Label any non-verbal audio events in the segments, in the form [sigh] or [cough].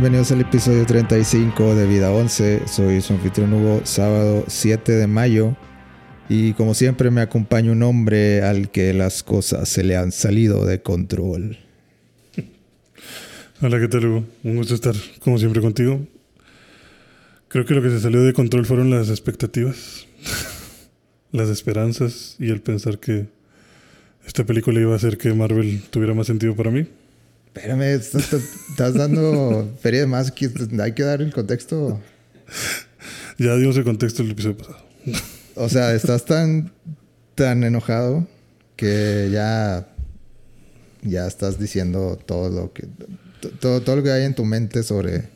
Bienvenidos al episodio 35 de Vida 11. Soy su anfitrión Hugo, sábado 7 de mayo. Y como siempre me acompaña un hombre al que las cosas se le han salido de control. [laughs] Hola, ¿qué tal Hugo? Un gusto estar como siempre contigo. Creo que lo que se salió de control fueron las expectativas, [laughs] las esperanzas y el pensar que esta película iba a hacer que Marvel tuviera más sentido para mí. Espérame, estás, estás dando feria de más. Hay que dar el contexto. Ya dimos el contexto del episodio pasado. O sea, estás tan, tan enojado que ya, ya estás diciendo todo lo que, todo, todo lo que hay en tu mente sobre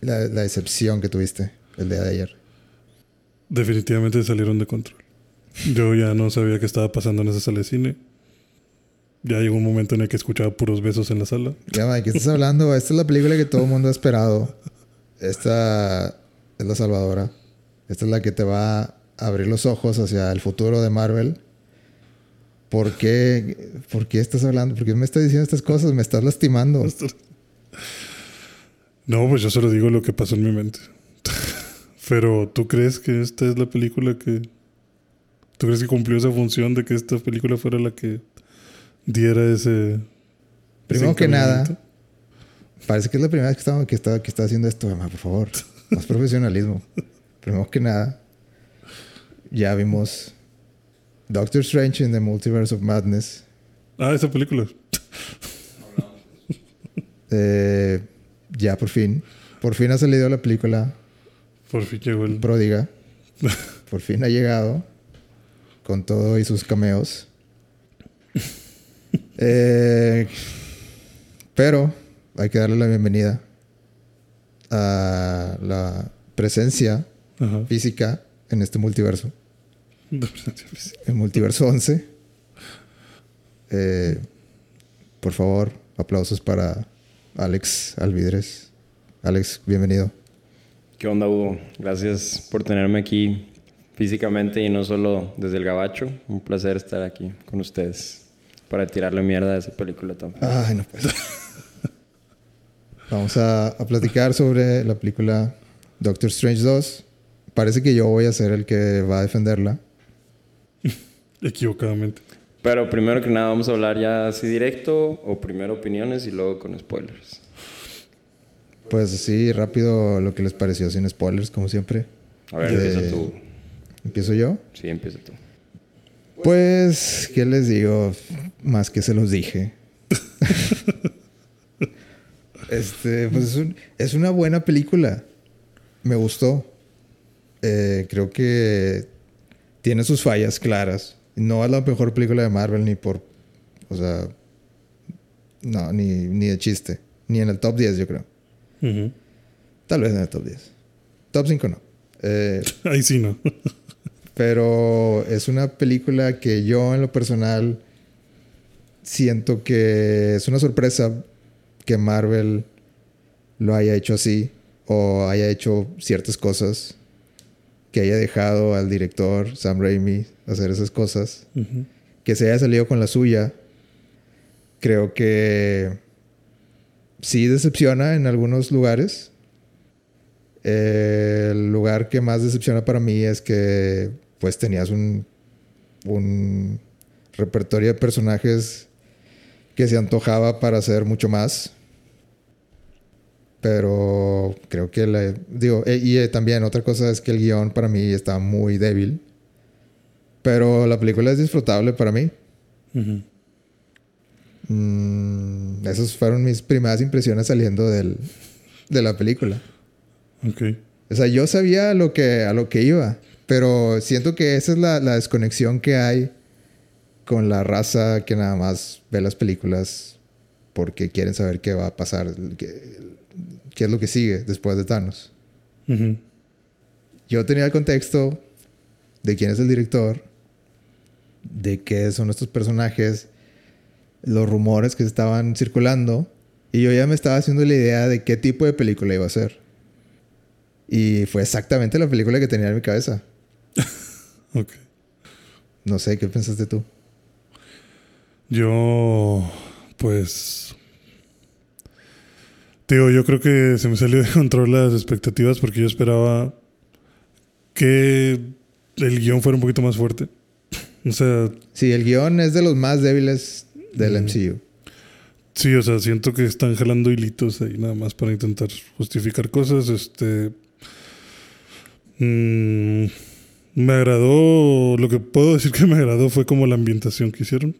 la, la decepción que tuviste el día de ayer. Definitivamente salieron de control. Yo ya no sabía qué estaba pasando en esa sala de cine. Ya llegó un momento en el que escuchaba puros besos en la sala. Ya, ¿de qué estás hablando? Esta es la película que todo el mundo ha esperado. Esta es la salvadora. Esta es la que te va a abrir los ojos hacia el futuro de Marvel. ¿Por qué, ¿Por qué estás hablando? ¿Por qué me estás diciendo estas cosas? Me estás lastimando. [laughs] No, pues yo solo digo lo que pasó en mi mente. [laughs] Pero ¿tú crees que esta es la película que... ¿Tú crees que cumplió esa función de que esta película fuera la que diera ese... Primero que nada, parece que es la primera vez que está, que está, que está haciendo esto, mamá, por favor. Más profesionalismo. Primero que nada, ya vimos Doctor Strange in the Multiverse of Madness. Ah, esa película. Eh, ya por fin. Por fin ha salido la película. Por fin llegó el... Pródiga. Por fin ha llegado. Con todo y sus cameos. Eh, pero hay que darle la bienvenida a la presencia Ajá. física en este multiverso. El multiverso 11. Eh, por favor, aplausos para Alex Alvidres. Alex, bienvenido. ¿Qué onda, Hugo? Gracias por tenerme aquí físicamente y no solo desde el gabacho. Un placer estar aquí con ustedes para tirarle mierda a esa película también. Ay, no puedo. Vamos a, a platicar sobre la película Doctor Strange 2. Parece que yo voy a ser el que va a defenderla. [laughs] Equivocadamente. Pero primero que nada, vamos a hablar ya así directo o primero opiniones y luego con spoilers. Pues así, rápido lo que les pareció sin spoilers, como siempre. A ver, De- empieza tú. ¿Empiezo yo? Sí, empieza tú. Pues, ¿qué les digo? Más que se los dije. [laughs] este, pues es, un- es una buena película. Me gustó. Eh, creo que tiene sus fallas claras. No es la mejor película de Marvel ni por... O sea... No, ni, ni de chiste. Ni en el top 10, yo creo. Tal vez en el top 10. Top 5 no. Eh, [laughs] Ahí sí, ¿no? [laughs] pero es una película que yo en lo personal siento que es una sorpresa que Marvel lo haya hecho así o haya hecho ciertas cosas que haya dejado al director Sam Raimi hacer esas cosas que se haya salido con la suya creo que sí decepciona en algunos lugares. Eh, el lugar que más decepciona para mí es que pues tenías un, un repertorio de personajes que se antojaba para hacer mucho más. Pero creo que la, digo, eh, y eh, también otra cosa es que el guion para mí está muy débil. Pero la película es disfrutable para mí. Ujú. Mm, esas fueron mis primeras impresiones saliendo del, de la película. Ok. O sea, yo sabía a lo que, a lo que iba, pero siento que esa es la, la desconexión que hay con la raza que nada más ve las películas porque quieren saber qué va a pasar, qué, qué es lo que sigue después de Thanos. Yo tenía el contexto de quién es el director, de qué son estos personajes, los rumores que estaban circulando, y yo ya me estaba haciendo la idea de qué tipo de película iba a ser. Y fue exactamente la película que tenía en mi cabeza. [laughs] Ok. No sé, ¿qué pensaste tú? Yo, pues, Tío, yo creo que se me salió de [laughs] control las expectativas porque yo esperaba que el guion fuera un poquito más fuerte. O sea, Sí, el guion es de los más débiles del Mm. MCU. sí, o sea, siento que están jalando hilitos ahí nada más para intentar justificar cosas. Este. mm, me agradó. Lo que puedo decir que me agradó fue como la ambientación que hicieron.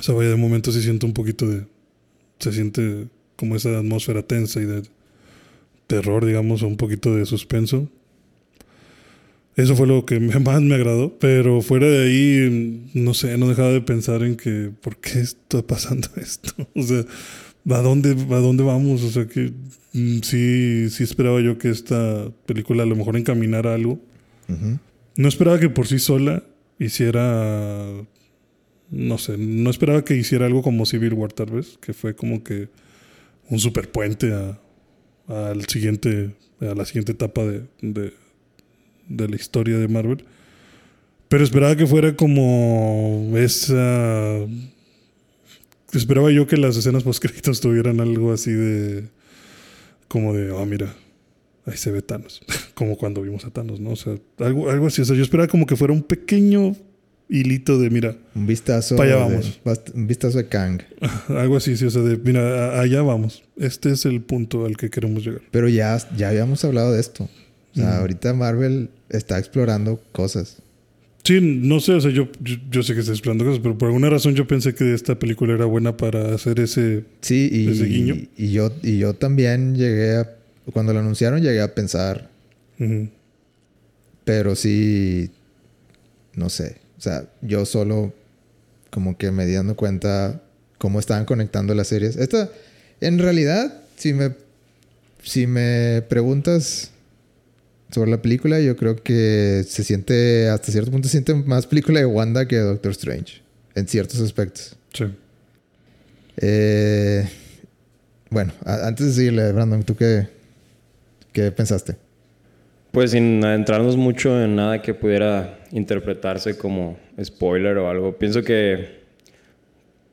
O sea, vaya, de momento sí siento un poquito de. Se siente como esa atmósfera tensa y de terror, digamos, o un poquito de suspenso. Eso fue lo que [laughs] más me agradó, pero fuera de ahí, no sé, no dejaba de pensar en que, ¿por qué está pasando [laughs] esto? O sea, ¿a dónde, a dónde vamos? O sea, que mm, sí, sí esperaba yo que esta película a lo mejor encaminara algo. Ujú. No esperaba que por sí sola hiciera, no sé, no esperaba que hiciera algo como Civil War tal vez, que fue como que un superpuente a, al siguiente, a la siguiente etapa de, de, la historia de Marvel. Pero esperaba que fuera como esa... Esperaba yo que las escenas post créditos tuvieran algo así de... Como de, oh, mira, ahí se ve Thanos. [laughs] como cuando vimos a Thanos, ¿no? O sea, algo, algo así. O sea, yo esperaba como que fuera un pequeño hilito de, mira, Un vistazo. Pa' allá de- vamos. bast- un vistazo de Kang. [laughs] algo así, sí. O sea, de, mira, a- allá vamos. Este es el punto al que queremos llegar. Pero ya, ya habíamos hablado de esto. O sea, ahorita Marvel está explorando cosas. Sí, no sé, o sea, yo, yo, yo sé que estoy explorando cosas, pero por alguna razón yo pensé que esta película era buena para hacer ese... Sí, y, Ese guiño. y yo, y yo también llegué a. Cuando lo anunciaron, llegué a pensar. Pero sí. No sé. O sea, yo solo. Como que me di dando cuenta cómo estaban conectando las series. Esta. En realidad, si me. Si me preguntas sobre la película, yo creo que se siente. Hasta cierto punto se siente más película de Wanda que de Doctor Strange. En ciertos aspectos. Sí. Eh, bueno, antes de seguirle, Brandon, ¿tú qué, qué pensaste? Pues sin adentrarnos mucho en nada que pudiera interpretarse como spoiler o algo, pienso que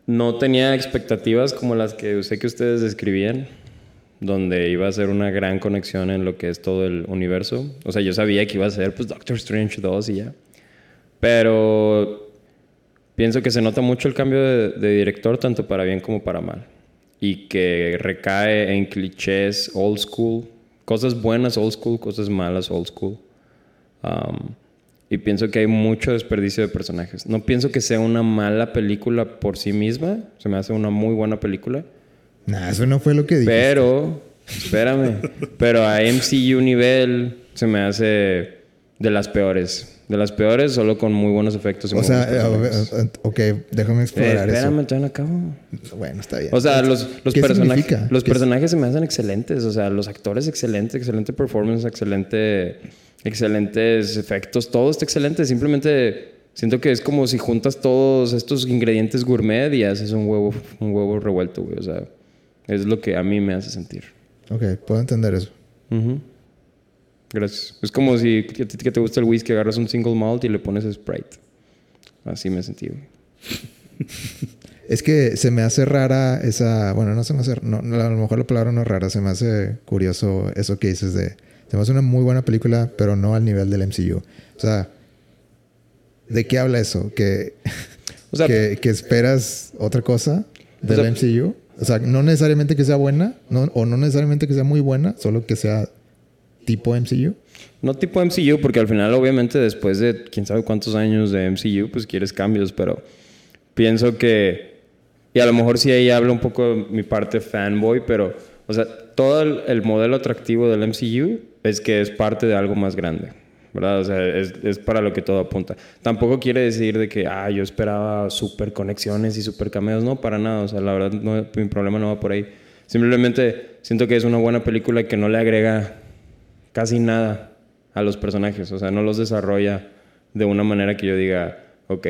no tenía expectativas como las que sé que ustedes describían, donde iba a ser una gran conexión en lo que es todo el universo. O sea, yo sabía que iba a ser pues Doctor Strange 2 y ya. Pero pienso que se nota mucho el cambio de, de director, tanto para bien como para mal. Y que recae en clichés old school, cosas buenas old school, cosas malas old school. Um, y pienso que hay mucho desperdicio de personajes. No pienso que sea una mala película por sí misma, se me hace una muy buena película. Nah, eso no fue lo que dije. Pero, espérame, pero a MCU nivel se me hace de las peores. De las peores, solo con muy buenos efectos. y O muy sea, eh, eh, ok, déjame Eh, explorar espérame, todavía no acabo. eso. Bueno, está bien. O sea, los, los ¿Qué personajes, significa? los ¿Qué- personajes se me hacen excelentes. O sea, los actores excelentes, excelente performance, excelente, excelentes efectos, todo está excelente. Simplemente siento que es como si juntas todos estos ingredientes gourmet y haces un huevo, un huevo revuelto, güey. O sea, es lo que a mí me hace sentir. Ok, puedo entender eso. Ujú. Gracias. Es como si que te, que te gusta el whisky, agarras un single malt y le pones Sprite. Así me sentí, güey. [laughs] Es que se me hace rara esa... Bueno, no se me hace... No, a lo mejor la palabra no es rara. Se me hace curioso eso que dices de... Se me hace una muy buena película, pero no al nivel del MCU. O sea... ¿De qué habla eso? ¿Que, [laughs] O sea, que, que esperas otra cosa del sea- MCU? O sea, no necesariamente que sea buena, no, o no necesariamente que sea muy buena, solo que sea tipo MCU. No tipo MCU, porque al final, obviamente, después de quién sabe cuántos años de MCU, pues quieres cambios, pero pienso que. Y a lo mejor sí ahí habla un poco de mi parte fanboy, pero, o sea, todo el, el modelo atractivo del MCU es que es parte de algo más grande, ¿verdad? O sea, es, es para lo que todo apunta. Tampoco quiere decir de que, ah, yo esperaba super conexiones y super cameos, no, para nada, o sea, la verdad, no, mi problema no va por ahí. Simplemente siento que es una buena película que no le agrega casi nada a los personajes, o sea, no los desarrolla de una manera que yo diga, ok.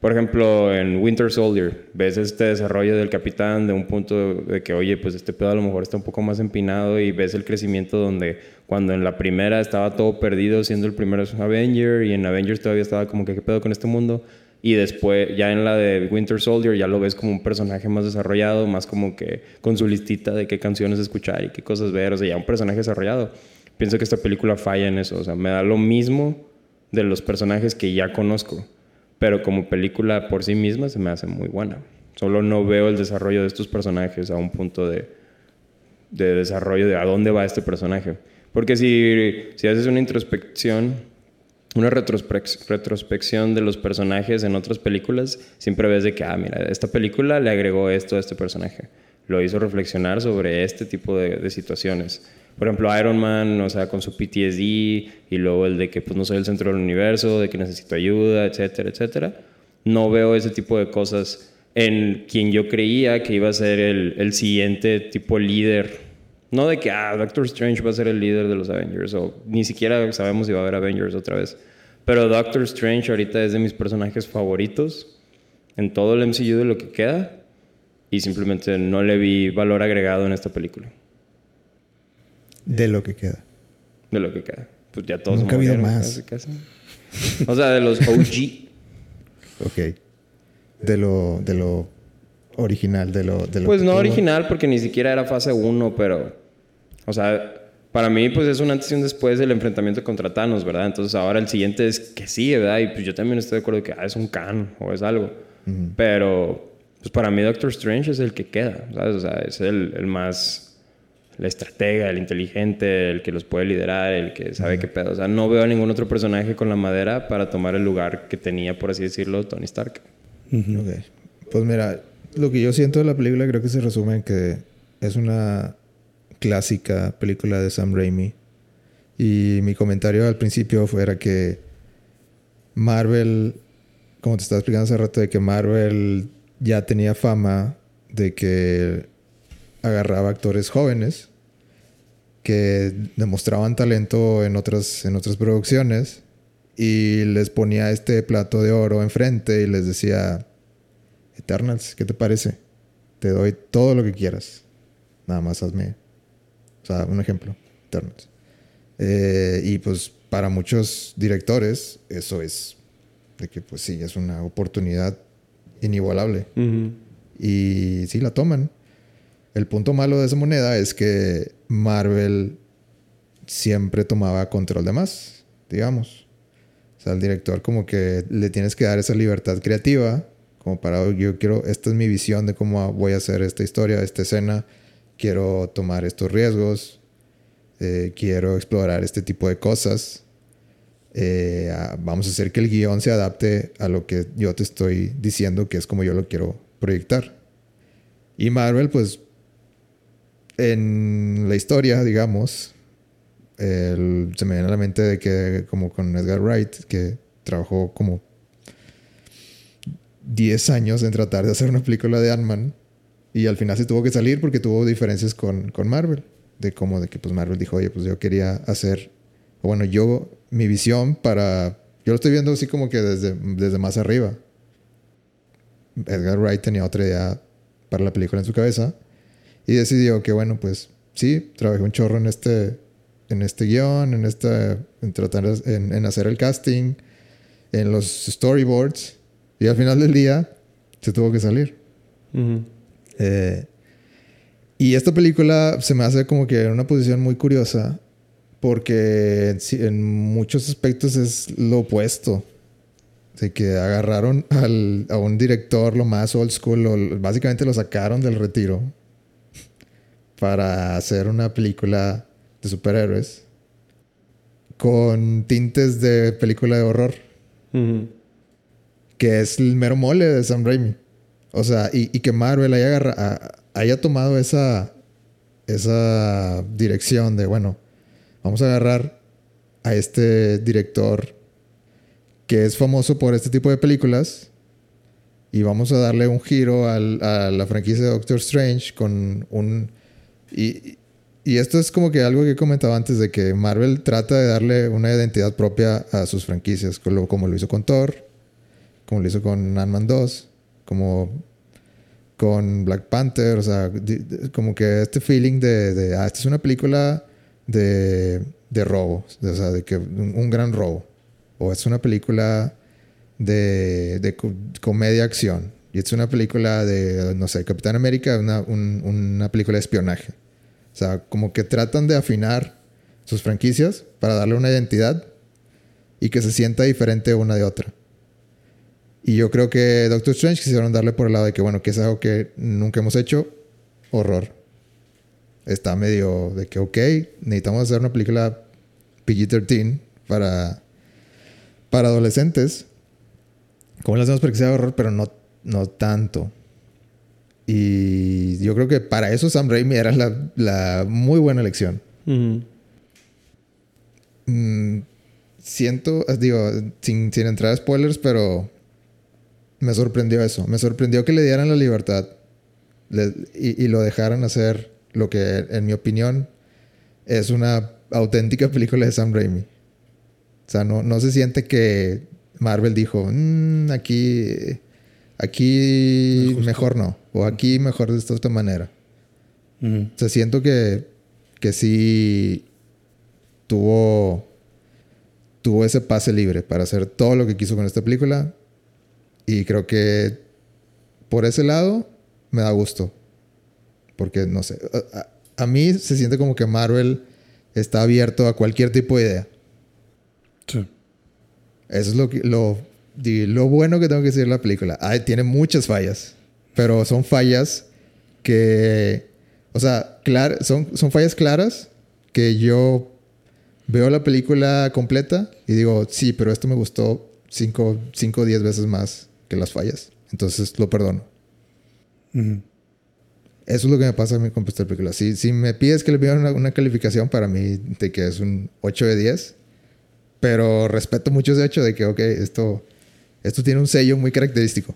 Por ejemplo, en Winter Soldier, ves este desarrollo del capitán de un punto de que, oye, pues este pedo a lo mejor está un poco más empinado y ves el crecimiento donde cuando en la primera estaba todo perdido siendo el primer Avenger y en Avengers todavía estaba como que, ¿qué pedo con este mundo? Y después, ya en la de Winter Soldier, ya lo ves como un personaje más desarrollado, más como que con su listita de qué canciones escuchar y qué cosas ver. O sea, ya un personaje desarrollado. Pienso que esta película falla en eso. O sea, me da lo mismo de los personajes que ya conozco. Pero como película por sí misma se me hace muy buena. Solo no veo el desarrollo de estos personajes a un punto de, de desarrollo de a dónde va este personaje. Porque si, si haces una introspección, una retrospección de los personajes en otras películas, siempre ves de que, ah, mira, esta película le agregó esto a este personaje. Lo hizo reflexionar sobre este tipo de, de situaciones. Por ejemplo, Iron Man, o sea, con su PTSD, y luego el de que pues, no soy el centro del universo, de que necesito ayuda, etcétera, etcétera. No veo ese tipo de cosas en quien yo creía que iba a ser el, el siguiente tipo líder no de que, ah, Doctor Strange va a ser el líder de los Avengers, o ni siquiera sabemos si va a haber Avengers otra vez. Pero Doctor Strange ahorita es de mis personajes favoritos en todo el MCU de lo que queda, y simplemente no le vi valor agregado en esta película. De lo que queda. De lo que queda. Pues ya todos Nunca ha habido más. O sea, de los OG. ok. De lo, de lo original, de lo... De lo pues no original porque ni siquiera era fase 1, pero o sea, para mí, pues es un antes y un después del enfrentamiento contra Thanos, ¿verdad? Entonces ahora el siguiente es que sí, ¿verdad? Y pues yo también estoy de acuerdo que ah, es un can o es algo. Pero, pues para mí Doctor Strange es el que queda, ¿sabes? O sea, es el, el más. La estratega, el inteligente, el que los puede liderar, el que sabe qué pedo. O sea, no veo a ningún otro personaje con la madera para tomar el lugar que tenía, por así decirlo, Tony Stark. Pues mira, lo que yo siento de la película creo que se resume en que es una clásica película de Sam Raimi. Y mi comentario al principio fuera que Marvel, como te estaba explicando hace rato, de que Marvel ya tenía fama de que agarraba actores jóvenes que demostraban talento en otras, en otras producciones y les ponía este plato de oro enfrente y les decía, Eternals, ¿qué te parece? Te doy todo lo que quieras. Nada más hazme o sea, un ejemplo, Eternals. Eh, y pues para muchos directores eso es de que pues sí, es una oportunidad inigualable. Y sí, la toman. El punto malo de esa moneda es que Marvel siempre tomaba control de más, digamos. O sea, al director como que le tienes que dar esa libertad creativa, como para, yo quiero, esta es mi visión de cómo voy a hacer esta historia, esta escena quiero tomar estos riesgos, eh, quiero explorar este tipo de cosas. Eh, vamos a hacer que el guion se adapte a lo que yo te estoy diciendo que es como yo lo quiero proyectar. Y Marvel, pues, en la historia, digamos, se me viene a la mente de que, como con Edgar Wright, que trabajó como 10 años en tratar de hacer una película de Ant-Man y al final se tuvo que salir porque tuvo diferencias con, con Marvel. De cómo de que pues Marvel dijo, oye, pues yo quería hacer, bueno, yo, mi visión para, yo lo estoy viendo así como que desde, desde más arriba. Edgar Wright tenía otra idea para la película en su cabeza y decidió que bueno, pues sí, trabajé un chorro en este, en este guion, en, este, en tratar, en, en hacer el casting, en los storyboards y al final del día se tuvo que salir. Eh, y esta película se me hace como que en una posición muy curiosa porque en muchos aspectos es lo opuesto. De que agarraron al, a un director lo más old school, básicamente lo sacaron del retiro para hacer una película de superhéroes con tintes de película de horror. Que es el mero mole de Sam Raimi. O sea, y, que Marvel haya, haya tomado esa, esa dirección de, bueno, vamos a agarrar a este director que es famoso por este tipo de películas y vamos a darle un giro a la franquicia de Doctor Strange con un... Y, y esto es como que algo que he comentado antes de que Marvel trata de darle una identidad propia a sus franquicias, como, lo hizo con Thor, como lo hizo con Ant-Man 2 como con Black Panther, o sea, como que este feeling de, ah, esta es una película de, de robo, o sea, de que un, gran robo, o es una película de, de co- comedia-acción. Y es una película de, no sé, Capitán América, una, un- una película de espionaje. O sea, como que tratan de afinar sus franquicias para darle una identidad y que se sienta diferente una de otra. Y yo creo que Doctor Strange quisieron darle por el lado de que, bueno, que es algo que nunca hemos hecho, horror. Está medio de que, ok, necesitamos hacer una película PG-13 para, para adolescentes. ¿Cómo lo hacemos para que sea horror? Pero no, no tanto. Y yo creo que para eso Sam Raimi era la, la muy buena elección. Mm, siento, digo, sin, sin entrar a spoilers, pero me sorprendió eso. Me sorprendió que le dieran la libertad le- y, y lo dejaran hacer lo que, en mi opinión, es una auténtica película de Sam Raimi. O sea, no, no se siente que Marvel dijo, "Mm, aquí, aquí Me gustó". mejor no, o aquí mejor de esta otra manera. O sea, siento que, que sí tuvo, tuvo ese pase libre para hacer todo lo que quiso con esta película. Y creo que por ese lado me da gusto. Porque, no sé, a, mí se siente como que Marvel está abierto a cualquier tipo de idea. Sí. Eso es lo, que, lo, lo bueno que tengo que decir de la película. Ay, tiene muchas fallas, pero son fallas que, o sea, clar- son, son fallas claras que yo veo la película completa y digo, sí, pero esto me gustó 5 o 10 veces más que las fallas. Entonces lo perdono. Eso es lo que me pasa a mí con esta película. Si, si me pides que le pidan una, una calificación para mí de que es un 8 de 10, pero respeto mucho ese hecho de que, ok, esto, esto tiene un sello muy característico.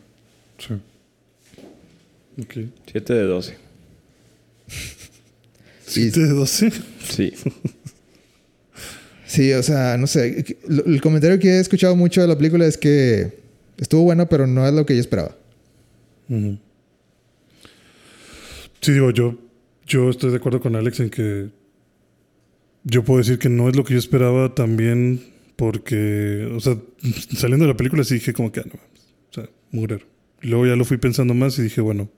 Sí. Ok. 7 de 12. [laughs] Sí. 7 de 12. Sí. Sí, o sea, no sé. El comentario que he escuchado mucho de la película es que estuvo buena, pero no es lo que yo esperaba. Sí, digo, yo, yo estoy de acuerdo con Alex en que yo puedo decir que no es lo que yo esperaba también porque, o sea, saliendo de la película sí dije como que, ah, no o sea, mugrero. Luego ya lo fui pensando más y dije, bueno,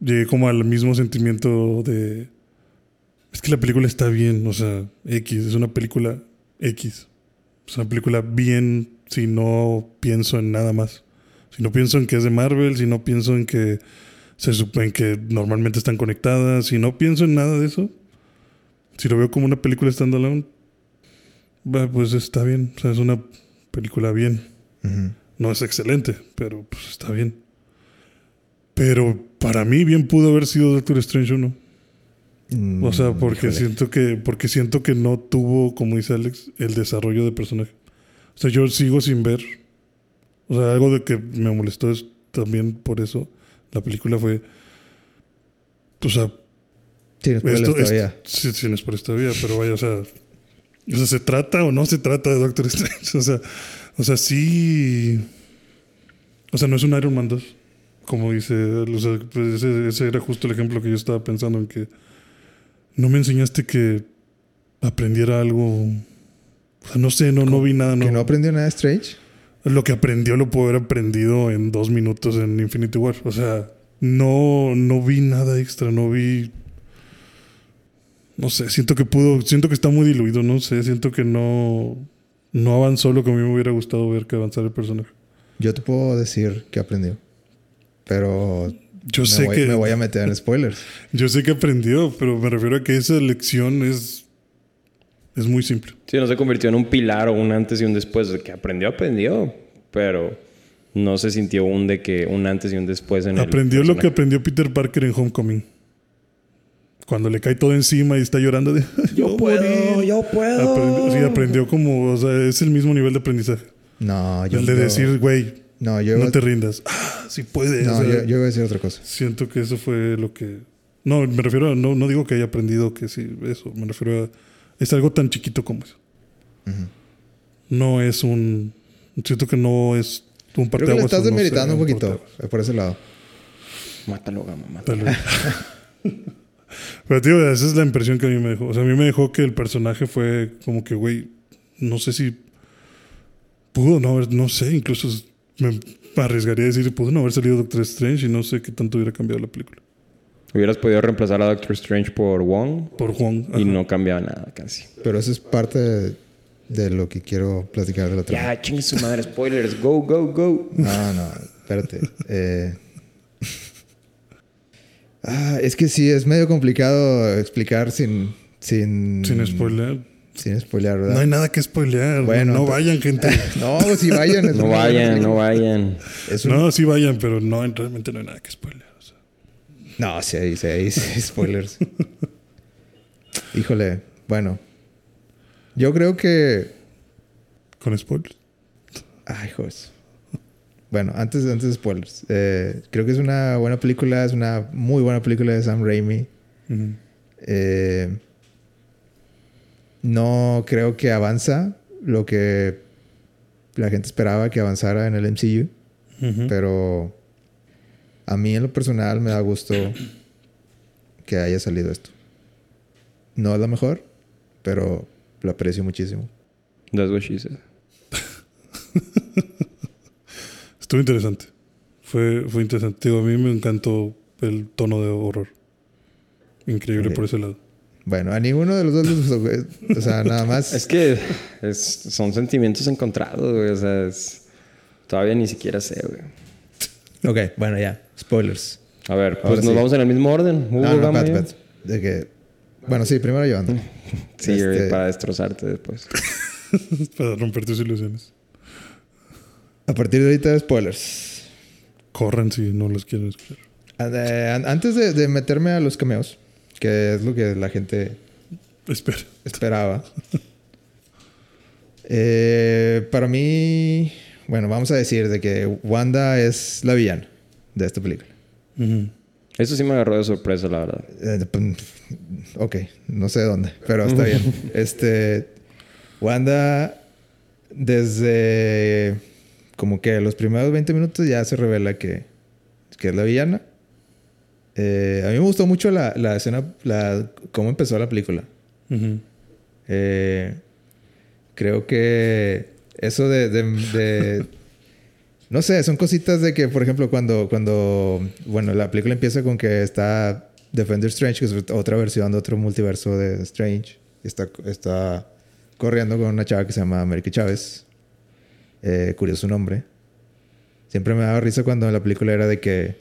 llegué como al mismo sentimiento de, es que la película está bien, o sea, X, es una película X. Es una película bien si no pienso en nada más. Si no pienso en que es de Marvel, si no pienso en que se supone que normalmente están conectadas, si no pienso en nada de eso, si lo veo como una película standalone, pues está bien. O sea, es una película bien. Ujú. No es excelente, pero pues está bien. Pero para mí bien pudo haber sido Doctor Strange 1. Mm, O sea, porque híjole. siento que porque siento que no tuvo, como dice Alex, el desarrollo de personaje. O sea, yo sigo sin ver. O sea, algo de que me molestó es también por eso. La película fue. O sea, Sí, no spoilers esto, todavía. sí, sí, no es por esta vida, pero vaya, o sea. O sea, ¿se trata o no se trata de Doctor Strange? [laughs] O sea, o sea, sí. O sea, no es un Iron Man 2. Como dice. O sea, pues ese, ese era justo el ejemplo que yo estaba pensando en que. No me enseñaste que aprendiera algo. O sea, no sé, no, no vi nada. ¿Que No. no aprendió nada Strange? Lo que aprendió lo pudo haber aprendido en dos minutos en Infinity War. O sea, no, no vi nada extra, no vi. No sé, siento que pudo, siento que está muy diluido, no sé, siento que no, no avanzó lo que a mí me hubiera gustado ver que avanzara el personaje. Yo te puedo decir que aprendió. Pero Yo sé voy, que me voy a meter en spoilers. [laughs] yo sé que aprendió, pero me refiero a que esa lección es es muy simple. Sí, no se convirtió en un pilar o un antes y un después. De que aprendió, aprendió. Pero no se sintió un de que un antes y un después en el Aprendió lo que aprendió Peter Parker en Homecoming. Cuando le cae todo encima y está llorando de [laughs] Yo puedo, yo puedo. Aprendió, sí, aprendió como, o sea, es el mismo nivel de aprendizaje. No, yo el de decir, güey, No, yo, no te rindas. Ah, sí puedes. no, o sea, yo, yo voy a decir otra cosa. Siento que eso fue lo que... No, me refiero a... No, no digo que haya aprendido que sí, eso. Me refiero a... Es algo tan chiquito como eso. No es un... Siento que no es un Creo que le estás o no sé, demeritando un poquito por ese lado. Mátalo, gama, mátalo. Pero, tío, esa es la impresión que a mí me dejó. O sea, a mí me dejó que el personaje fue como que, güey, no sé si pudo no haber, no sé, incluso me arriesgaría a decir, pudo no haber salido Doctor Strange y no sé qué tanto hubiera cambiado la película. Hubieras podido reemplazar a Doctor Strange por Wong Por Juan. y no cambiaba nada casi. Pero eso es parte de, de lo que quiero platicar de la trama. Ya, chingue su madre, spoilers, go, go, go. No, no, espérate. Eh, ah, es que sí, es medio complicado explicar sin... Sin, Sin spoiler. Sin spoilear, ¿verdad? No hay nada que spoilear. Bueno, no, vayan, gente. [laughs] No, si vayan. es No vayan, no vayan. Es un- No, sí vayan, pero no, realmente no hay nada que spoilear. o sea. No, sí hay, sí hay, sí hay spoilers. [laughs] Híjole, bueno. Yo creo que... Con spoilers. Ay, hijos. Bueno, antes, antes de spoilers. eh, creo que es una buena película. Es una muy buena película de Sam Raimi. Eh, no creo que avanza lo que la gente esperaba que avanzara en el MCU. Pero a mí en lo personal me da gusto que haya salido esto. No es la mejor, pero lo aprecio muchísimo. That's what she said. [laughs] Estuvo interesante. Fue, fue interesante. Digo, a mí me encantó el tono de horror. Increíble Ok. por ese lado. Bueno, a ninguno de los dos les gustó, güey. O sea, nada más. Es que es- son sentimientos encontrados, güey. O sea, es- todavía ni siquiera sé, güey. Ok, bueno, ya. Spoilers. A ver, pues Ahora nos sí. vamos en el mismo orden. Hugo, No, no, Gama, pat, pat. De que. Bueno, sí, primero yo ando. [laughs] Sí, Este- para destrozarte después. [laughs] Para romper tus ilusiones. A partir de ahorita, spoilers. Corran si no los quieren escuchar. An- Antes de, de meterme a los cameos, que es lo que la gente Espera. esperaba. [laughs] Eh, para mí, bueno, vamos a decir de que Wanda es la villana de esta película. Eso sí me agarró de sorpresa, la verdad. Eh, pues, ok, no sé dónde, pero está bien. [laughs] Este, Wanda, desde como que los primeros 20 minutos ya se revela que, que es la villana. Eh, a mí me gustó mucho la, la escena, la, cómo empezó la película. Eh, creo que eso de, de- de- [laughs] no sé, son cositas de que, por ejemplo, cuando, cuando, bueno, la película empieza con que está Defender Strange, que es otra versión de otro multiverso de Strange, está, está corriendo con una chava que se llama América Chávez. Eh, curioso su nombre. Siempre me daba risa cuando la película era de que,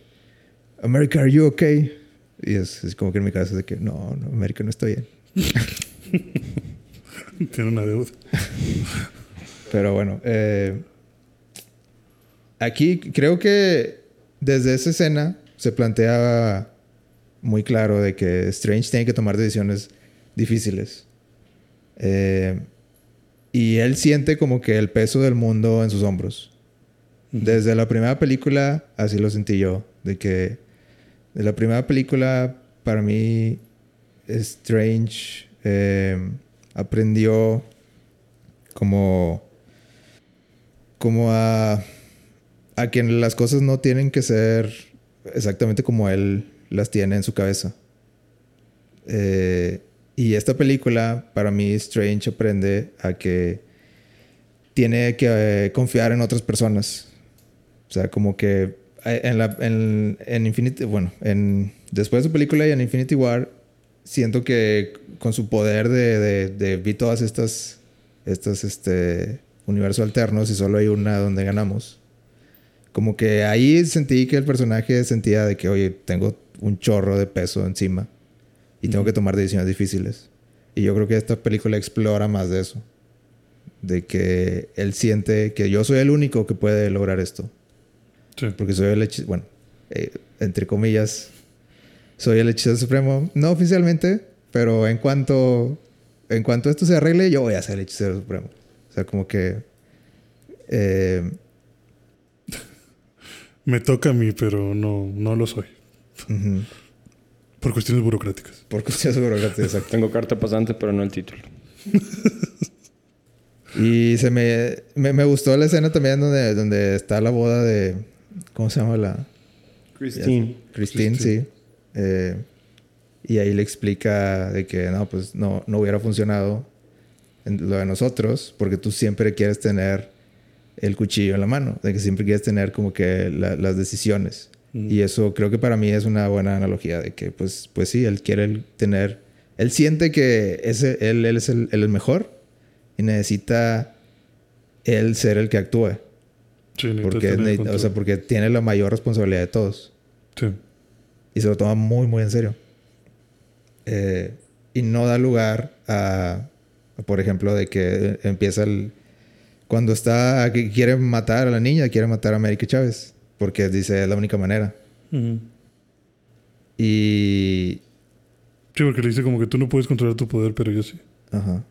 America, are you okay? Y es, es como que en mi cabeza es de que, no, no, América no está bien. [laughs] Tiene una deuda. Pero bueno, eh, aquí creo que desde esa escena se plantea muy claro de que Strange tiene que tomar decisiones difíciles. Eh, y él siente como que el peso del mundo en sus hombros. Desde la primera película, así lo sentí yo. De que de la primera película, para mí, Strange eh, aprendió como, como a, a que las cosas no tienen que ser exactamente como él las tiene en su cabeza. Eh, y esta película, para mí, Strange aprende a que tiene que eh, confiar en otras personas. O sea, como que en, la, en, en Infinity, bueno, en, después de su película y en Infinity War, siento que con su poder de, de, de vi todas estas, estas, este, universos alternos y solo hay una donde ganamos. Como que ahí sentí que el personaje sentía de que, oye, tengo un chorro de peso encima y tengo que tomar decisiones difíciles. Y yo creo que esta película explora más de eso. De que él siente que yo soy el único que puede lograr esto. Sí. Porque soy el hechicero, bueno, eh, entre comillas, soy el hechicero supremo. No oficialmente, pero en cuanto, en cuanto esto se arregle, yo voy a ser el hechicero supremo. O sea, como que... eh, [laughs] Me toca a mí, pero no, no lo soy. Por cuestiones burocráticas. Por cuestiones burocráticas, [laughs] exacto. Tengo carta pasante, pero no el título. Y se me, me, me gustó la escena también donde, donde está la boda de... ¿Cómo se llama la...? Christine. Christine, Christine. sí. Eh, y ahí le explica de que no, pues no, no hubiera funcionado en lo de nosotros porque tú siempre quieres tener el cuchillo en la mano, de que siempre quieres tener como que la- las decisiones. Y eso creo que para mí es una buena analogía de que, pues, pues sí, él quiere tener, él siente que ese, él, él es el, el mejor y necesita él ser el que actúe. Sí, Porque, o sea, porque tiene la mayor responsabilidad de todos. Sí. Y se lo toma muy, muy en serio. Eh, y no da lugar a, por ejemplo, de que empieza el... Cuando está... que quiere matar a la niña, quiere matar a América Chávez. Porque dice, es la única manera. Ujú. Y... Sí, porque le dice como que tú no puedes controlar tu poder, pero yo sí. Ajá.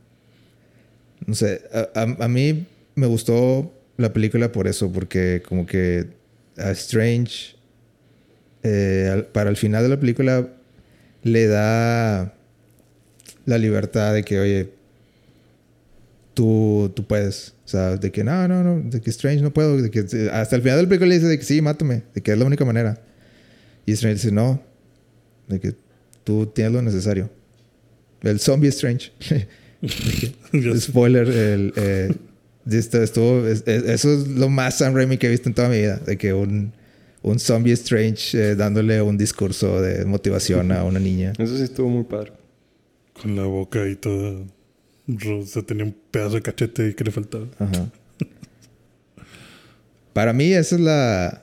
No sé, a, a- a mí me gustó la película por eso, porque como que a Strange, eh, para el final de la película, le da la libertad de que, oye, tú, tú puedes. O sea, de que no, no, no, de que Strange no puedo. De que, hasta el final de la película le dice de que sí, mátame, de que es la única manera. Y Strange dice, no, de que tú tienes lo necesario. El zombie Strange. [laughs] [laughs] Spoiler, el, eh, esto estuvo, es- es- eso es lo más Sam Raimi que he visto en toda mi vida. De que un, un zombie Strange eh, dándole un discurso de motivación a una niña. Eso sí estuvo muy padre. Con la boca ahí toda rosa. Tenía un pedazo de cachete y que le faltaba. Ajá. Para mí, esa es la.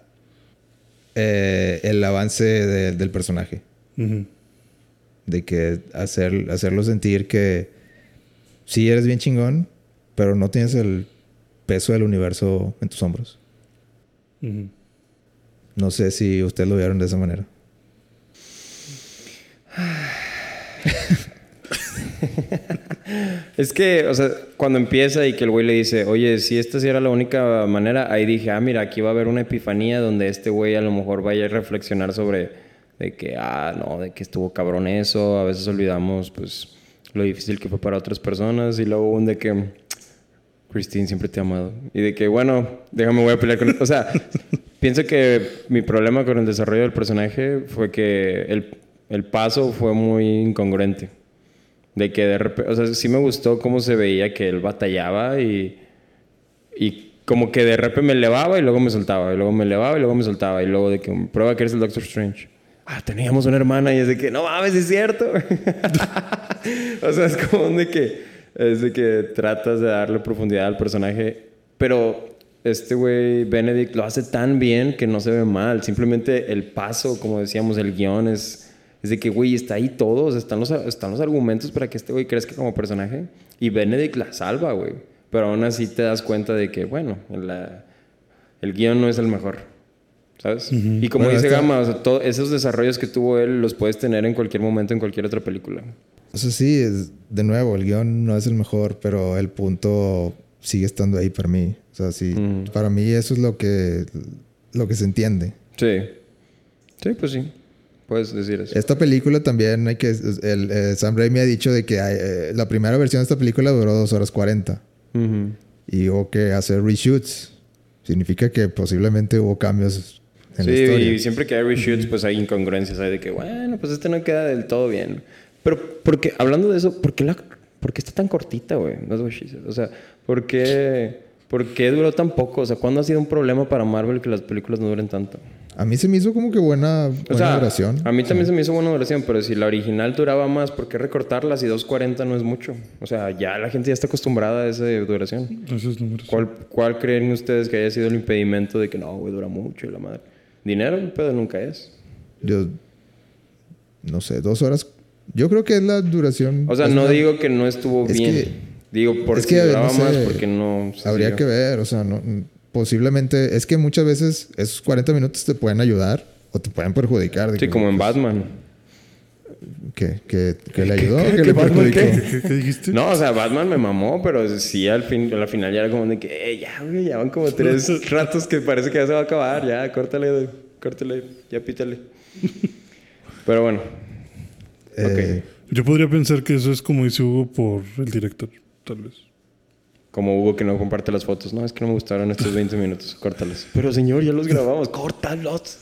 eh, el avance de- del personaje. De que hacer, hacerlo sentir que sí eres bien chingón, pero no tienes el peso del universo en tus hombros. No sé si ustedes lo vieron de esa manera. Es que, o sea, cuando empieza y que el güey le dice, oye, si esta sí era la única manera, ahí dije, ah, mira, aquí va a haber una epifanía donde este güey a lo mejor vaya a reflexionar sobre de que, ah, no, de que estuvo cabrón eso, a veces olvidamos, pues, lo difícil que fue para otras personas y luego un de que, Christine, siempre te he amado. Y de que, bueno, déjame, voy a pelear con... O sea, [laughs] pienso que mi problema con el desarrollo del personaje fue que el, el paso fue muy incongruente. De que de repente, o sea, sí me gustó cómo se veía que él batallaba y, y como que de repente me elevaba y luego me soltaba, y luego me elevaba y luego me soltaba, y luego de que prueba que eres el Doctor Strange. Ah, teníamos una hermana y es de que, no mames, es cierto. [laughs] o sea, es como de que, es de que tratas de darle profundidad al personaje, pero este güey, Benedict, lo hace tan bien que no se ve mal. Simplemente el paso, como decíamos, el guion es, es de que, güey, está ahí todo. O sea, están los, están los argumentos para que este güey crezca como personaje. Y Benedict la salva, güey. Pero aún así te das cuenta de que, bueno, la- el guion no es el mejor. ¿Sabes? Y como Bueno, dice Gama, o sea, todo- esos desarrollos que tuvo él los puedes tener en cualquier momento en cualquier otra película. O sea, sí, es, de nuevo, el guion no es el mejor, pero el punto sigue estando ahí para mí. O sea, sí, Mm. para mí eso es lo que, lo que se entiende. Sí. Sí, pues sí. Puedes decir eso. Esta película también hay que... El, eh, Sam Raimi ha dicho de que hay, eh, la primera versión de esta película duró 2 horas 40. Ujú. Y hubo que hacer reshoots. Significa que posiblemente hubo cambios en sí, la historia. y siempre que hay reshoots, pues hay incongruencias. Hay de que, bueno, pues este no queda del todo bien. Pero, porque, hablando de eso, ¿por qué, la, por qué está tan cortita, güey? O sea, ¿por qué, ¿por qué duró tan poco? O sea, ¿cuándo ha sido un problema para Marvel que las películas no duren tanto? A mí se me hizo como que buena, buena O sea, duración. a mí también se me hizo buena duración, pero si la original duraba más, ¿por qué recortarlas y 2.40 no es mucho? O sea, ya la gente ya está acostumbrada a esa duración. Esos números. ¿Cuál, ¿Cuál creen ustedes que haya sido el impedimento de que no, güey, dura mucho y la madre? Dinero, el pedo nunca es. Yo... No sé, dos horas... Yo creo que es la duración... O sea, no una- digo que no estuvo Es bien. que- digo, porque es que, a duraba no sé, más, porque no. se Habría siguió. que ver, o sea, no, posiblemente... Es que muchas veces esos 40 minutos te pueden ayudar o te pueden perjudicar. Sí, que- como en Batman. que, que, que le ayudó qué- que qué le Batman perjudicó. ¿Qué, qué- qué dijiste? No, o sea, Batman me mamó, pero sí, al, fin, al final ya era como de que, eh, ya, güey, ya van como tres [laughs] ratos que parece que ya se va a acabar. Ya, córtale, córtale, ya pítale. [laughs] Pero bueno, Eh, Yo podría pensar que eso es como dice Hugo por el director, tal vez. como Hugo que no comparte las fotos. No, es que no me gustaron estos [laughs] 20 minutos, córtalos. Pero señor, ya los grabamos, córtalos.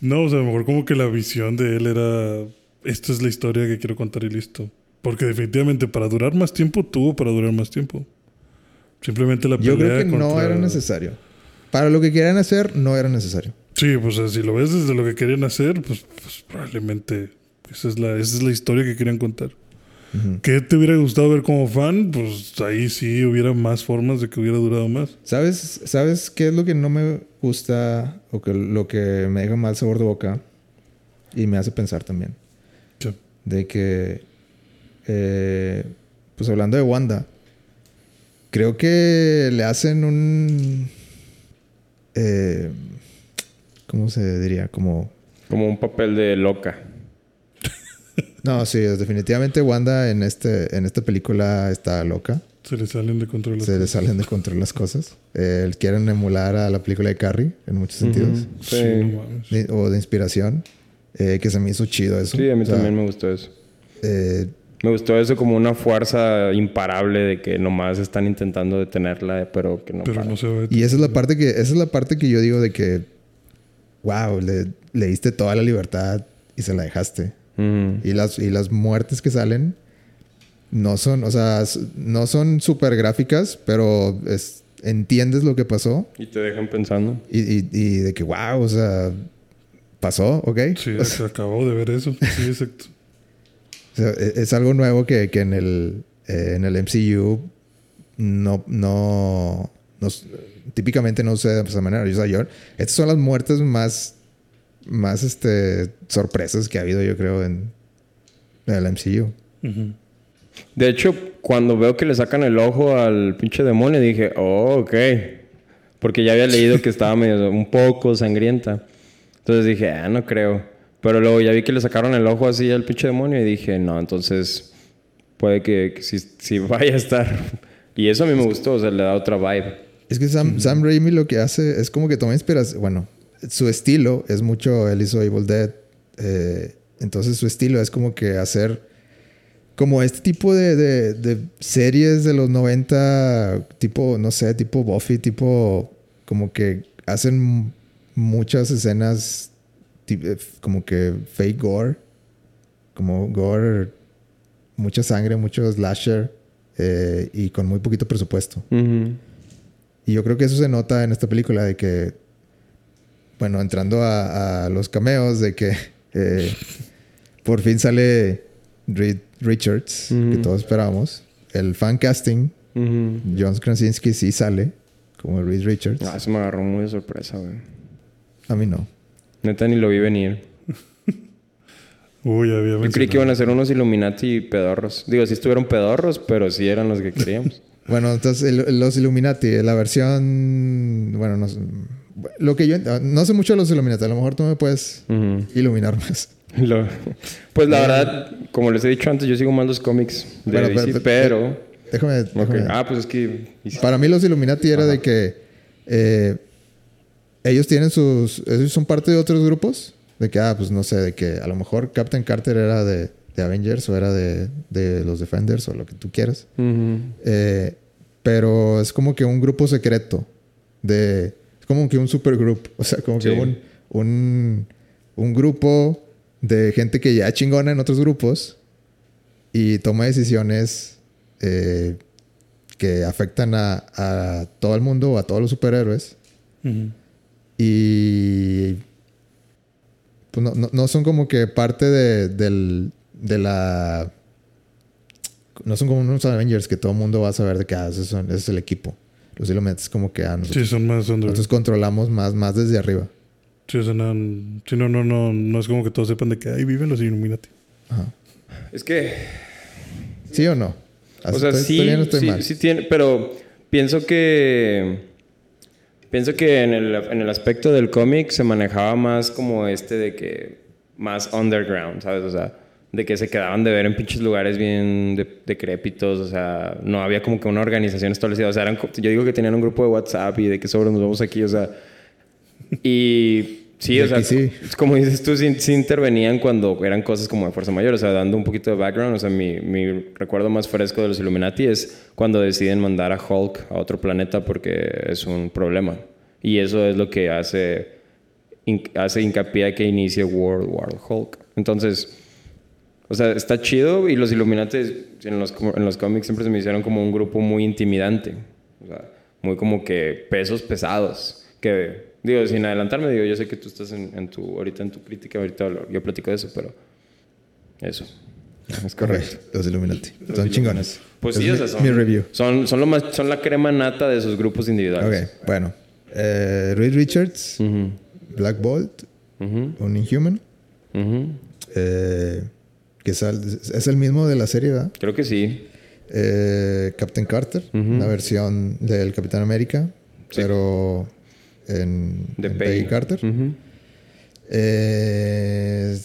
No, o sea, a lo mejor como que la visión de él era, esta es la historia que quiero contar y listo. Porque definitivamente para durar más tiempo, tuvo para durar más tiempo. Simplemente la pelea Yo creo que no era necesario. Para lo que querían hacer, no era necesario. Sí, pues si lo ves desde lo que querían hacer, pues, pues probablemente esa es, la, esa es la historia que querían contar. ¿Qué te hubiera gustado ver como fan? Pues ahí sí hubiera más formas de que hubiera durado más. ¿Sabes, ¿Sabes qué es lo que no me gusta o que lo que me deja mal sabor de boca? Y me hace pensar también. Sí. De que, eh, pues hablando de Wanda, creo que le hacen un... eh, ¿Cómo se diría? Como... Como un papel de loca. No, sí, es definitivamente Wanda en, este, en esta película está loca. Se le salen de control. las Se le cosas. salen de control las cosas. Eh, quieren emular a la película de Carrie en muchos sentidos. Sí, no o de inspiración. eh, que se me hizo chido eso. Sí, a mí O sea, también me gustó eso. eh, Me gustó eso como una fuerza imparable de que nomás están intentando detenerla, pero que no Pero para. no se ve. y esa es la parte que esa es la parte que yo digo de que wow, le, le diste toda la libertad y se la dejaste. Y las y las muertes que salen no son, o sea, no son súper gráficas, pero es- entiendes lo que pasó Y te dejan pensando. y, y- y de que wow, o sea, pasó, ¿ok? Sí, O sea, se acabó de ver eso. Sí, exacto. [laughs] O sea, e- es algo nuevo que, que en, el, eh, en el MCU no, no, no típicamente no sucede de esa manera. O sea, yo- estas son las muertes más, más este, sorpresas que ha habido, yo creo, en, en el MCU. De hecho, cuando veo que le sacan el ojo al pinche demonio, dije, oh, ok. Porque ya había leído que estaba medio un poco sangrienta. Entonces dije, ah, no creo. Pero luego ya vi que le sacaron el ojo así al pinche demonio y dije, no, entonces puede que, que sí, sí vaya a estar. Y eso a mí me gustó, o sea, le da otra vibe. Es que Sam, Sam Raimi lo que hace es como que toma inspiración. Bueno, su estilo es mucho. Él hizo Evil Dead. eh, entonces su estilo es como que hacer. Como este tipo de, de- de series de los 90, tipo, no sé, tipo Buffy, tipo. Como que hacen muchas escenas. eh, Como que fake gore. Como gore. Mucha sangre, mucho slasher. eh, y con muy poquito presupuesto. Y yo creo que eso se nota en esta película de que, bueno, entrando a, a los cameos, de que eh, por fin sale Reed Richards, que todos esperábamos. El fan casting, Ujú. John Krasinski sí sale como Reed Richards. Ah, eso me agarró muy de sorpresa, güey. A mí no. Neta ni lo vi venir. Uy, había Yo creí que iban a ser unos Illuminati pedorros. Digo, sí estuvieron pedorros, pero sí eran los que queríamos. [laughs] Bueno, entonces el- los Illuminati, la versión, bueno, no sé, lo que yo no sé mucho de los Illuminati, a lo mejor tú me puedes iluminar [laughs] más. Lo- pues la verdad, como les he dicho antes, yo sigo más los cómics de Bueno, DC, pero- pero... Déjame, Ah, pues es que... Para mí los Illuminati era de que eh, ellos tienen sus... Ellos son parte de otros grupos. De que, ah, pues no sé, de que a lo mejor Captain Carter era de, de Avengers o era de, de los Defenders o lo que tú quieras. Eh, pero es como que un grupo secreto. De, como que un supergroup. [laughs] O sea, como que un, un, un grupo de gente que ya chingona en otros grupos y toma decisiones eh, que afectan a, a todo el mundo o a todos los superhéroes. Y pues no, no- no son como que parte de, del- de la... No son como unos Avengers que todo el mundo va a saber de que ah, son- ese es el equipo. Los Illuminati es como que ah, nosotros, Sí, son más nosotros controlamos más, más desde arriba. Sí, o sea, no, sí, no, no, no, no es como que todos sepan de que ahí viven los Illuminati. Ajá. Es que... ¿Sí o no? O sea, ¿Estoy- sí, estoy bien o estoy sí, mal? sí tiene, pero pienso que pienso que en el, en el aspecto del cómic se manejaba más como este de que más underground, ¿sabes? O sea, de que se quedaban de ver en pinches lugares bien de- decrépitos, o sea, no había como que una organización establecida, o sea, eran, yo digo que tenían un grupo de WhatsApp y de que sobre nos vamos aquí, o sea, y sí, o sea, sí. como dices tú, sí, sí intervenían cuando eran cosas como de fuerza mayor, o sea, dando un poquito de background, o sea, mi, mi recuerdo más fresco de los Illuminati es cuando deciden mandar a Hulk a otro planeta porque es un problema. Y eso es lo que hace, hace hincapié a que inicie World War Hulk. Entonces, o sea, está chido y los Illuminati en los, en los cómics siempre se me hicieron como un grupo muy intimidante. O sea, muy como que pesos pesados. Que, digo, sin adelantarme, digo, yo sé que tú estás en, en tu, ahorita en tu crítica, ahorita yo platico de eso, pero eso. Es correcto. Los Illuminati. Son chingones. Pues Es sí, mi- son, Mi review. Son, son, lo más, son la crema nata de esos grupos individuales. Ok, bueno. Eh, Reed Richards, Black Bolt, ujú, un Inhuman. eh, que sal- es el mismo de la serie, ¿verdad? Creo que sí. Eh, Captain Carter, una versión del Capitán América, pero en, De en Peggy. Carter. Eh,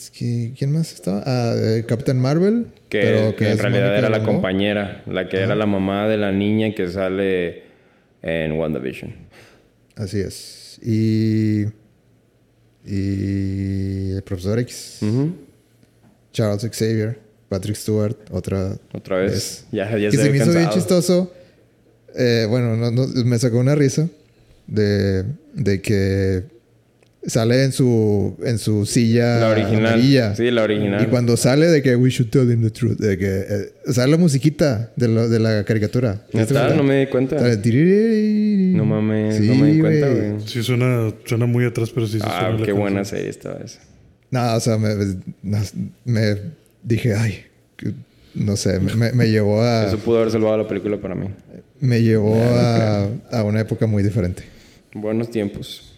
¿Quién más estaba? Ah, eh, Captain Marvel. Que, pero que en realidad era la compañera, la que era la mamá de la niña que sale en WandaVision. Así es. Y. Y. El profesor X. Ujú. Charles Xavier. Patrick Stewart. Otra. Otra vez. vez. Ya, ya que se se me hizo bien cansado. chistoso. Eh, bueno, no- no, me sacó una risa. De, de que sale en su, en su silla La original. amarilla. Sí, la original. Y cuando sale de que we should tell him the truth, de que eh, sale la musiquita de, lo- de la caricatura. ¿Te diste ¿Neta? cuenta? No me di cuenta. No mames, Sí, no me di cuenta, güey. Sí, suena, suena muy atrás, pero sí Ah, suena la qué buena serie estaba esa. No, o sea, me, dije, ay, no sé, me, llevó a, Eso pudo haber salvado la película para mí. me llevó a, a una época muy diferente. Buenos tiempos.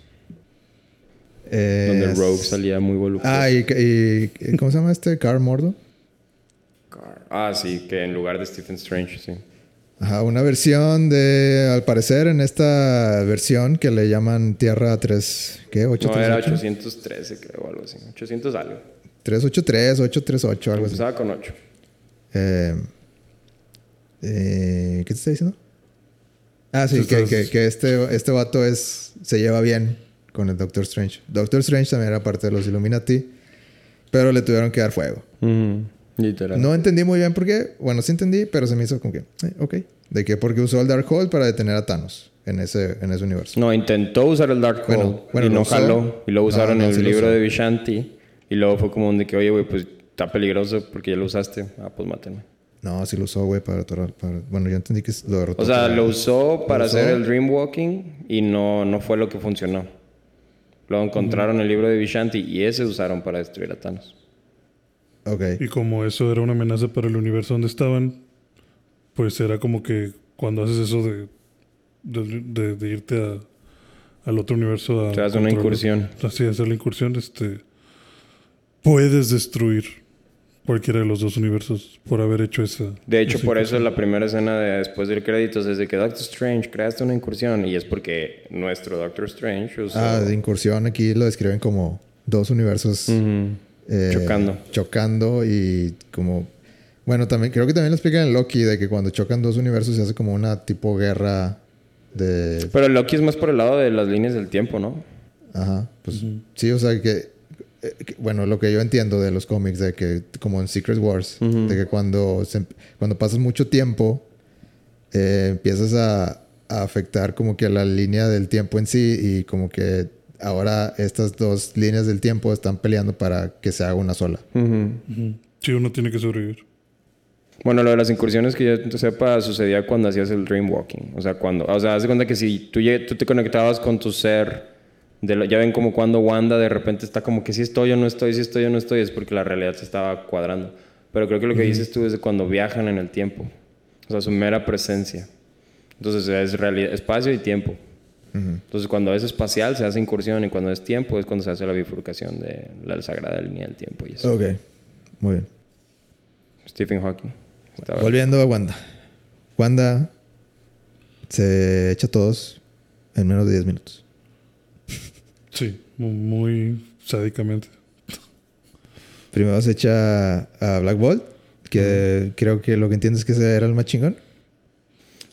Eh, Donde Rogue salía muy voluptuoso. Ah, y, y- ¿cómo se llama este? Carl Mordo. Ah, sí, que en lugar de Stephen Strange, sí. Ajá, una versión de, al parecer, en esta versión que le llaman Tierra 3, ¿qué? No, era 838. 813, creo, o algo así. 800 algo. 383, 838, algo así. Empezaba con 8. Eh, eh, ¿Qué te está diciendo? Ah, sí, que, que, que este, este vato es, se lleva bien con el Doctor Strange. Doctor Strange también era parte de los Illuminati, pero le tuvieron que dar fuego. Literal. No entendí muy bien por qué. Bueno, sí entendí, pero se me hizo como que, eh, ok. De que porque usó el Darkhold para detener a Thanos en ese, en ese universo. No, intentó usar el Dark Hole Bueno, bueno, y lo no usó. jaló. Y luego No, usaron no, el lo libro de Vishanti. Y luego fue como un de que, oye, güey, pues está peligroso porque ya lo usaste. Ah, pues mátenme. No, sí lo usó, güey, para, para, Bueno, yo entendí que lo derrotó. O sea, lo usó para usó. hacer el Dreamwalking y no, no fue lo que funcionó. Luego encontraron el libro de Vishanti y ese usaron para destruir a Thanos. Ok. Y como eso era una amenaza para el universo donde estaban, pues era como que cuando haces eso de, de, de- de irte a- al otro universo a... O sea, es una incursión. Así, hacer la incursión, este... Puedes destruir cualquiera de los dos universos por haber hecho esa... De hecho, esa por eso la primera escena de después del crédito es de que Doctor Strange creaste una incursión y es porque nuestro Doctor Strange usó... Ah, de incursión aquí lo describen como dos universos. Eh, Chocando. Chocando y como... Bueno, también creo que también lo explican en Loki de que cuando chocan dos universos se hace como una tipo guerra de... Pero Loki es más por el lado de las líneas del tiempo, ¿no? Ajá, pues sí, o sea que, eh, que- Bueno, lo que yo entiendo de los cómics, de que como en Secret Wars, de que cuando, se- cuando pasas mucho tiempo, eh, empiezas a, a afectar como que la línea del tiempo en sí y como que ahora estas dos líneas del tiempo están peleando para que se haga una sola. Ujú. Sí, uno tiene que sobrevivir. Bueno, lo de las incursiones que yo sepa sucedía cuando hacías el dreamwalking. O sea, cuando... O sea, haz de cuenta que si tú, tú te conectabas con tu ser... De lo- ya ven como cuando Wanda de repente está como que si estoy o no estoy, si estoy o no estoy, es porque la realidad se estaba cuadrando. Pero creo que lo que dices tú es de cuando viajan en el tiempo. O sea, su mera presencia. Entonces es realidad, espacio y tiempo. Entonces cuando es espacial se hace incursión y cuando es tiempo es cuando se hace la bifurcación de la sagrada línea del tiempo y eso. Ok, muy bien. Stephen Hawking. Estaba- Volviendo a Wanda. Wanda se echa a todos en menos de 10 minutos. Sí, mu- muy sádicamente. Primero se echa a Black Bolt, que creo que lo que entiendo es que ese era el más chingón.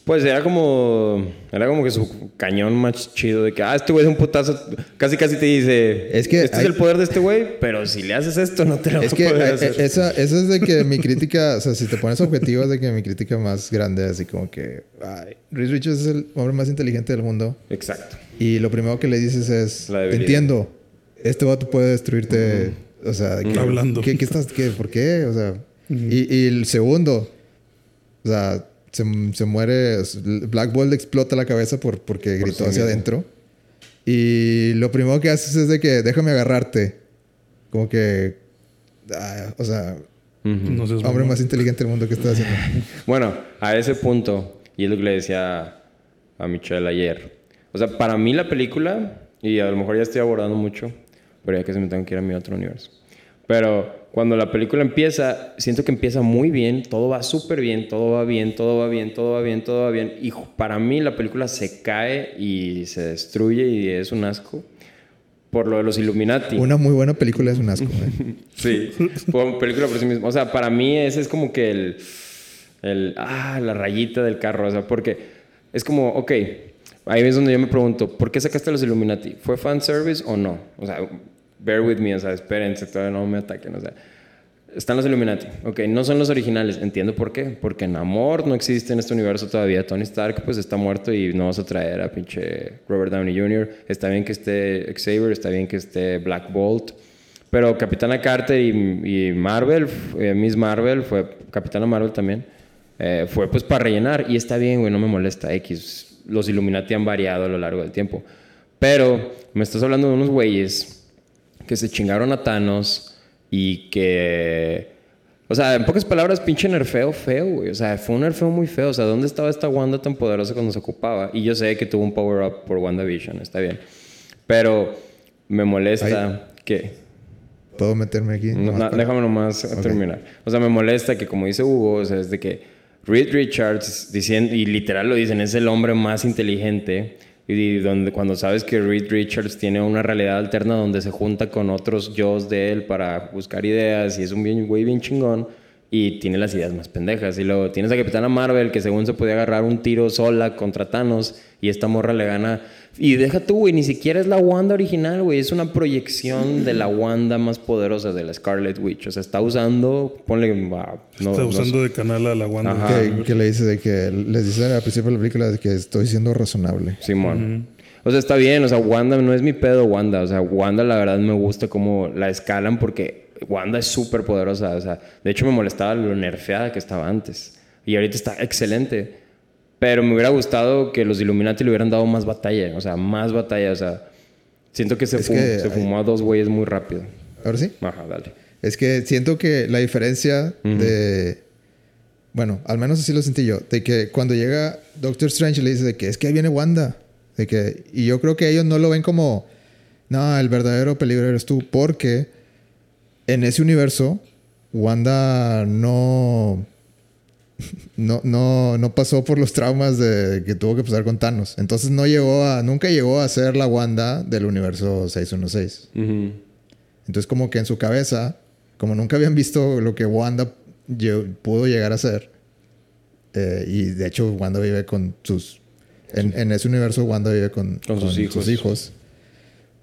Pues era como. Era como que su cañón más chido de que, ah, este güey es un putazo. Casi, casi te dice. Es que Este hay- es el poder de este güey, pero si le haces esto, no te lo Es va que a poder eh, hacer. eh, esa, esa es de que mi [laughs] crítica, o sea, si te pones objetivos de que mi crítica más grande, así como que, ay, Reed Richards es el hombre más inteligente del mundo. Exacto. Y lo primero que le dices es, La te debilidad. entiendo, este vato puede destruirte, o sea, de que- Hablando. ¿qué, qué estás, qué, ¿por qué? O sea, y, y el segundo, o sea, se, se muere. Black Bolt le explota la cabeza por, porque gritó sí hacia mismo. adentro. Y lo primero que haces es de que déjame agarrarte. Como que. ah, o sea, Ujú. No seas hombre más inteligente del mundo que está haciendo. [laughs] Bueno, a ese punto, y es lo que le decía a Michelle ayer. O sea, para mí la película, y a lo mejor ya estoy abordando mucho, pero ya que se me tengo que ir a mi otro universo. Pero cuando la película empieza, siento que empieza muy bien, todo va súper bien, todo va bien, todo va bien, todo va bien, todo va bien. Y para mí la película se cae y se destruye y es un asco por lo de los Illuminati. Una muy buena película es un asco. ¿eh? [laughs] Sí, como película por sí misma. O sea, para mí ese es como que el, el, ah, la rayita del carro. O sea, porque es como, ok, ahí es donde yo me pregunto, ¿por qué sacaste los Illuminati? ¿Fue fanservice o no? O sea, bear with me, o sea, espérense, todavía no me ataquen, o sea. Están los Illuminati. Ok, no son los originales. Entiendo por qué. Porque Namor no existe en este universo todavía. Tony Stark pues está muerto y no vas a traer a pinche Robert Downey Jr. Está bien que esté Xavier, está bien que esté Black Bolt. Pero Capitana Carter y, y Marvel, eh, Miss Marvel, fue Capitana Marvel también, eh, fue pues para rellenar. Y está bien, güey, no me molesta. X. Los Illuminati han variado a lo largo del tiempo. Pero me estás hablando de unos güeyes que se chingaron a Thanos y que... O sea, en pocas palabras, pinche nerfeo feo, güey. O sea, fue un nerfeo muy feo. O sea, ¿dónde estaba esta Wanda tan poderosa cuando se ocupaba? Y yo sé que tuvo un power-up por WandaVision, está bien. Pero me molesta que... ¿Puedo meterme aquí? No, para- déjame nomás Ok. terminar. O sea, me molesta que, como dice Hugo, o sea, es de que Reed Richards, diciendo, y literal lo dicen, es el hombre más inteligente. Y donde, cuando sabes que Reed Richards tiene una realidad alterna donde se junta con otros yo's de él para buscar ideas y es un güey bien chingón y tiene las ideas más pendejas. Y luego tienes a Capitana Marvel que según se podía agarrar un tiro sola contra Thanos y esta morra le gana. Y deja tú, güey, ni siquiera es la Wanda original, güey. Es una proyección de la Wanda más poderosa de la Scarlet Witch. O sea, está usando, ponle, ah, no, Está no usando de canal a la Wanda. Ajá. Que, que le dice de que les dice al principio de la película de que estoy siendo razonable. Simón. O sea, está bien, o sea, Wanda no es mi pedo, Wanda. O sea, Wanda la verdad me gusta cómo la escalan porque Wanda es súper poderosa. O sea, de hecho me molestaba lo nerfeada que estaba antes. Y ahorita está excelente. Pero me hubiera gustado que los Illuminati le hubieran dado más batalla. O sea, más batalla. O sea, siento que se, Es fum- que se hay- fumó a dos güeyes muy rápido. Ahora sí. Ajá, dale. Es que siento que la diferencia de. Bueno, al menos así lo sentí yo. De que cuando llega Doctor Strange le dice de que es que ahí viene Wanda. De que, y yo creo que ellos no lo ven como. No, el verdadero peligro eres tú. Porque en ese universo, Wanda no. No, no, no pasó por los traumas de que tuvo que pasar con Thanos. Entonces no llegó a. Nunca llegó a ser la Wanda del universo 616. Ujú. Entonces, como que en su cabeza, como nunca habían visto lo que Wanda pudo llegar a ser, eh, y de hecho, Wanda vive con sus. En, en ese universo, Wanda vive con, Con sus hijos. hijos.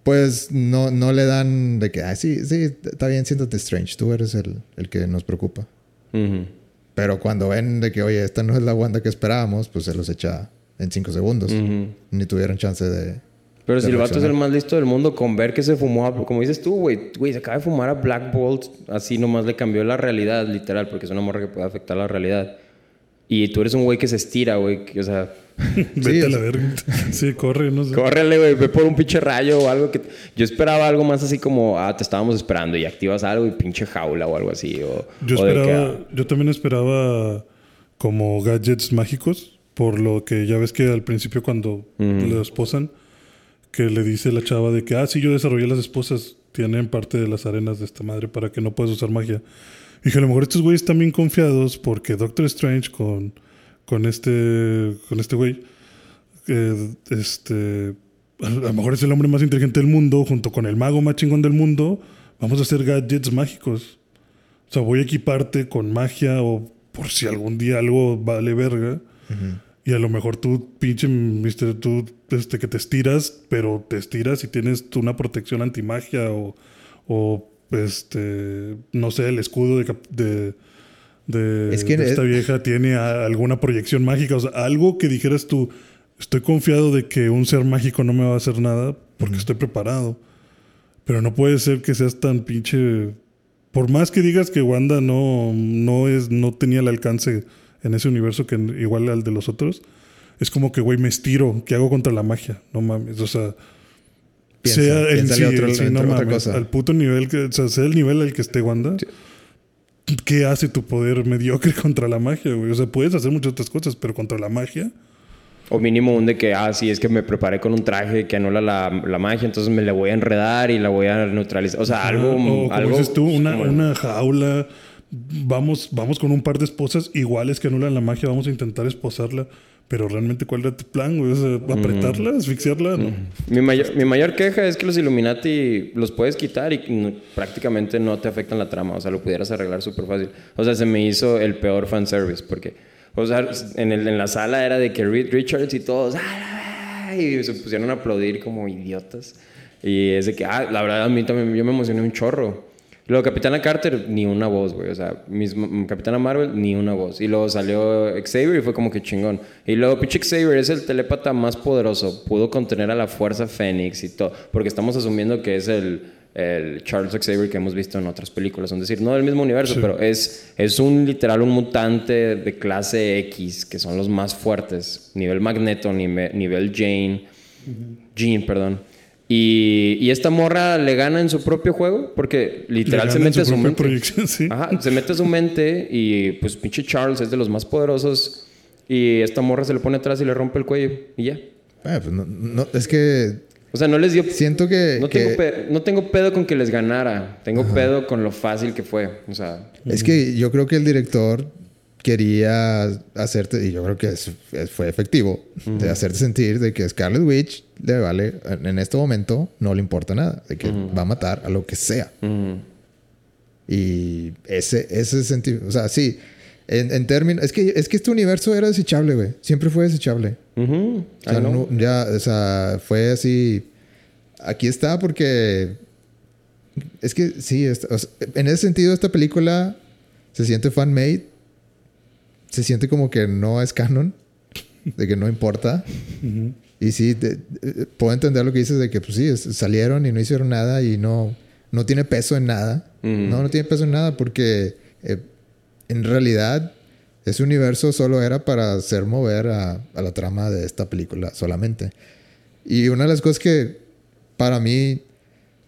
Pues no, no le dan de que, ah, sí, sí, está bien, siéntate Strange, tú eres el, el que nos preocupa. Ujú. Pero cuando ven de que, oye, esta no es la Wanda que esperábamos, pues se los echa en cinco segundos. Ni tuvieron chance de. Pero si de el vato es el más listo del mundo con ver que se fumó, a- como dices tú, güey, güey, se acaba de fumar a Black Bolt, así nomás le cambió la realidad, literal, porque es una morra que puede afectar la realidad. Y tú eres un güey que se estira, güey, o sea, [laughs] Vete a es- la verga. [laughs] Sí, corre, no sé. córrele, güey, ve por un pinche rayo o algo que... Yo esperaba algo más así como, ah, te estábamos esperando y activas algo y pinche jaula o algo así, o... Yo o que, esperaba, ah, yo también esperaba como gadgets mágicos, por lo que ya ves que al principio cuando lo esposan, que le dice la chava de que, ah, sí, yo desarrollé las esposas, tienen parte de las arenas de esta madre para que no puedas usar magia. Y dije, a lo mejor estos güeyes están bien confiados porque Doctor Strange con, con este con este güey, eh, este, a lo mejor es el hombre más inteligente del mundo, junto con el mago más chingón del mundo, vamos a hacer gadgets mágicos. O sea, voy a equiparte con magia o por si algún día algo vale verga. Y a lo mejor tú, pinche mister, tú este, que te estiras, pero te estiras y tienes una protección antimagia o, o este, no sé, el escudo de, de, de- Es que de esta es- vieja tiene a- alguna proyección mágica. O sea, algo que dijeras tú, estoy confiado de que un ser mágico no me va a hacer nada porque estoy preparado. Pero no puede ser que seas tan pinche. Por más que digas que Wanda no, no, es, no tenía el alcance en ese universo que igual al de los otros, es como que, güey, me estiro, ¿qué hago contra la magia? No mames, o sea, Piensa- sea el, sí, otro- el sí, no otra mames, cosa. al puto nivel que, o sea, sea el nivel al que esté Wanda. ¿Qué hace tu poder mediocre [laughs] contra la magia, güey? O sea, puedes hacer muchas otras cosas, pero contra la magia. O mínimo un de que, ah, sí, es que me preparé con un traje que anula la, la magia, entonces me la voy a enredar y la voy a neutralizar. O sea, algo. o como algo dices tú, una, una jaula. Vamos, vamos con un par de esposas iguales que anulan la magia, vamos a intentar esposarla. Pero realmente, ¿cuál era tu plan, güey? O sea, ¿Apretarla? ¿Asfixiarla? No. Mi mayor, mi mayor queja es que los Illuminati los puedes quitar y no- prácticamente no te afectan la trama. O sea, lo pudieras arreglar súper fácil. O sea, se me hizo el peor fanservice porque, o sea, en, el, en la sala era de que Reed Richards y todos, "Ah", y se pusieron a aplaudir como idiotas. Y es de que, ah, la verdad, a mí también yo me emocioné un chorro. Luego, Capitana Carter, ni una voz, güey. O sea, mismo, Capitana Marvel, ni una voz. Y luego salió Xavier y fue como que chingón. Y luego, pinche Xavier es el telépata más poderoso. Pudo contener a la Fuerza Fénix y todo. Porque estamos asumiendo que es el, el Charles Xavier que hemos visto en otras películas. Es decir, no del mismo universo, Sí. pero es, es un literal, un mutante de clase X, que son los más fuertes. Nivel Magneto, nive- nivel Jane. Jean, perdón. Y, y esta morra le gana en su propio juego porque literal se en mete a su su mente. proyección, sí. Ajá, se mete a su mente y pues pinche Charles es de los más poderosos y esta morra se le pone atrás y le rompe el cuello y ya. Ah, pues no, no, es que O sea, no les dio... siento que, No que- tengo, pe- no tengo pedo con que les ganara. Tengo pedo con lo fácil que fue. O sea, es que yo creo que el director quería hacerte, y yo creo que es- fue efectivo, de hacerte sentir de que Scarlet Witch le vale, en este momento no le importa nada, de que va a matar a lo que sea. ujú. Y ese, ese sentido, o sea, sí, en, en términos, es que, es que este universo era desechable, güey, siempre fue desechable. O sea, know. no- ya, o sea, fue así. Aquí está porque. Es que sí, o sea, en ese sentido, esta película se siente fan-made. Se siente como que no es canon. De que no importa. Y sí, de- de- puedo entender lo que dices de que, pues sí, salieron y no hicieron nada y no, no tiene peso en nada. Ujú. No, no tiene peso en nada porque eh, en realidad ese universo solo era para hacer mover a, a la trama de esta película solamente. Y una de las cosas que para mí,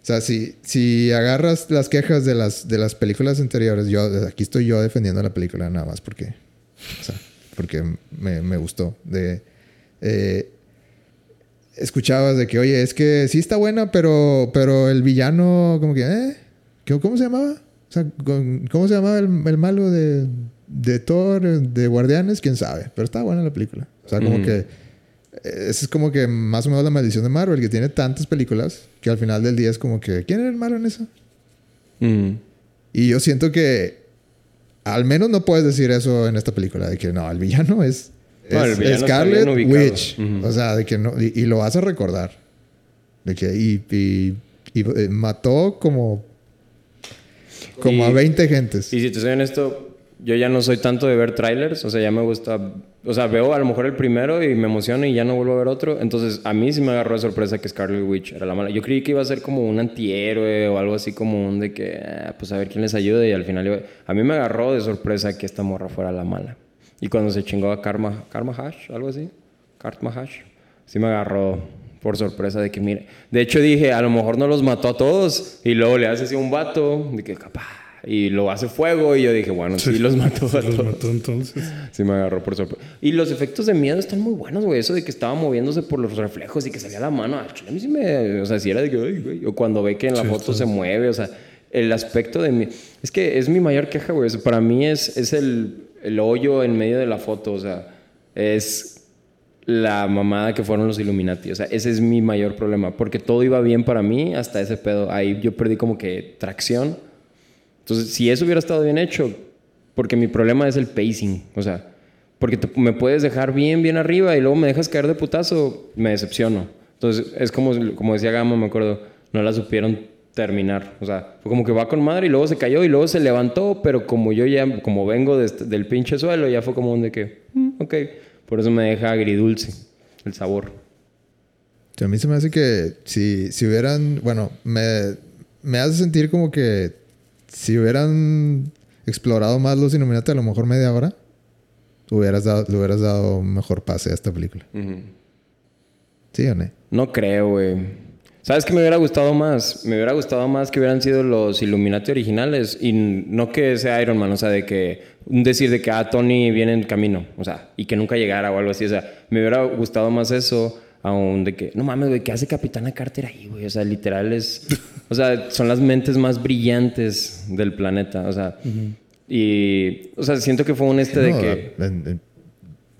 o sea, si, si agarras las quejas de las, de las películas anteriores, yo aquí estoy yo defendiendo la película nada más porque, o sea, porque me, me gustó. De, eh, escuchabas de que, oye, es que sí está buena, pero, pero el villano, como que, ¿eh? ¿Qué- ¿Cómo se llamaba? O sea, ¿cómo se llamaba el, el malo de, de Thor, de Guardianes? ¿Quién sabe? Pero está buena la película. O sea, como Ujú. que... eh, Esa es como que más o menos la maldición de Marvel, que tiene tantas películas que al final del día es como que, ¿quién era el malo en eso? Ujú. Y yo siento que al menos no puedes decir eso en esta película, de que no, el villano es, No, el es villano está Scarlet. Witch. O sea, de que no, y, y lo vas a recordar. De que, y, y- y, eh, mató como, como a Y- 20 gentes. Y si te soy honesto, yo ya no soy tanto de ver trailers, o sea, ya me gusta, o sea, veo a lo mejor el primero y me emociona y ya no vuelvo a ver otro, entonces a mí sí me agarró de sorpresa que Scarlet Witch era la mala. Yo creí que iba a ser como un antihéroe o algo así como un de que, ah, pues a ver quién les ayuda y al final iba- a mí me agarró de sorpresa que esta morra fuera la mala. Y cuando se chingó a Karma, Karma Hash, algo así, Karma Hash, sí me agarró por sorpresa de que, mire, de hecho dije, a lo mejor no los mató a todos y luego le hace así un vato, de que capaz, y lo hace fuego y yo dije, bueno, sí, los mató a Los mató entonces. [laughs] Sí me agarró por sorpresa. Y los efectos de miedo están muy buenos, güey. Eso de que estaba moviéndose por los reflejos y que salía la mano. A mí sí me... O sea, si era de que... "Ay, güey", O cuando ve que en la Sí, foto se mueve. O sea, el aspecto de mí... Es que es mi mayor queja, güey. O sea, para mí es, es el, el hoyo en medio de la foto. O sea, es la mamada que fueron los Illuminati. O sea, ese es mi mayor problema. Porque todo iba bien para mí hasta ese pedo. Ahí yo perdí como que tracción. Entonces, si eso hubiera estado bien hecho, porque mi problema es el pacing, o sea, porque me puedes dejar bien, bien arriba y luego me dejas caer de putazo, me decepciono. Entonces, es como, como decía Gama, me acuerdo, no la supieron terminar. O sea, fue como que va con madre y luego se cayó y luego se levantó, pero como yo ya, como vengo este- del pinche suelo, ya fue como un de que, "Mm, ok, por eso me deja agridulce el sabor. A mí se me hace que si, si hubieran, bueno, me, me hace sentir como que si hubieran explorado más los Illuminati a lo mejor media hora, hubieras dado, le hubieras dado mejor pase a esta película. ¿Sí o no? No creo, güey. ¿Sabes qué me hubiera gustado más? Me hubiera gustado más que hubieran sido los Illuminati originales y no que sea Iron Man, o sea, de que un decir de que ah, Tony viene en camino, o sea, y que nunca llegara o algo así, o sea, me hubiera gustado más eso aún de que no mames, güey, ¿qué hace Capitana Carter ahí, güey? O sea, literal es o sea, son las mentes más brillantes del planeta, o sea, y o sea, siento que fue un este de que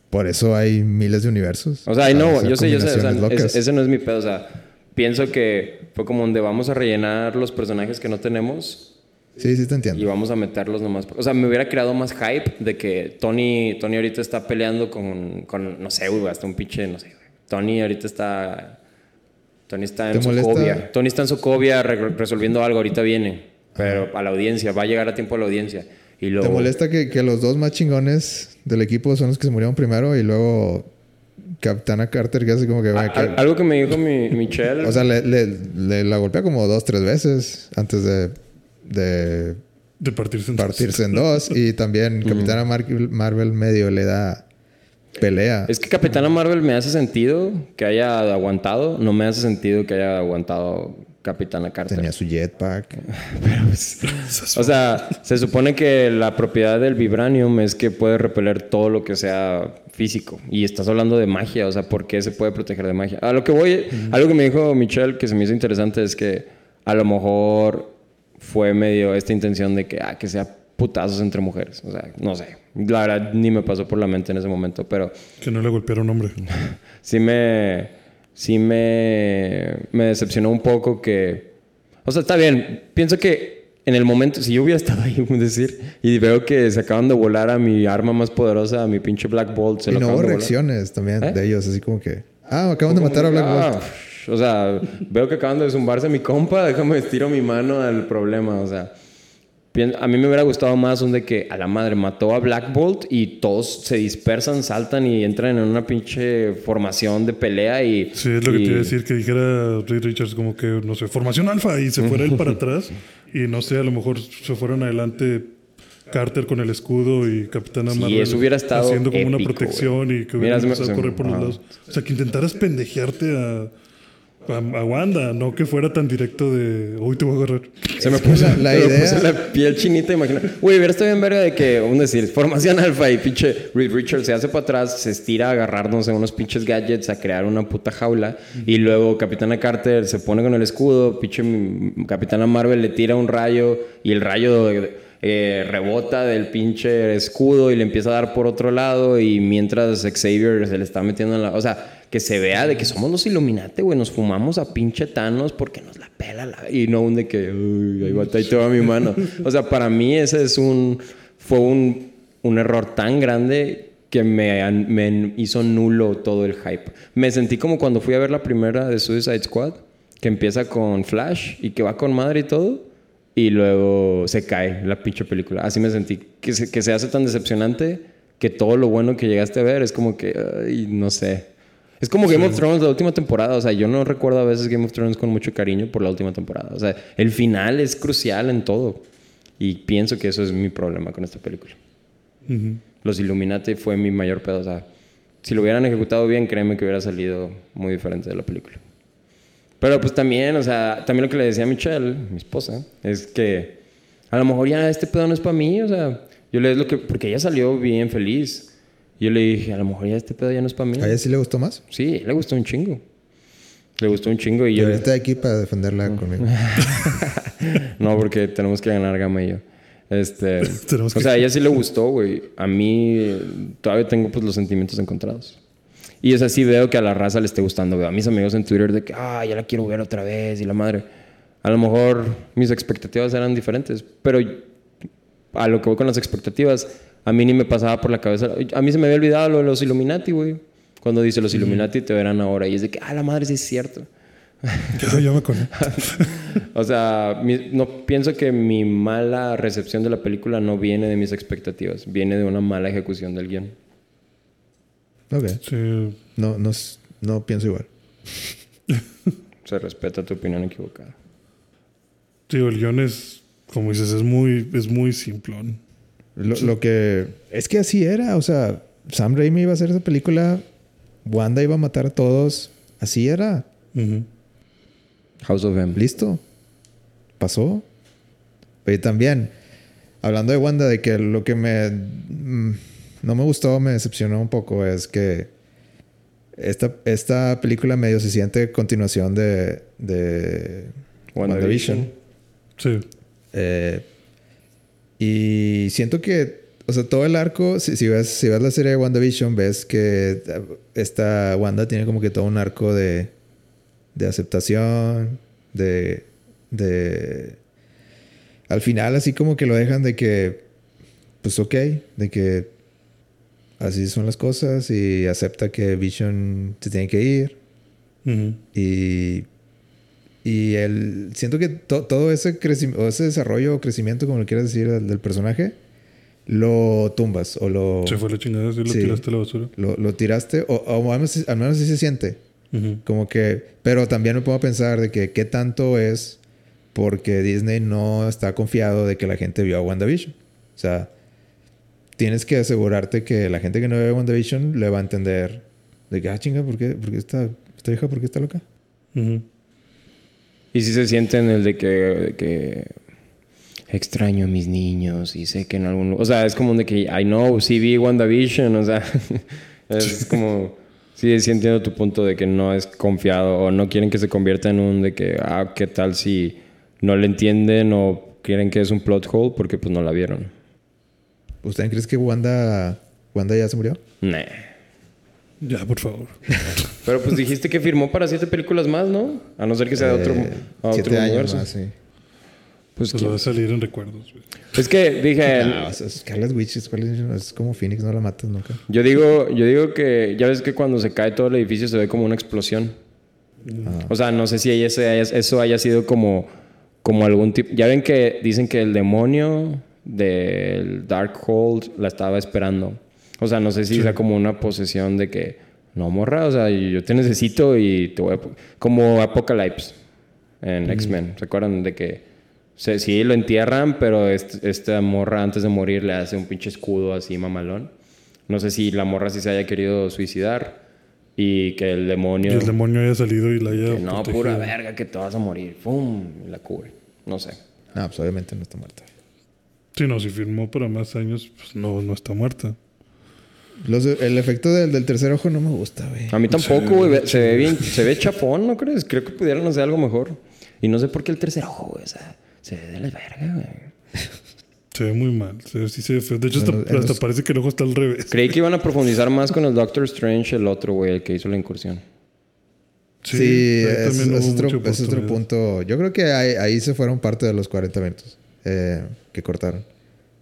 por eso hay miles de universos. O sea, no, yo sé, yo sé, o sea, ese no es mi pedo, o sea, pienso que fue como donde vamos a rellenar los personajes que no tenemos. Sí, sí te entiendo. Y vamos a meterlos nomás. O sea, me hubiera creado más hype de que Tony, Tony ahorita está peleando con, con no sé, güey, hasta un pinche, no sé, Tony ahorita está... Tony está en Sokovia. Tony está en Sokovia resolviendo algo, ahorita viene. Pero a la audiencia, va a llegar a tiempo a la audiencia. Y luego... ¿Te molesta que, que los dos más chingones del equipo son los que se murieron primero y luego Capitana Carter que hace como que... algo que me dijo mi, Michelle... o sea, le, la golpea como dos, tres veces antes de... De, de partirse en partirse dos. en dos. [laughs] y también Capitana Marvel medio le da pelea. Es que Capitana Marvel me hace sentido que haya aguantado. No me hace sentido que haya aguantado Capitana Carter. Tenía su jetpack. [laughs] Pues, o sea, se supone que la propiedad del vibranium es que puede repeler todo lo que sea físico. Y estás hablando de magia, o sea, ¿por qué se puede proteger de magia? A lo que voy, algo que me dijo Michelle que se me hizo interesante es que a lo mejor fue medio esta intención de que, ah, que sea putazos entre mujeres. O sea, no sé. La verdad ni me pasó por la mente en ese momento, pero... Que no le golpearon hombre. [laughs] sí me... Sí me... Me decepcionó un poco que... O sea, está bien. Pienso que en el momento, si yo hubiera estado ahí, [laughs] decir, y veo que se acaban de volar a mi arma más poderosa, a mi pinche Black Bolt, se y no hubo reacciones también ¿Eh? de ellos, así como que, ah, acaban de matar a Black Bolt. Ah, o sea, veo que acaban de zumbarse a mi compa, déjame estiro mi mano al problema, o sea. A mí me hubiera gustado más un de que a la madre mató a Black Bolt y todos se dispersan, saltan y entran en una pinche formación de pelea y... Sí, es lo que te iba a decir, que dijera Ray Richards como que, no sé, formación alfa y se fuera él para [laughs] atrás y no sé, a lo mejor se fueron adelante Carter con el escudo y Capitana sí, Marvel hubiera estado haciendo como una protección y que hubiera empezado a correr por los lados. O sea, que intentaras pendejearte a a, Wanda, no que fuera tan directo de hoy te voy a agarrar. Se me puso la, [laughs] idea. la piel chinita, imagina. Güey, hubiera estado bien verga de que, un decir, formación alfa y pinche Reed Richards se hace para atrás, se estira a agarrarnos en unos pinches gadgets, a crear una puta jaula. Y luego Capitana Carter se pone con el escudo, pinche Capitana Marvel le tira un rayo y el rayo. Eh, rebota del pinche escudo y le empieza a dar por otro lado y mientras Xavier se le está metiendo en la... O sea, que se vea de que somos los Illuminati, güey, nos fumamos a pinche Thanos porque nos la pela la... Y no un de que, uy, ahí va, ahí te va mi mano. [laughs] O sea, para mí ese es un... Fue un, un error tan grande que me, me hizo nulo todo el hype. Me sentí como cuando fui a ver la primera de Suicide Squad, que empieza con Flash y que va con madre y todo, y luego se cae la pinche película. Así me sentí, que se, que se hace tan decepcionante que todo lo bueno que llegaste a ver es como que, ay, no sé. Es como Game of Thrones, la última temporada. O sea, yo no recuerdo a veces Game of Thrones con mucho cariño por la última temporada. O sea, el final es crucial en todo. Y pienso que eso es mi problema con esta película. Los Illuminati fue mi mayor pedo. O sea, si lo hubieran ejecutado bien, créeme que hubiera salido muy diferente de la película. Pero pues también, o sea, también lo que le decía a Michelle, mi esposa, es que a lo mejor ya este pedo no es para mí. O sea, yo le lo que. Porque ella salió bien feliz. Yo le dije, a lo mejor ya este pedo ya no es para mí. ¿A ella sí le gustó más? Sí, le gustó un chingo. Le gustó un chingo y yo... Yo estoy aquí para defenderla conmigo. [laughs] no, porque tenemos que ganar Gama y yo. Este... [laughs] o sea, a ella sí le gustó, güey. A mí todavía tengo pues los sentimientos encontrados. Y es así, veo que a la raza le esté gustando. Veo a mis amigos en Twitter de que, ah, ya la quiero ver otra vez y la madre. A lo mejor mis expectativas eran diferentes, pero a lo que voy con las expectativas a mí ni me pasaba por la cabeza. A mí se me había olvidado lo de los Illuminati, güey. Cuando dice los Illuminati te verán ahora. Y es de que, ah, la madre, sí es cierto. [laughs] yo me conecto. [laughs] o sea, no pienso que mi mala recepción de la película no viene de mis expectativas. Viene de una mala ejecución del guion. Ok. No, no, no pienso igual. [laughs] Se respeta tu opinión equivocada. Digo, el guion es, como dices, es muy, es muy simplón. Lo, que. Es que así era, o sea, Sam Raimi iba a hacer esa película, Wanda iba a matar a todos, así era. House of M. Listo. Pasó. Pero también, hablando de Wanda, de que lo que me mm, no me gustó, me decepcionó un poco, es que esta, esta película medio se siente continuación de, de WandaVision. Sí. Eh, y siento que, o sea, todo el arco, si, si ves, si ves la serie de WandaVision, ves que esta Wanda tiene como que todo un arco de, de aceptación, de, de... Al final así como que lo dejan de que, pues ok, de que así son las cosas y acepta que Vision se tiene que ir. Y, y el, siento que to- todo ese crecimiento, ese desarrollo o crecimiento, como lo quieras decir, del, del personaje, lo tumbas o lo, Se fue la chingada, sí lo Sí. tiraste a la basura. lo, lo tiraste, o, o al, menos, al menos así se siente. Como que, pero también me a pensar de que qué tanto es porque Disney no está confiado de que la gente vio a WandaVision. O sea, tienes que asegurarte que la gente que no ve WandaVision le va a entender de que, ah, chinga, ¿por qué, por qué esta, esta hija, por qué está loca? Ujú. Y si se siente en el de que, de que extraño a mis niños y sé que en algún O sea, es como de que I know, sí vi WandaVision, o sea, [laughs] es como. Sí, sí entiendo tu punto de que no es confiado o no quieren que se convierta en un de que, ah, ¿qué tal si no le entienden o quieren que es un plot hole porque pues no la vieron? ¿Usted crees que Wanda, Wanda ya se murió? Nah. Ya, por favor. [laughs] Pero pues dijiste que firmó para siete películas más, ¿no? A no ser que sea de otro, Eh, a otro siete años universo. más, sí. Pues, Pues ¿quién- va a salir en recuerdos. güey. es que dije, No, o sea, Scarlet Witch es, es como Phoenix, no la matas nunca. Yo digo, yo digo que ya ves que cuando se cae todo el edificio se ve como una explosión. Ah. O sea, no sé si ese haya- eso haya sido como, como algún tipo. Ya ven que dicen que el demonio del Darkhold la estaba esperando. O sea, no sé si sea como una posesión de que no morra, o sea, yo te necesito y te voy a. po-". Como Apocalypse en X-Men. ¿Se acuerdan de que se- sí lo entierran, pero est- esta morra antes de morir le hace un pinche escudo así mamalón? No sé si la morra sí se haya querido suicidar y que el demonio. Y el demonio haya salido y la haya. que no, protegido. pura verga, que te vas a morir. ¡Pum! Y la cubre. No sé. No, pues obviamente no está muerta. Sí, no, si firmó para más años, pues no, no está muerta. Los- el efecto del, del tercer ojo no me gusta, güey. A mí tampoco, güey. Se ve bien, se ve chapón, ¿no crees? Creo que pudieran hacer algo mejor. Y no sé por qué el tercer ojo, güey. O sea, se ve de la verga, güey. Se ve muy mal. Se ve- sí se ve feo. De hecho, hasta, en hasta los- parece que el ojo está al revés. Creí que iban a profundizar más con el Doctor Strange, el otro, güey, el que hizo la incursión. Sí, ahí es, también es otro, es otro punto. Yo creo que ahí, ahí se fueron parte de los 40 minutos eh, que cortaron.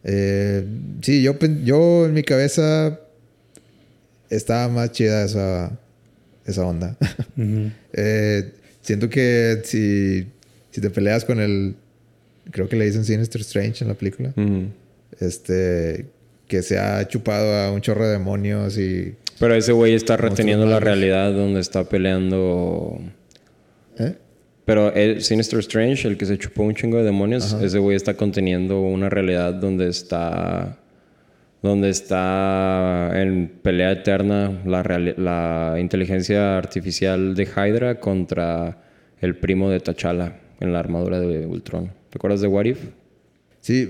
Eh, sí, yo, yo en mi cabeza estaba más chida esa, esa onda. [laughs] Eh, siento que si, si te peleas con el... Creo que le dicen Sinister Strange en la película. Este... Que se ha chupado a un chorro de demonios y... Pero ese güey está reteniendo la realidad donde está peleando. ¿Eh? Pero el Sinister Strange, el que se chupó un chingo de demonios, ese güey está conteniendo una realidad donde está. Donde está en pelea eterna la, inteligencia artificial de Hydra contra el primo de T'Challa en la armadura de Ultron. ¿Te acuerdas de What If? Sí,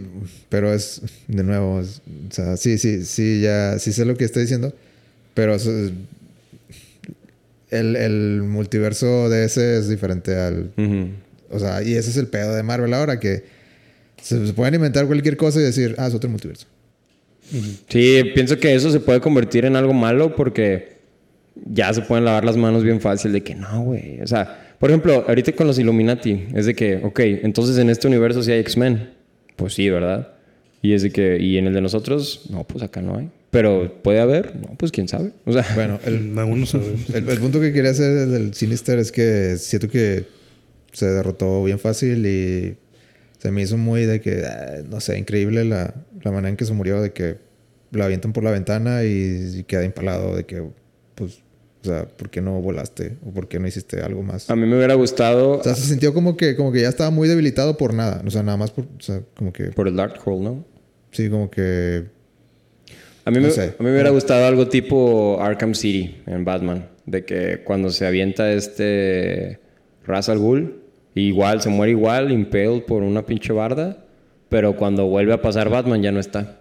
pero es... De nuevo... es- o sea, sí, sí, sí, ya... Sí sé lo que está diciendo. Pero es- el, el multiverso de ese es diferente al... O sea, y ese es el pedo de Marvel ahora que... Se, se pueden inventar cualquier cosa y decir... Ah, es otro multiverso. Sí, pienso que eso se puede convertir en algo malo porque ya se pueden lavar las manos bien fácil de que no, güey. O sea, por ejemplo, ahorita con los Illuminati, es de que, ok, entonces en este universo sí hay X-Men. Pues sí, ¿verdad? Y es de que, ¿y en el de nosotros? No, pues acá no hay. Pero puede haber, no, pues quién sabe. O sea, Bueno, el, Aún no. El, el punto que quería hacer del Sinister es que siento que se derrotó bien fácil y se me hizo muy de que, ah, no sé, increíble la, la manera en que se murió, de que la avientan por la ventana y, y queda impalado, de que, pues, o sea, ¿por qué no volaste? ¿O por qué no hiciste algo más? a mí me hubiera gustado O sea, se sintió como que, como que ya estaba muy debilitado por nada. O sea, nada más por, o sea, como que, por el Darkhold, ¿no? sí, como que, A mí, me, sé. a mí me hubiera gustado algo tipo Arkham City en Batman. De que cuando se avienta este Ra's al Ghul, igual, se muere igual, impaled por una pinche barda. Pero cuando vuelve a pasar Batman ya no está.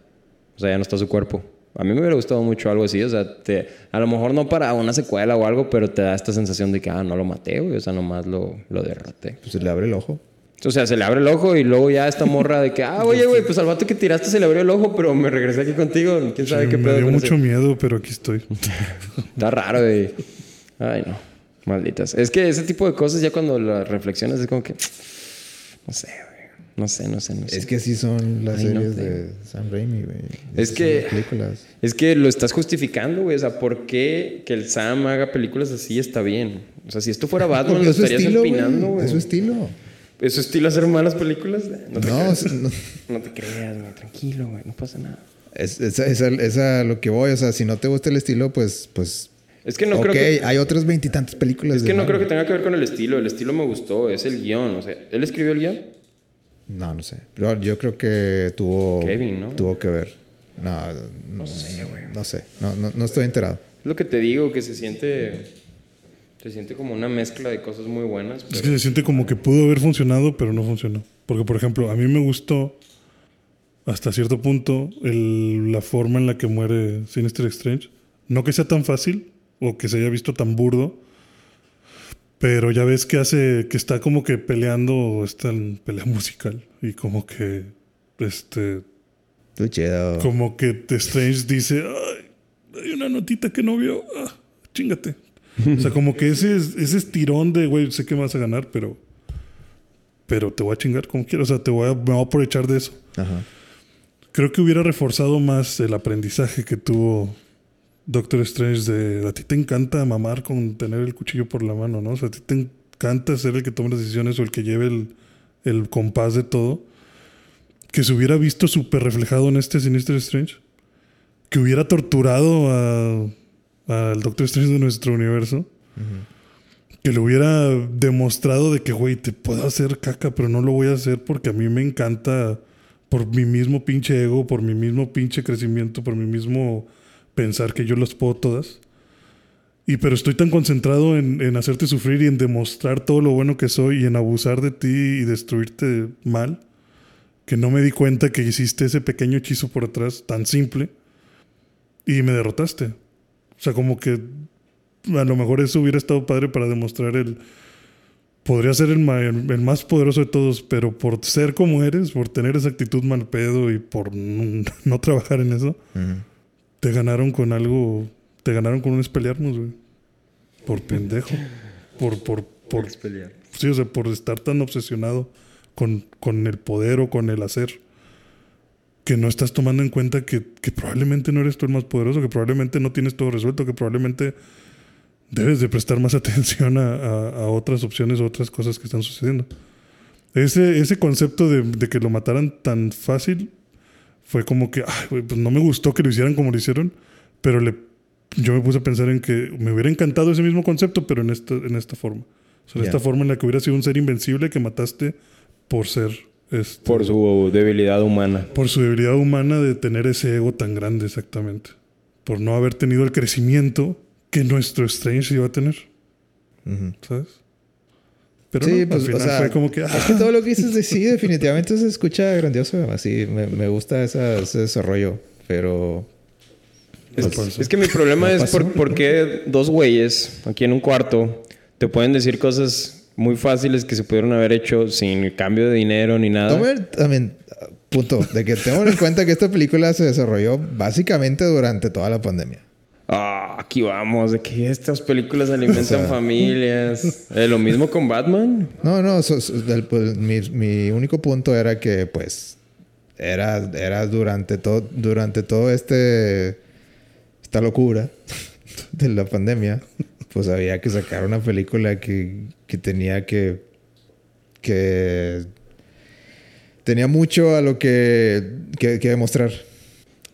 O sea, ya no está su cuerpo. A mí me hubiera gustado mucho algo así. O sea, te, a lo mejor no para una secuela o algo, pero te da esta sensación de que, ah, no lo maté, güey. O sea, nomás lo, lo derroté. Pues se le abre el ojo. O sea, se le abre el ojo y luego ya esta morra de que, ah, oye, güey, pues al vato que tiraste se le abrió el ojo, pero me regresé aquí contigo. ¿Quién sabe Sí, qué me pedo dio con mucho ese? miedo, pero aquí estoy. [laughs] Está raro, güey. Ay, no. Malditas. Es que ese tipo de cosas ya cuando las reflexionas es como que... No sé, güey. No sé, no sé, no sé. Es que así son las Ay, no series sé. de Sam Raimi, güey. Es que- películas. Es que lo estás justificando, güey. O sea, ¿por qué que el Sam haga películas así está bien? O sea, si esto fuera Batman, lo estarías estilo, empinando, güey. Es su estilo. ¿Es su estilo hacer malas películas? No te, No, creas. no. [laughs] No te creas, güey. Tranquilo, güey. No pasa nada. Es, es, es a- es a lo que voy. O sea, si no te gusta el estilo, pues... pues Es que no creo que... hay otras veintitantas películas Es de que no creo que tenga que ver con el estilo. El estilo me gustó. Es el guion. O sea, ¿él escribió el guion? No, no sé. Pero yo creo que tuvo... Kevin, ¿no? Tuvo que ver. No, no, sé, güey. No sé. No, no, no estoy enterado. Es lo que te digo, que se siente... Se siente como una mezcla de cosas muy buenas. Es que se siente como que pudo haber funcionado, pero no funcionó. Porque, por ejemplo, a mí me gustó hasta cierto punto el- la forma en la que muere Sinister Strange. No que sea tan fácil o que se haya visto tan burdo, pero ya ves que hace que está como que peleando, está en pelea [laughs] musical y como que este chido. como que The Strange dice, Ay, hay una notita que no vio, ah, chingate. O sea, como que ese, ese estirón de, güey, sé que vas a ganar, pero, pero te voy a chingar como quieras. O sea, te voy a, me voy a aprovechar de eso. Ajá. Creo que hubiera reforzado más el aprendizaje que tuvo Doctor Strange de, a ti te encanta mamar con tener el cuchillo por la mano, ¿no? O sea, a ti te encanta ser el que tome las decisiones o el que lleve el, el compás de todo. Que se hubiera visto súper reflejado en este Sinister Strange. Que hubiera torturado a- al Doctor Strange de nuestro universo. Que le hubiera demostrado de que, güey, te puedo hacer caca, pero no lo voy a hacer porque a mí me encanta por mi mismo pinche ego, por mi mismo pinche crecimiento, por mi mismo pensar que yo las puedo todas. Y pero estoy tan concentrado en, en hacerte sufrir y en demostrar todo lo bueno que soy y en abusar de ti y destruirte mal, que no me di cuenta que hiciste ese pequeño hechizo por atrás tan simple y me derrotaste. O sea, como que a lo mejor eso hubiera estado padre para demostrar el... Podría ser el, el más poderoso de todos, pero por ser como eres, por tener esa actitud mal pedo y por [laughs] no, trabajar en eso. Te ganaron con algo... Te ganaron con un espelearnos, güey. Por pendejo. Por, por, por, Sí, o sea, por estar tan obsesionado con, con el poder o con el hacer, que no estás tomando en cuenta que, que probablemente no eres tú el más poderoso, que probablemente no tienes todo resuelto, que probablemente debes de prestar más [laughs] atención a, a- a otras opciones o otras cosas que están sucediendo. Ese, ese concepto de, de que lo mataran tan fácil fue como que, ay, pues no me gustó que lo hicieran como lo hicieron, pero le, yo me puse a pensar en que me hubiera encantado ese mismo concepto, pero en esta, en esta forma. O sea, en Ya. esta forma en la que hubiera sido un ser invencible que mataste por ser... este, Por su debilidad humana. por su debilidad humana de tener ese ego tan grande, exactamente. Por no haber tenido el crecimiento que nuestro Strange iba a tener, Ujú. ¿sabes? Pero sí, no, pues, al final o sea, fue como que... es ah, que todo lo que dices de sí, definitivamente se escucha grandioso. Así, me, me gusta esa- ese desarrollo. Pero Es, No pasó. es que mi problema No es por, por qué dos güeyes aquí en un cuarto te pueden decir cosas muy fáciles que se pudieron haber hecho sin cambio de dinero ni nada. Tomen también, punto, de que tengan en cuenta que esta película se desarrolló básicamente durante toda la pandemia. Ah, aquí vamos, de que estas películas alimentan [laughs] O sea. familias. Eh, lo mismo con Batman. No, no, so- so- del- pues, mi, mi único punto era que, pues, era, era durante todo, durante todo este, esta locura [laughs] de la pandemia, pues había que sacar una película que, que tenía que, que tenía mucho a lo que, que, que demostrar.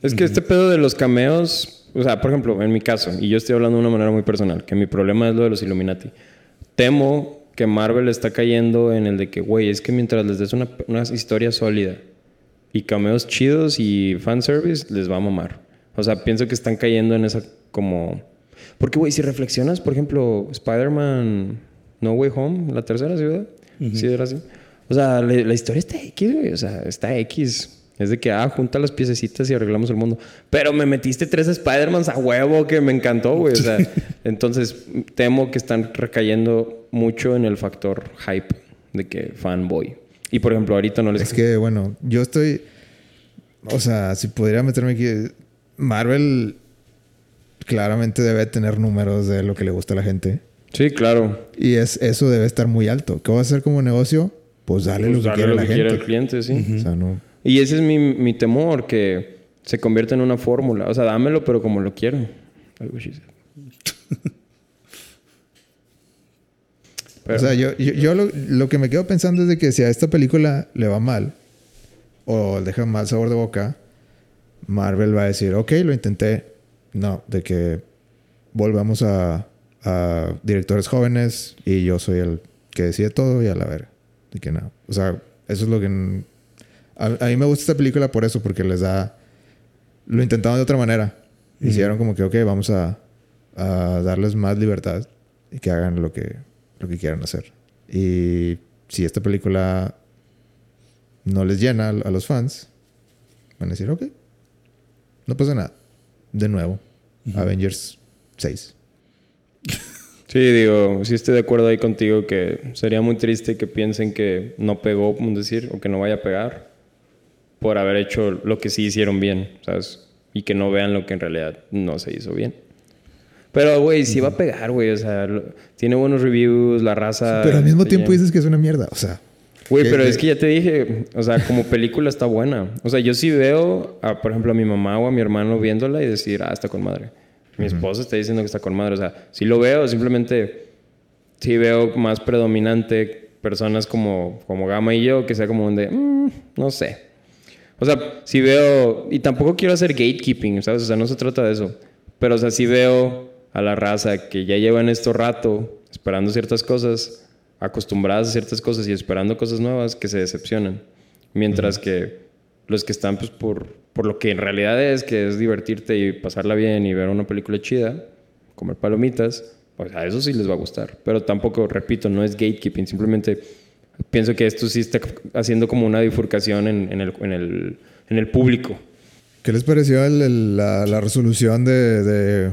Es que este pedo de los cameos, o sea, por ejemplo, en mi caso, y yo estoy hablando de una manera muy personal, que mi problema es lo de los Illuminati. Temo que Marvel está cayendo en el de que, güey, es que mientras les des una, una historia sólida y cameos chidos y fanservice, les va a mamar. O sea, pienso que están cayendo en esa como... Porque, güey, si reflexionas, por ejemplo, Spider-Man No Way Home, la tercera ciudad, sí era así. O sea, la, la historia está X, güey. O sea, está X. Es de que, ah, junta las piececitas y arreglamos el mundo. Pero me metiste tres Spider-Mans a huevo que me encantó, güey. O sea, [laughs] entonces temo que están recayendo mucho en el factor hype de que fanboy. Y por ejemplo, ahorita no les. Es que, bueno, yo estoy. O sea, si pudiera meterme aquí. Marvel claramente debe tener números de lo que le gusta a la gente. Sí, claro. Y es, eso debe estar muy alto. ¿Qué va a hacer como negocio? Pues dale Pues lo que darle quiere lo la que gente. quiere el cliente, sí. O sea, no. Y ese es mi, mi temor, que se convierta en una fórmula. O sea, dámelo, pero como lo quiero. Algo así. Pero- O sea, yo, yo, yo lo, lo que me quedo pensando es de que si a esta película le va mal o deja mal sabor de boca, Marvel va a decir, ok, lo intenté. No, de que volvamos a, a directores jóvenes y yo soy el que decide todo y a la verga. De que no. O sea, eso es lo que... A, a mí me gusta esta película por eso, porque les da... Lo intentaron de otra manera. Hicieron como que, ok, vamos a, a darles más libertad y que hagan lo que, lo que quieran hacer. Y si esta película no les llena a, los fans, van a decir, ok, no pasa nada. De nuevo, Avengers 6. Sí, digo, sí estoy de acuerdo ahí contigo que sería muy triste que piensen que no pegó, decir, o que no vaya a pegar por haber hecho lo que sí hicieron bien, ¿sabes? Y que no vean lo que en realidad no se hizo bien. Pero, güey, sí va a pegar, güey. O sea, lo- tiene buenos reviews, la raza... Pero al mismo tiempo llena. dices que es una mierda. O sea, Güey, pero que- es que ya te dije, o sea, como película está buena. O sea, yo sí veo, a, por ejemplo, a mi mamá o a mi hermano viéndola y decir, ah, está con madre. Mi esposa está diciendo que está con madre. O sea, sí lo veo, simplemente sí veo más predominante personas como, como Gama y yo, que sea como de, "Mm, no sé. O sea, sí veo, y tampoco quiero hacer gatekeeping, ¿sabes? O sea, no se trata de eso. Pero, o sea, sí veo a la raza que ya llevan esto rato esperando ciertas cosas, acostumbradas a ciertas cosas y esperando cosas nuevas que se decepcionan. Mientras que los que están, pues, por, por lo que en realidad es, que es divertirte y pasarla bien y ver una película chida, comer palomitas, pues a eso sí les va a gustar. Pero tampoco, repito, no es gatekeeping, simplemente pienso que esto sí está haciendo como una bifurcación en, en el, en, el, en el público. ¿qué les pareció el- la, la resolución de, de,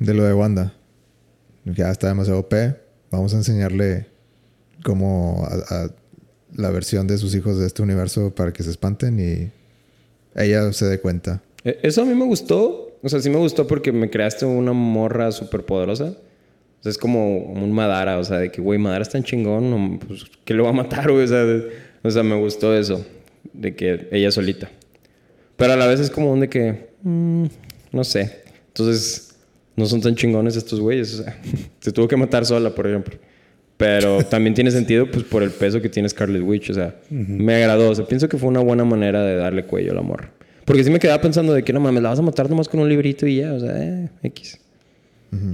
de lo de Wanda? Ya está demasiado OP. Vamos a enseñarle como a, a la versión de sus hijos de este universo para que se espanten y ella se dé cuenta. Eh, Eso a mí me gustó. O sea, sí me gustó porque me creaste una morra súper poderosa. O sea, es como un Madara. O sea, de que, güey, Madara es tan chingón. no, pues, ¿Qué lo va a matar, güey? O sea, de- o sea, me gustó eso. De que ella solita. Pero a la vez es como un de que... mm, no sé. Entonces, no son tan chingones estos güeyes. O sea, [laughs] se tuvo que matar sola, por ejemplo. Pero [laughs] también tiene sentido, pues, por el peso que tiene Scarlet Witch. O sea, me agradó. O sea, pienso que fue una buena manera de darle cuello a la morra. Porque sí me quedaba pensando de que no mames, la vas a matar nomás con un librito y ya. O sea, eh, X.